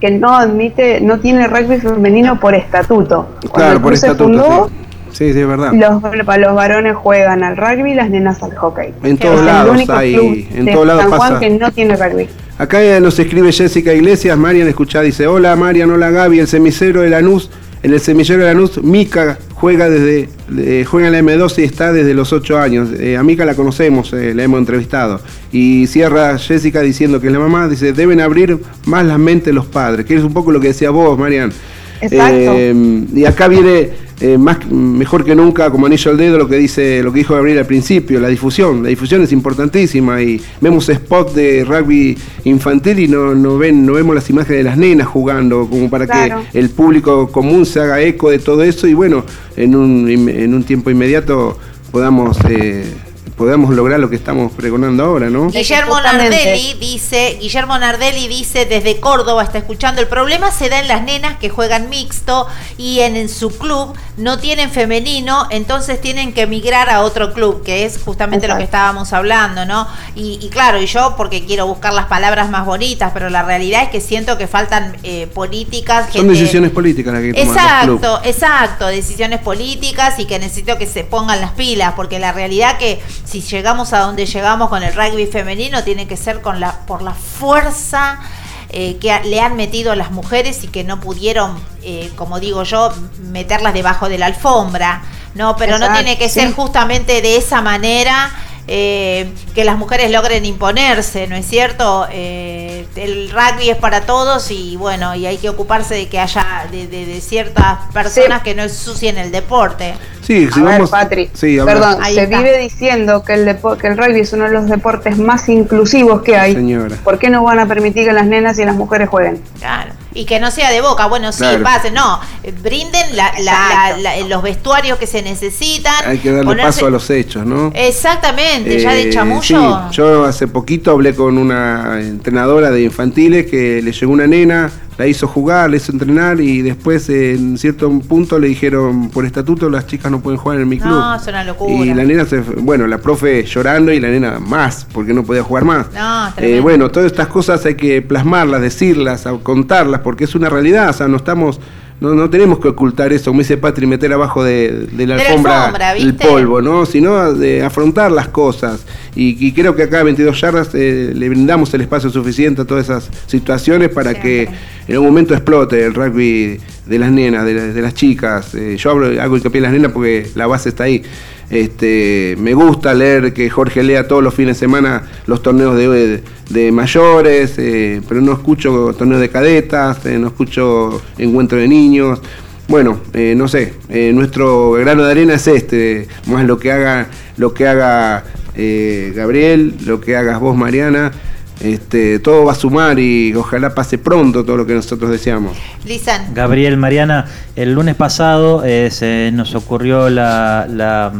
que no admite, no tiene rugby femenino por estatuto. claro, por estatuto. sí. Sí, es verdad. Los, los varones juegan al rugby y las nenas al hockey. En todos lados hay, en todos lados San pasa. Juan que no tiene rugby. Acá nos escribe Jessica Iglesias, Marian escuchá, dice, hola Marian, hola Gaby, el semicero de Lanús, en el semillero de Lanús, Mica juega desde juega en la M2 y está desde los 8 años. Eh, a Mica la conocemos, eh, la hemos entrevistado. Y cierra Jessica diciendo que la mamá dice, deben abrir más la mente los padres, que es un poco lo que decía vos, Marian. Exacto. Eh, y acá viene eh, más mejor que nunca como anillo al dedo lo que dice lo que dijo Gabriel al principio, la difusión. La difusión es importantísima y vemos spot de rugby infantil y no, no ven, no vemos las imágenes de las nenas jugando, como para Claro. que el público común se haga eco de todo eso y bueno, en un, en un tiempo inmediato podamos eh, podamos lograr lo que estamos pregonando ahora, ¿no? Guillermo. Nardelli dice, Guillermo Nardelli dice desde Córdoba, está escuchando, el problema se da en las nenas que juegan mixto y en, en su club no tienen femenino, entonces tienen que emigrar a otro club, que es justamente lo que estábamos hablando, ¿no? Y, y claro, y yo porque quiero buscar las palabras más bonitas, pero la realidad es que siento que faltan eh, políticas. Son gente- decisiones políticas las que toman los clubes. Exacto, exacto, decisiones políticas y que necesito que se pongan las pilas, porque la realidad que si llegamos a donde llegamos con el rugby femenino tiene que ser con la por la fuerza eh, que le han metido a las mujeres y que no pudieron, eh, como digo yo, meterlas debajo de la alfombra, no, pero no tiene que sí. ser justamente de esa manera. eh, que las mujeres logren imponerse, ¿no es cierto? Eh, el rugby es para todos y bueno, y hay que ocuparse de que haya de, de- de ciertas personas que no ensucien el deporte. Sí, si A ver, vamos. Patri, sí, habla. Perdón, se está. vive diciendo que el, depo- que el rugby es uno de los deportes más inclusivos que hay. Señora. ¿Por qué no van a permitir que las nenas y las mujeres jueguen? Claro. Y que no sea de boca, bueno, sí, Claro. pase, no, brinden la- la- la- la- los vestuarios que se necesitan. Hay que darle ponerse- paso a los hechos, ¿no? Exactamente, ya de Eh, chamullo. sí, yo hace poquito hablé con una entrenadora de infantiles que le llegó una nena, la hizo jugar, la hizo entrenar y después en cierto punto le dijeron por estatuto las chicas no pueden jugar en mi club. No, es una locura. Y la nena se bueno, la profe llorando y la nena más, porque no podía jugar más. No, Eh, bueno, todas estas cosas hay que plasmarlas, decirlas, contarlas, porque es una realidad, o sea, no estamos, no, no tenemos que ocultar eso, como dice Patri, meter abajo de, de la De alfombra, alfombra, el polvo, ¿no? Sino de afrontar las cosas. Y, y creo que acá a 22 yardas eh, le brindamos el espacio suficiente a todas esas situaciones para que en algún momento explote el rugby de las nenas, de, la- de las chicas. Eh, yo hablo, hago hincapié en las nenas porque la base está ahí. Este, me gusta leer que Jorge lea todos los fines de semana los torneos de, de mayores, eh, pero no escucho torneos de cadetas, eh, no escucho encuentro de niños. Bueno, eh, no sé, nuestro grano de arena es este, más lo que haga, lo que haga Gabriel, lo que hagas vos, Mariana, este, todo va a sumar y ojalá pase pronto todo lo que nosotros deseamos. Lisan. Gabriel, Mariana, el lunes pasado eh, se nos ocurrió la, la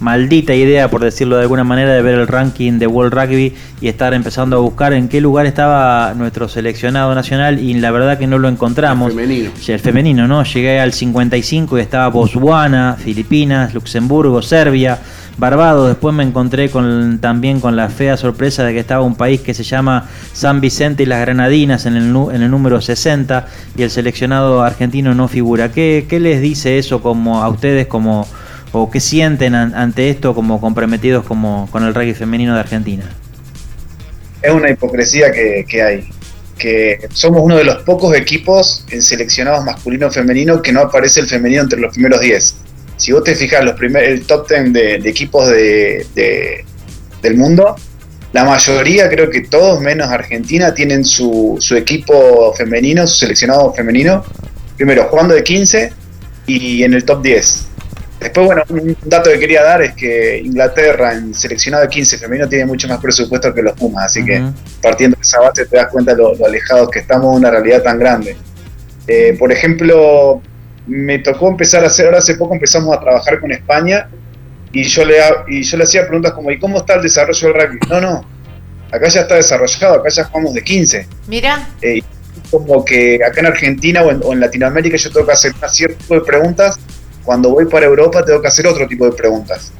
maldita idea, por decirlo de alguna manera, de ver el ranking de World Rugby y estar empezando a buscar en qué lugar estaba nuestro seleccionado nacional y la verdad que no lo encontramos. El femenino. El femenino, ¿no? Llegué al 55 y estaba Botswana, Filipinas, Luxemburgo, Serbia, Barbados. Después me encontré con, también con la fea sorpresa de que estaba un país que se llama San Vicente y las Granadinas en el, en el número 60 y el seleccionado argentino no figura. ¿Qué, les dice eso como a ustedes como o qué sienten an- ante esto como comprometidos como con el rugby femenino de Argentina? es una hipocresía que, que hay. Que somos uno de los pocos equipos en seleccionados masculino femenino que no aparece el femenino entre los primeros 10. Si vos te fijas, los primer, el top 10 de, de equipos de, de- del mundo, la mayoría, creo que todos menos Argentina, tienen su, su equipo femenino, su seleccionado femenino, primero jugando de 15 y en el top 10. Después, bueno, un dato que quería dar es que Inglaterra en seleccionado de 15 femenino tiene mucho más presupuesto que los Pumas, así que partiendo de esa base te das cuenta lo, lo alejados que estamos de una realidad tan grande. Eh, por ejemplo, me tocó empezar a hacer, ahora hace poco empezamos a trabajar con España y yo le, y yo le hacía preguntas como, ¿y cómo está el desarrollo del rugby? No, no, acá ya está desarrollado, acá ya jugamos de 15. Mira, Eh, como que acá en Argentina o en, o en Latinoamérica yo tengo que hacer un cierto tipo de preguntas, cuando voy para Europa tengo que hacer otro tipo de preguntas.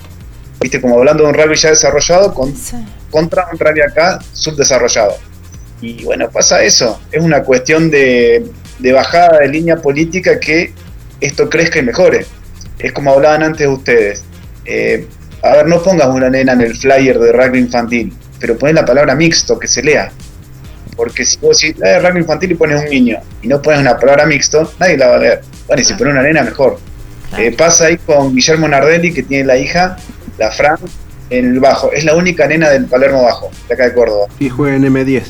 Viste, como hablando de un rugby ya desarrollado con, contra un rugby acá subdesarrollado. Y bueno, pasa eso, es una cuestión de, de bajada de línea política que esto crezca y mejore. Es como hablaban antes ustedes. Eh, a ver, no pongas una nena en el flyer de rugby infantil, pero pones la palabra mixto, que se lea. Porque si vos decís eh, rugby infantil y pones un niño y no pones una palabra mixto, nadie la va a leer. Bueno, y si pones una nena, mejor. Eh, pasa ahí con Guillermo Nardelli, que tiene la hija, la Fran, en el bajo. Es la única nena del Palermo Bajo, de acá de Córdoba. Y juega en M10.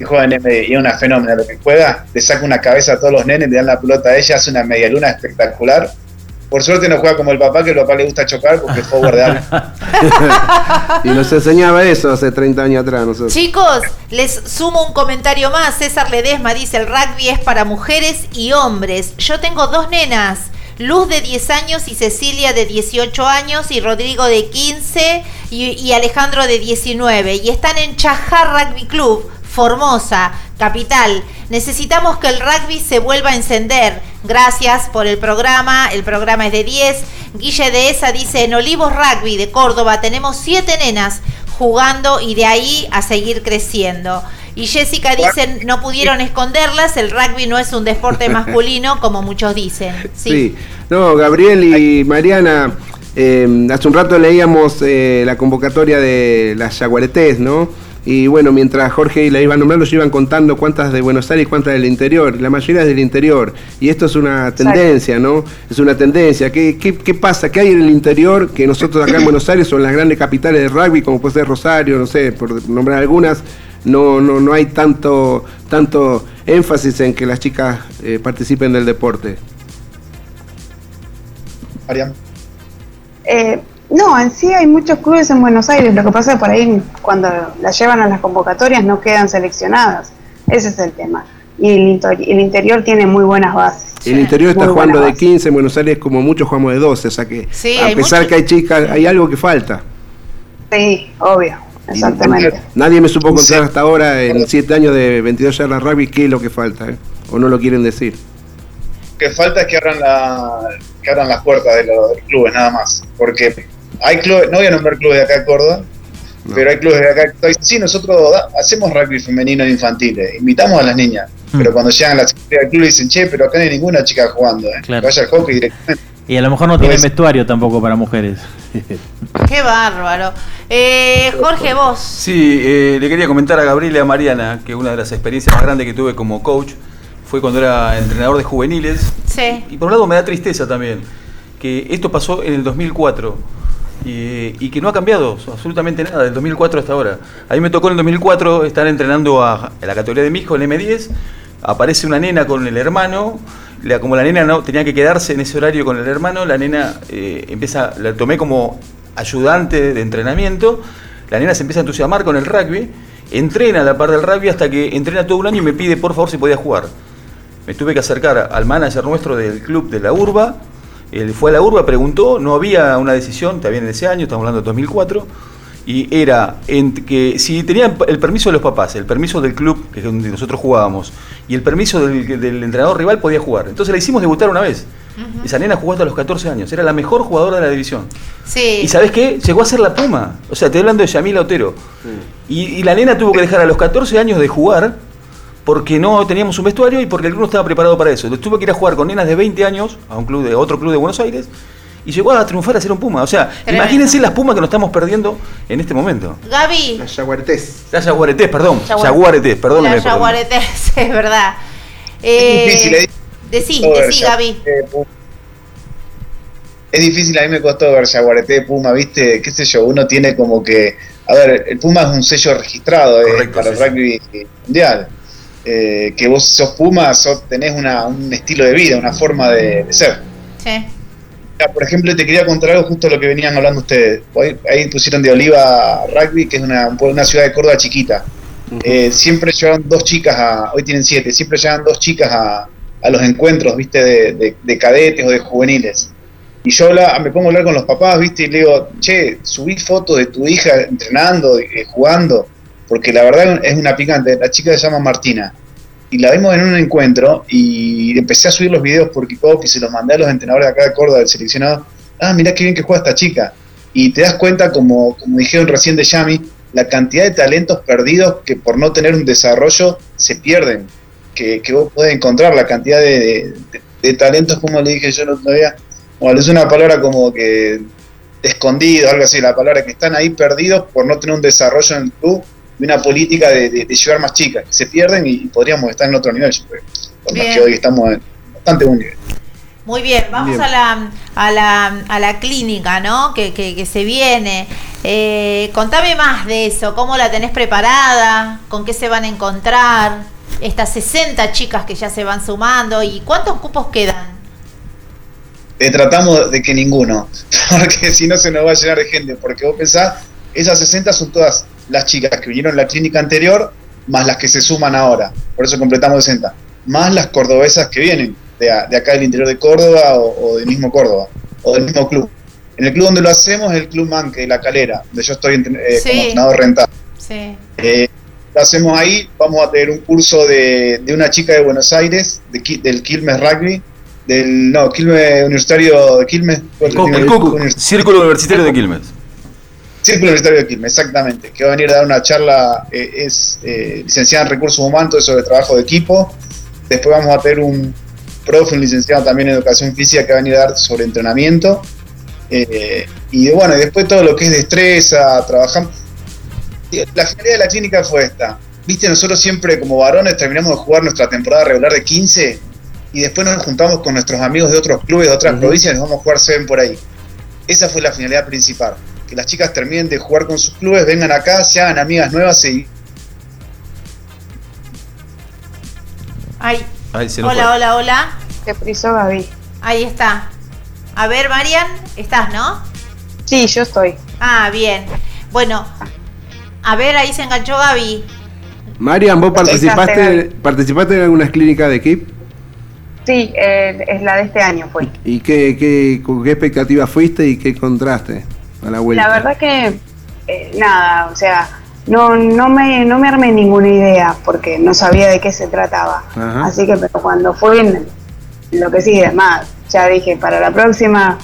Y juega en MD, y es una fenómena lo que juega. Le saca una cabeza a todos los nenes, le dan la pelota a ella, hace una media luna espectacular. Por suerte no juega como el papá, que el papá le gusta chocar porque es forward de alma. y nos enseñaba eso hace 30 años atrás nosotros. chicos, les sumo un comentario más. César Ledesma dice, el rugby es para mujeres y hombres. Yo tengo dos nenas. Luz de 10 años y Cecilia de 18 años y Rodrigo de 15 y, y Alejandro de 19 y están en Chajar Rugby Club, Formosa, capital. Necesitamos que el rugby se vuelva a encender. Gracias por el programa, el programa es de 10. Guille de Esa dice, en Olivos Rugby de Córdoba tenemos 7 nenas jugando y de ahí a seguir creciendo. Y Jessica dice, no pudieron esconderlas, el rugby no es un deporte masculino como muchos dicen. Sí. Sí. No, Gabriel y Mariana, eh, hace un rato leíamos eh, la convocatoria de las Yaguaretés, ¿no? Y bueno, mientras Jorge la iba nombrando, yo iban contando cuántas de Buenos Aires y cuántas del interior. La mayoría es del interior. Y esto es una tendencia, ¿no? Es una tendencia. ¿Qué, qué, qué pasa? ¿Qué hay en el interior que nosotros acá en Buenos Aires o en las grandes capitales de rugby, como puede ser Rosario, no sé, por nombrar algunas, no, no, no hay tanto, tanto énfasis en que las chicas eh, participen del deporte? Mariam. Eh, no, en sí hay muchos clubes en Buenos Aires. Lo que pasa es que por ahí, cuando las llevan a las convocatorias, no quedan seleccionadas. Ese es el tema. Y el, inter- el interior tiene muy buenas bases. El interior está Muy jugando de base. 15, en Buenos Aires como muchos jugamos de 12, o sea que Sí, a pesar mucho- que hay chicas, hay algo que falta. Sí, obvio. Exactamente. Nadie me supo contar hasta ahora en 7 años de 22 yardas rugby qué es lo que falta, ¿eh? o no lo quieren decir. Lo que falta es que abran, la, que abran las puertas de los, de los clubes, nada más. Porque hay clubes, no voy a nombrar clubes de acá de Córdoba, pero hay clubes de acá que dicen, sí, nosotros hacemos rugby femenino e infantiles, invitamos a las niñas. Pero cuando llegan a la secretaría del club dicen, che, pero acá no hay ninguna chica jugando, ¿eh? Claro. vaya al hockey directamente. Y a lo mejor no tienen vestuario tampoco para mujeres. Qué bárbaro. Eh, Jorge, vos. Sí, eh, le quería comentar a Gabriela y a Mariana que una de las experiencias más grandes que tuve como coach fue cuando era entrenador de juveniles. Sí. Y por un lado me da tristeza también, que esto pasó en el 2004 y, que no ha cambiado absolutamente nada del 2004 hasta ahora. A mí me tocó en el 2004 estar entrenando a, a la categoría de mi hijo, el M10, aparece una nena con el hermano, la- como la nena no tenía que quedarse en ese horario con el hermano, la nena eh, empieza, la tomé como ayudante de entrenamiento, la nena se empieza a entusiasmar con el rugby, entrena a la par del rugby hasta que entrena todo un año y me pide por favor si podía jugar. Me tuve que acercar al manager nuestro del club de la Urba. Él fue a la Urba, preguntó, no había una decisión, también en ese año, estamos hablando de 2004, y era en que si tenían el permiso de los papás, el permiso del club, que es donde nosotros jugábamos, y el permiso del, del entrenador rival, podía jugar. Entonces la hicimos debutar una vez. Esa nena jugó hasta los 14 años, era la mejor jugadora de la división. Sí. ¿Y sabes qué? Llegó a ser la Puma. O sea, estoy hablando de Yamila Otero. Y, y la nena tuvo que dejar a los 14 años de jugar porque no teníamos un vestuario y porque el club no estaba preparado para eso. Entonces tuvo que ir a jugar con nenas de 20 años a un club de otro club de Buenos Aires y llegó a triunfar a ser un Puma. O sea, Tremendo. imagínense las Pumas que nos estamos perdiendo en este momento. Gaby. Las Yaguaretés. Las Yaguaretés, perdón. Yaguar- Yaguaretés, perdóname. La Yaguaretés, es verdad. Eh, difícil, ¿eh? Decí, decí, ver Gaby. Es difícil, a mí me costó ver Yaguareté, Puma, ¿viste? ¿Qué sé yo? Uno tiene como que. A ver, el Puma es un sello registrado eh, para el rugby mundial. Eh, que vos sos Puma, sos- tenés una- un estilo de vida, una forma de, de ser. Sí. Mira, Por ejemplo, te quería contar algo justo de lo que venían hablando ustedes. Hoy- Ahí pusieron de Oliva Rugby, que es una, una ciudad de Córdoba chiquita. Eh, siempre llevan dos chicas a, hoy tienen siete, siempre llevan dos chicas a, a los encuentros, viste, de, de- de cadetes o de juveniles. Y yo habla- me pongo a hablar con los papás, ¿viste? Y le digo, che, subí fotos de tu hija entrenando, eh, jugando, porque la verdad es una picante. La chica se llama Martina. Y la vimos en un encuentro y empecé a subir los videos por Kickoff y se los mandé a los entrenadores de acá de Córdoba, del seleccionado. Ah, mirá qué bien que juega esta chica. Y te das cuenta, como, como dijeron recién de Yami, la cantidad de talentos perdidos que por no tener un desarrollo se pierden. Que, que vos podés encontrar la cantidad de, de- talentos, como le dije yo otro día, bueno, es una palabra como que escondido, algo así, la palabra que están ahí perdidos por no tener un desarrollo en el club una política de, de- de llevar más chicas, que se pierden y, y podríamos estar en otro nivel, yo creo. Por más que hoy estamos en bastante buen nivel. Muy bien, vamos Bien. A, la, a, la, a la clínica, ¿no? Que, que, que se viene. Eh, contame más de eso, cómo la tenés preparada, con qué se van a encontrar, estas 60 chicas que ya se van sumando y cuántos cupos quedan. Eh, tratamos de que ninguno, porque si no se nos va a llenar de gente, porque vos pensás, esas 60 son todas las chicas que vinieron en la clínica anterior, más las que se suman ahora, por eso completamos 60, más las cordobesas que vienen de, a- de acá del interior de Córdoba o, o del mismo Córdoba, o del mismo club. En el club donde lo hacemos es el Club Manque, de La Calera, donde yo estoy eh, Sí. como entrenador rentado. Sí. Eh, lo hacemos ahí, vamos a tener un curso de, de una chica de Buenos Aires, de, del Quilmes Rugby, del, no, Quilmes Universitario de Quilmes. El Círculo Universitario de Quilmes. Círculo Universitario de Quilmes, exactamente, que va a venir a dar una charla, eh, es eh, licenciada en Recursos Humanos, todo eso de trabajo de equipo. Después vamos a tener un profe, un licenciado también en Educación Física, que va a venir a dar sobre entrenamiento. Eh, y bueno, y después todo lo que es destreza, trabajamos. La finalidad de la clínica fue esta. Viste, nosotros siempre como varones terminamos de jugar nuestra temporada regular de 15 y después nos juntamos con nuestros amigos de otros clubes, de otras provincias y nos vamos a jugar seven por ahí. Esa fue la finalidad principal. Que las chicas terminen de jugar con sus clubes, vengan acá, se hagan amigas nuevas y Ay, se hola, hola, hola. Se frizó Gaby. Ahí está. A ver, Marian, estás, ¿no? Sí, yo estoy. Ah, bien. Bueno, a ver, ahí se enganchó Gaby. Marian, ¿vos participaste, participaste en algunas clínicas de equipo? Sí, eh, es la de este año fue. ¿Y qué, qué, con qué expectativa fuiste y qué encontraste a la vuelta? La verdad que eh, nada, o sea, no, no, me, no me armé ninguna idea porque no sabía de qué se trataba. Ajá. Así que pero cuando fue lo que sí, además, ya dije, para la próxima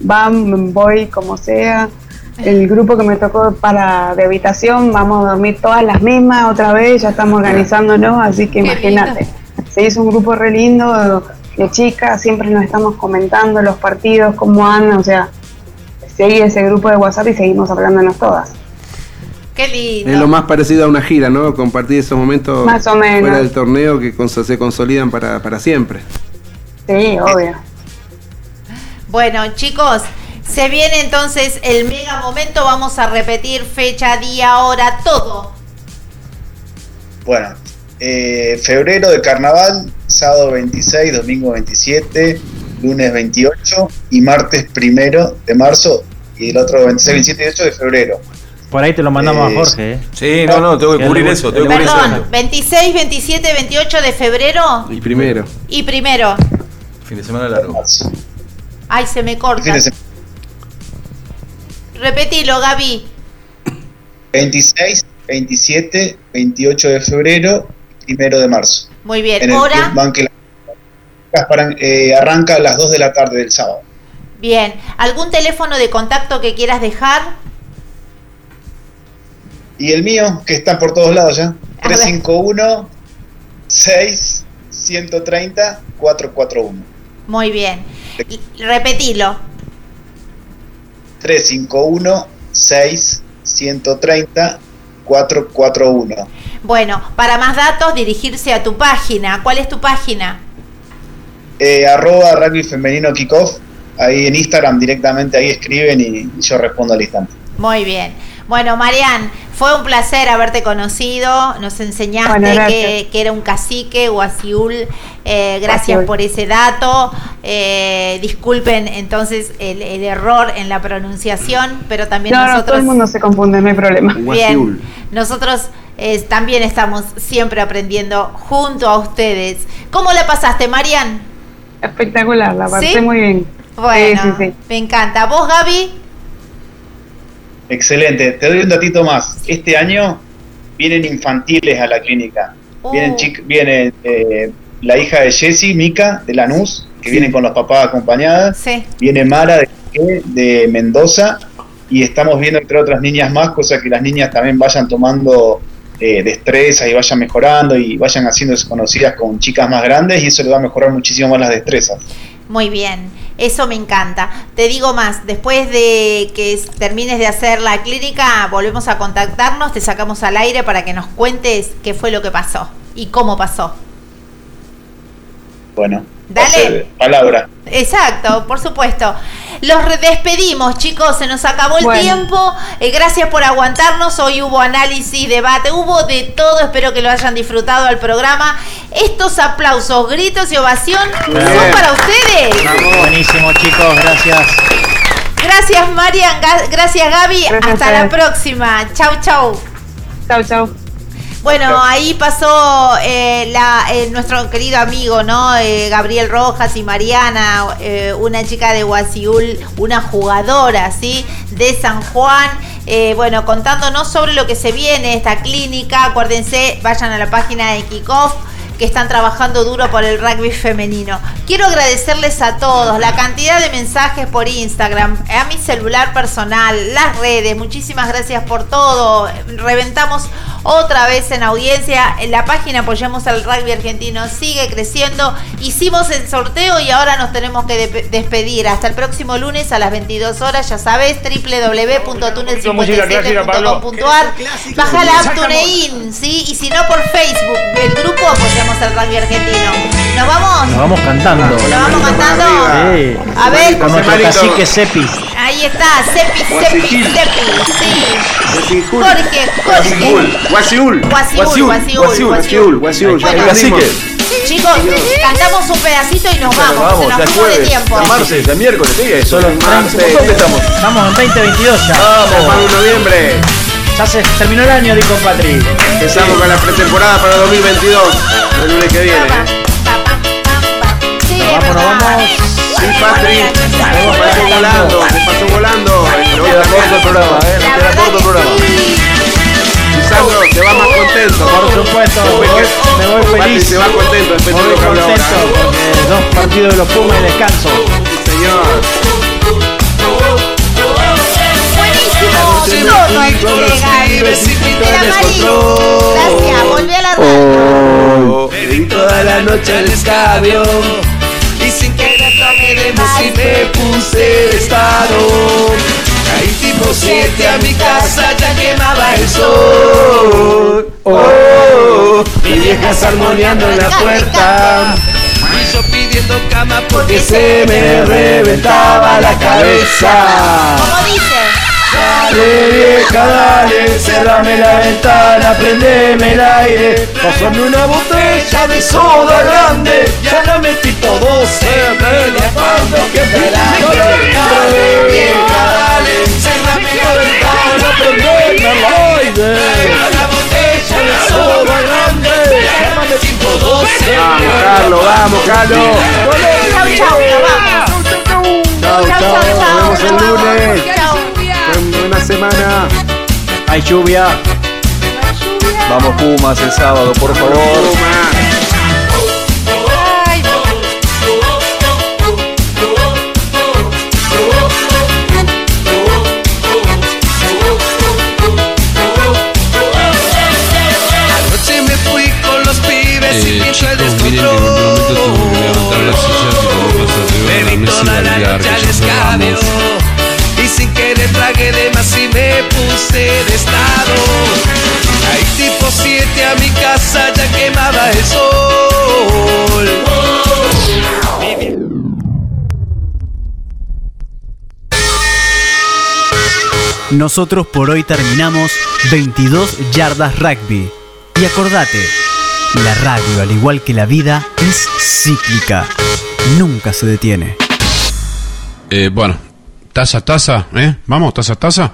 van, voy como sea. El grupo que me tocó para de habitación, vamos a dormir todas las mismas otra vez, ya estamos organizándonos, así que imagínate. Se hizo un grupo re lindo de chicas, siempre nos estamos comentando los partidos, cómo andan, o sea, seguí ese grupo de WhatsApp y seguimos hablándonos todas. Qué lindo. Es lo más parecido a una gira, ¿no? Compartir esos momentos Más o menos. fuera del torneo que se consolidan para, para siempre. Sí, obvio. Bueno, chicos, se viene entonces el mega momento. Vamos a repetir fecha, día, hora, todo. bueno, eh, febrero de carnaval, sábado 26, domingo 27, lunes 28 y martes primero de marzo y el otro 26, 27 y 28 de febrero. Por ahí te lo mandamos Eh, a Jorge, ¿eh? Sí, no, no, tengo que cubrir eso, tengo que de- cubrir eso. Perdón, 26, 27, 28 de febrero Y primero. y primero. Fin de semana largo. Ay, se me corta. Fin de semana. Repetilo, Gaby. 26, 27, 28 de febrero y primero de marzo. Muy bien. En el Hora. Banque eh, arranca a las 2 de la tarde del sábado. Bien. ¿Algún teléfono de contacto que quieras dejar? Y el mío, que está por todos lados ya, 351 6 130 441. Muy bien. Y- Repetilo. 351 6 130 441. Bueno, para más datos, dirigirse a tu página. ¿Cuál es tu página? Eh, arroba rugby femenino kickoff. Ahí en Instagram directamente ahí escriben y yo respondo al instante. Muy bien. Bueno, Marian, fue un placer haberte conocido. Nos enseñaste Bueno, que, que era un cacique, Guasiul. Eh, gracias Guasiul. por ese dato. Eh, disculpen entonces el, el error en la pronunciación, pero también No, no, todo nosotros. el mundo se confunde, no hay problema. Bien, nosotros eh, también estamos siempre aprendiendo junto a ustedes. ¿Cómo la pasaste, Marian? Espectacular, la pasé ¿Sí? muy bien. Bueno, Sí, sí, sí. me encanta. ¿Vos, Gaby? Excelente. Te doy un datito más. Este año vienen infantiles a la clínica. Vienen, Oh. chic- viene eh, la hija de Jessie, Mica, de Lanús, que vienen con los papás acompañadas. Sí. Viene Mara de, de Mendoza. Y estamos viendo, entre otras niñas más, cosas que las niñas también vayan tomando eh, destrezas y vayan mejorando y vayan haciéndose conocidas con chicas más grandes y eso le va a mejorar muchísimo más las destrezas. Muy bien, eso me encanta. Te digo más, después de que termines de hacer la clínica, volvemos a contactarnos, te sacamos al aire para que nos cuentes qué fue lo que pasó y cómo pasó. Bueno, Dale. palabra. Exacto, por supuesto. Los despedimos, chicos, se nos acabó el Bueno. tiempo. Eh, gracias por aguantarnos. Hoy hubo análisis, debate, hubo de todo. Espero que lo hayan disfrutado al programa. Estos aplausos, gritos y ovación son para ustedes. Buenísimo, chicos, gracias. Gracias, Marian. Gracias, Gaby. Gracias Hasta la próxima. Chau, chau. Chau, chau. Bueno, ahí pasó eh, la, eh, nuestro querido amigo, ¿no? Eh, Gabriel Rojas y Mariana, eh, una chica de Guasiul, una jugadora, ¿sí? De San Juan. Eh, bueno, contándonos sobre lo que se viene esta clínica. Acuérdense, vayan a la página de Kickoff que están trabajando duro por el rugby femenino. Quiero agradecerles a todos la cantidad de mensajes por Instagram, a mi celular personal, las redes. Muchísimas gracias por todo. Reventamos otra vez en audiencia. En la página Apoyemos al Rugby Argentino sigue creciendo. Hicimos el sorteo y ahora nos tenemos que de- despedir. Hasta el próximo lunes a las 22 horas. Ya sabes, www.tunnel57.com.ar. Baja la app TuneIn, ¿sí? Y si no, por Facebook, el grupo Apoyemos al Rugby Argentino. ¿Nos vamos? Nos vamos cantando. ¿Nos vamos cantando? Sí. A ver. Con nuestro cacique Sepi. Ahí está, Sepi, Sepi, Guasiquil. Sepi, sí. Jorge, Jorge. Guasiul. Guasiul. Chicos, cantamos un pedacito y nos vamos. Vamos, Se ya nos fuimos de jueves, tiempo. ya martes, ya miércoles, ¿qué día es? Solo martes. ¿Dónde estamos? Estamos en 2022 ya. Noviembre. Ya se terminó el año, dijo Patri. Empezamos con la pretemporada para 2022. El lunes que viene. ¿eh? Vámonos, verdad. vamos. Sí, Patri. Se pasó volando. Se pasó volando. Nos queda corto el programa, ¿eh? Nos La queda corto el programa. sí. Sandro se va más contento. Por supuesto, me voy, voy Patri feliz. se va contento después de lo que habló ahora. contento porque dos partidos de los Pumas y descanso. Señor. Gracias. Volví a la radio. Bebí toda la noche al escabio y sin querer tomé de y me puse de estado. Caí tipo 7 a mi casa, ya quemaba el sol. Oh, mi vieja armoneando en la puerta. Y pidiendo cama porque se me reventaba la cabeza. Como dice. Dale vieja, dale, cerrame la ventana, prendeme el aire, pasame una botella de soda grande, ya la metí todo se me la que me la Dale vieja, dale, cerrame la ventana, prendeme el aire, la botella de soda grande, ya la metí todo se Vamos, Carlos. Vamos, Carlos. Chau, chau. Nos vamos. Chao, Chau, chao. chau, chau. Nos vemos el Nos vamos. lunes. Buena semana. Hay lluvia. Vamos Pumas el sábado, por favor. Ay, Anoche me fui con los pibes y Eh, pienso el chicos, miren que en un momento de estado Ahí tipo 7 a mi casa ya quemaba el sol Nosotros por hoy terminamos 22 yardas rugby. Y acordate, la radio, al igual que la vida, es cíclica. Nunca se detiene. Eh, bueno, taza, taza, ¿eh? Vamos, taza, taza.